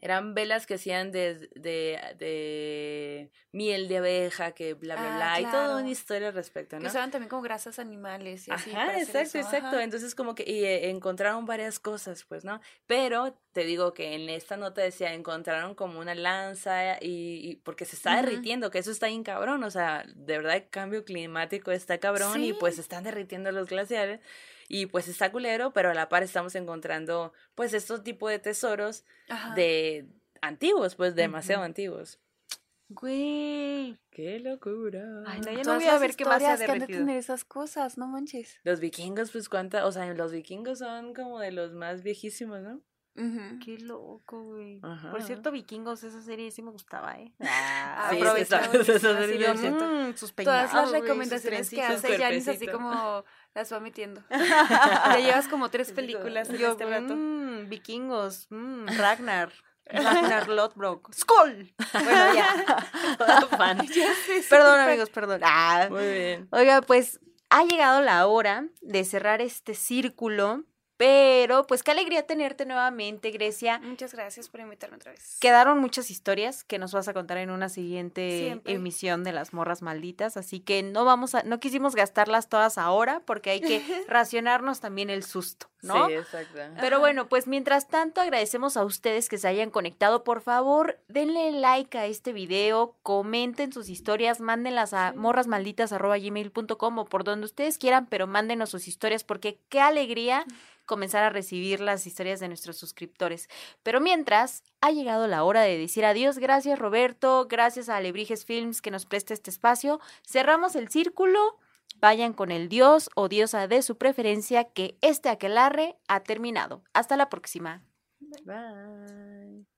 Speaker 3: Claro.
Speaker 1: Eran velas que hacían de, de, de miel de abeja, que bla, bla,
Speaker 3: Ah,
Speaker 1: bla. Y toda
Speaker 3: claro.
Speaker 1: una historia al respecto,
Speaker 3: Que
Speaker 1: ¿no?
Speaker 3: usaban también como grasas animales y así.
Speaker 1: Ajá, exacto,
Speaker 3: eso.
Speaker 1: exacto.
Speaker 3: Ajá.
Speaker 1: Entonces como que y, eh, encontraron varias cosas, pues, ¿no? Pero te digo que en esta nota decía, encontraron como una lanza y, y porque se está derritiendo, que eso está bien cabrón, o sea, de verdad el cambio climático está cabrón y pues están derritiendo los glaciares y pues está culero, pero a la par estamos encontrando pues estos tipos de tesoros
Speaker 3: Ajá.
Speaker 1: de antiguos, pues demasiado
Speaker 2: Ujú.
Speaker 1: antiguos.
Speaker 2: Güey.
Speaker 1: ¡Qué locura!
Speaker 2: Ay, no, ya no
Speaker 3: Todas
Speaker 2: voy a
Speaker 3: las
Speaker 2: ver qué más se ha
Speaker 3: que han de tener esas cosas, no manches.
Speaker 1: Los vikingos, pues cuánta, o sea, los vikingos son como de los más viejísimos, ¿no?
Speaker 3: Ujú.
Speaker 2: Qué loco, güey.
Speaker 1: Ajá.
Speaker 2: Por cierto, Vikingos, esa serie sí me gustaba, ¿eh?
Speaker 3: Ah,
Speaker 1: Sí,
Speaker 3: aprovecha,
Speaker 1: esa-
Speaker 3: buenísima,
Speaker 1: esa
Speaker 3: sí,
Speaker 1: serie
Speaker 3: yo,
Speaker 1: es cierto.
Speaker 2: Mm, sus
Speaker 3: Todas las
Speaker 2: güey,
Speaker 3: recomendaciones que hace Janis así como las va metiendo. ya llevas como tres películas en
Speaker 2: Yo,
Speaker 3: este rato.
Speaker 2: mm, vikingos, mm, Ragnar, Ragnar Lothbrok, ¡Skull! Bueno, ya.
Speaker 1: Fan.
Speaker 2: Perdón, amigos, perdón. Ah.
Speaker 1: Muy bien.
Speaker 2: Oiga, pues ha llegado la hora de cerrar este círculo, pero pues qué alegría tenerte nuevamente, Grecia.
Speaker 3: Muchas gracias por invitarme otra vez.
Speaker 2: Quedaron muchas historias que nos vas a contar en una siguiente
Speaker 3: Siempre.
Speaker 2: emisión de las morras malditas, así que no vamos a, no quisimos gastarlas todas ahora porque hay que racionarnos también el susto, ¿no?
Speaker 1: Sí, exacto.
Speaker 2: Pero bueno, pues mientras tanto agradecemos a ustedes que se hayan conectado. Por favor, denle like a este video, comenten sus historias, mándenlas a morrasmalditas.gmail.com o por donde ustedes quieran, pero mándenos sus historias porque qué alegría comenzar a recibir las historias de nuestros suscriptores. Pero mientras, ha llegado la hora de decir adiós. Gracias Roberto, gracias a Alebrijes Films que nos presta este espacio. Cerramos el círculo. Vayan con el dios o diosa de su preferencia que este aquelarre ha terminado. Hasta la próxima.
Speaker 1: Bye.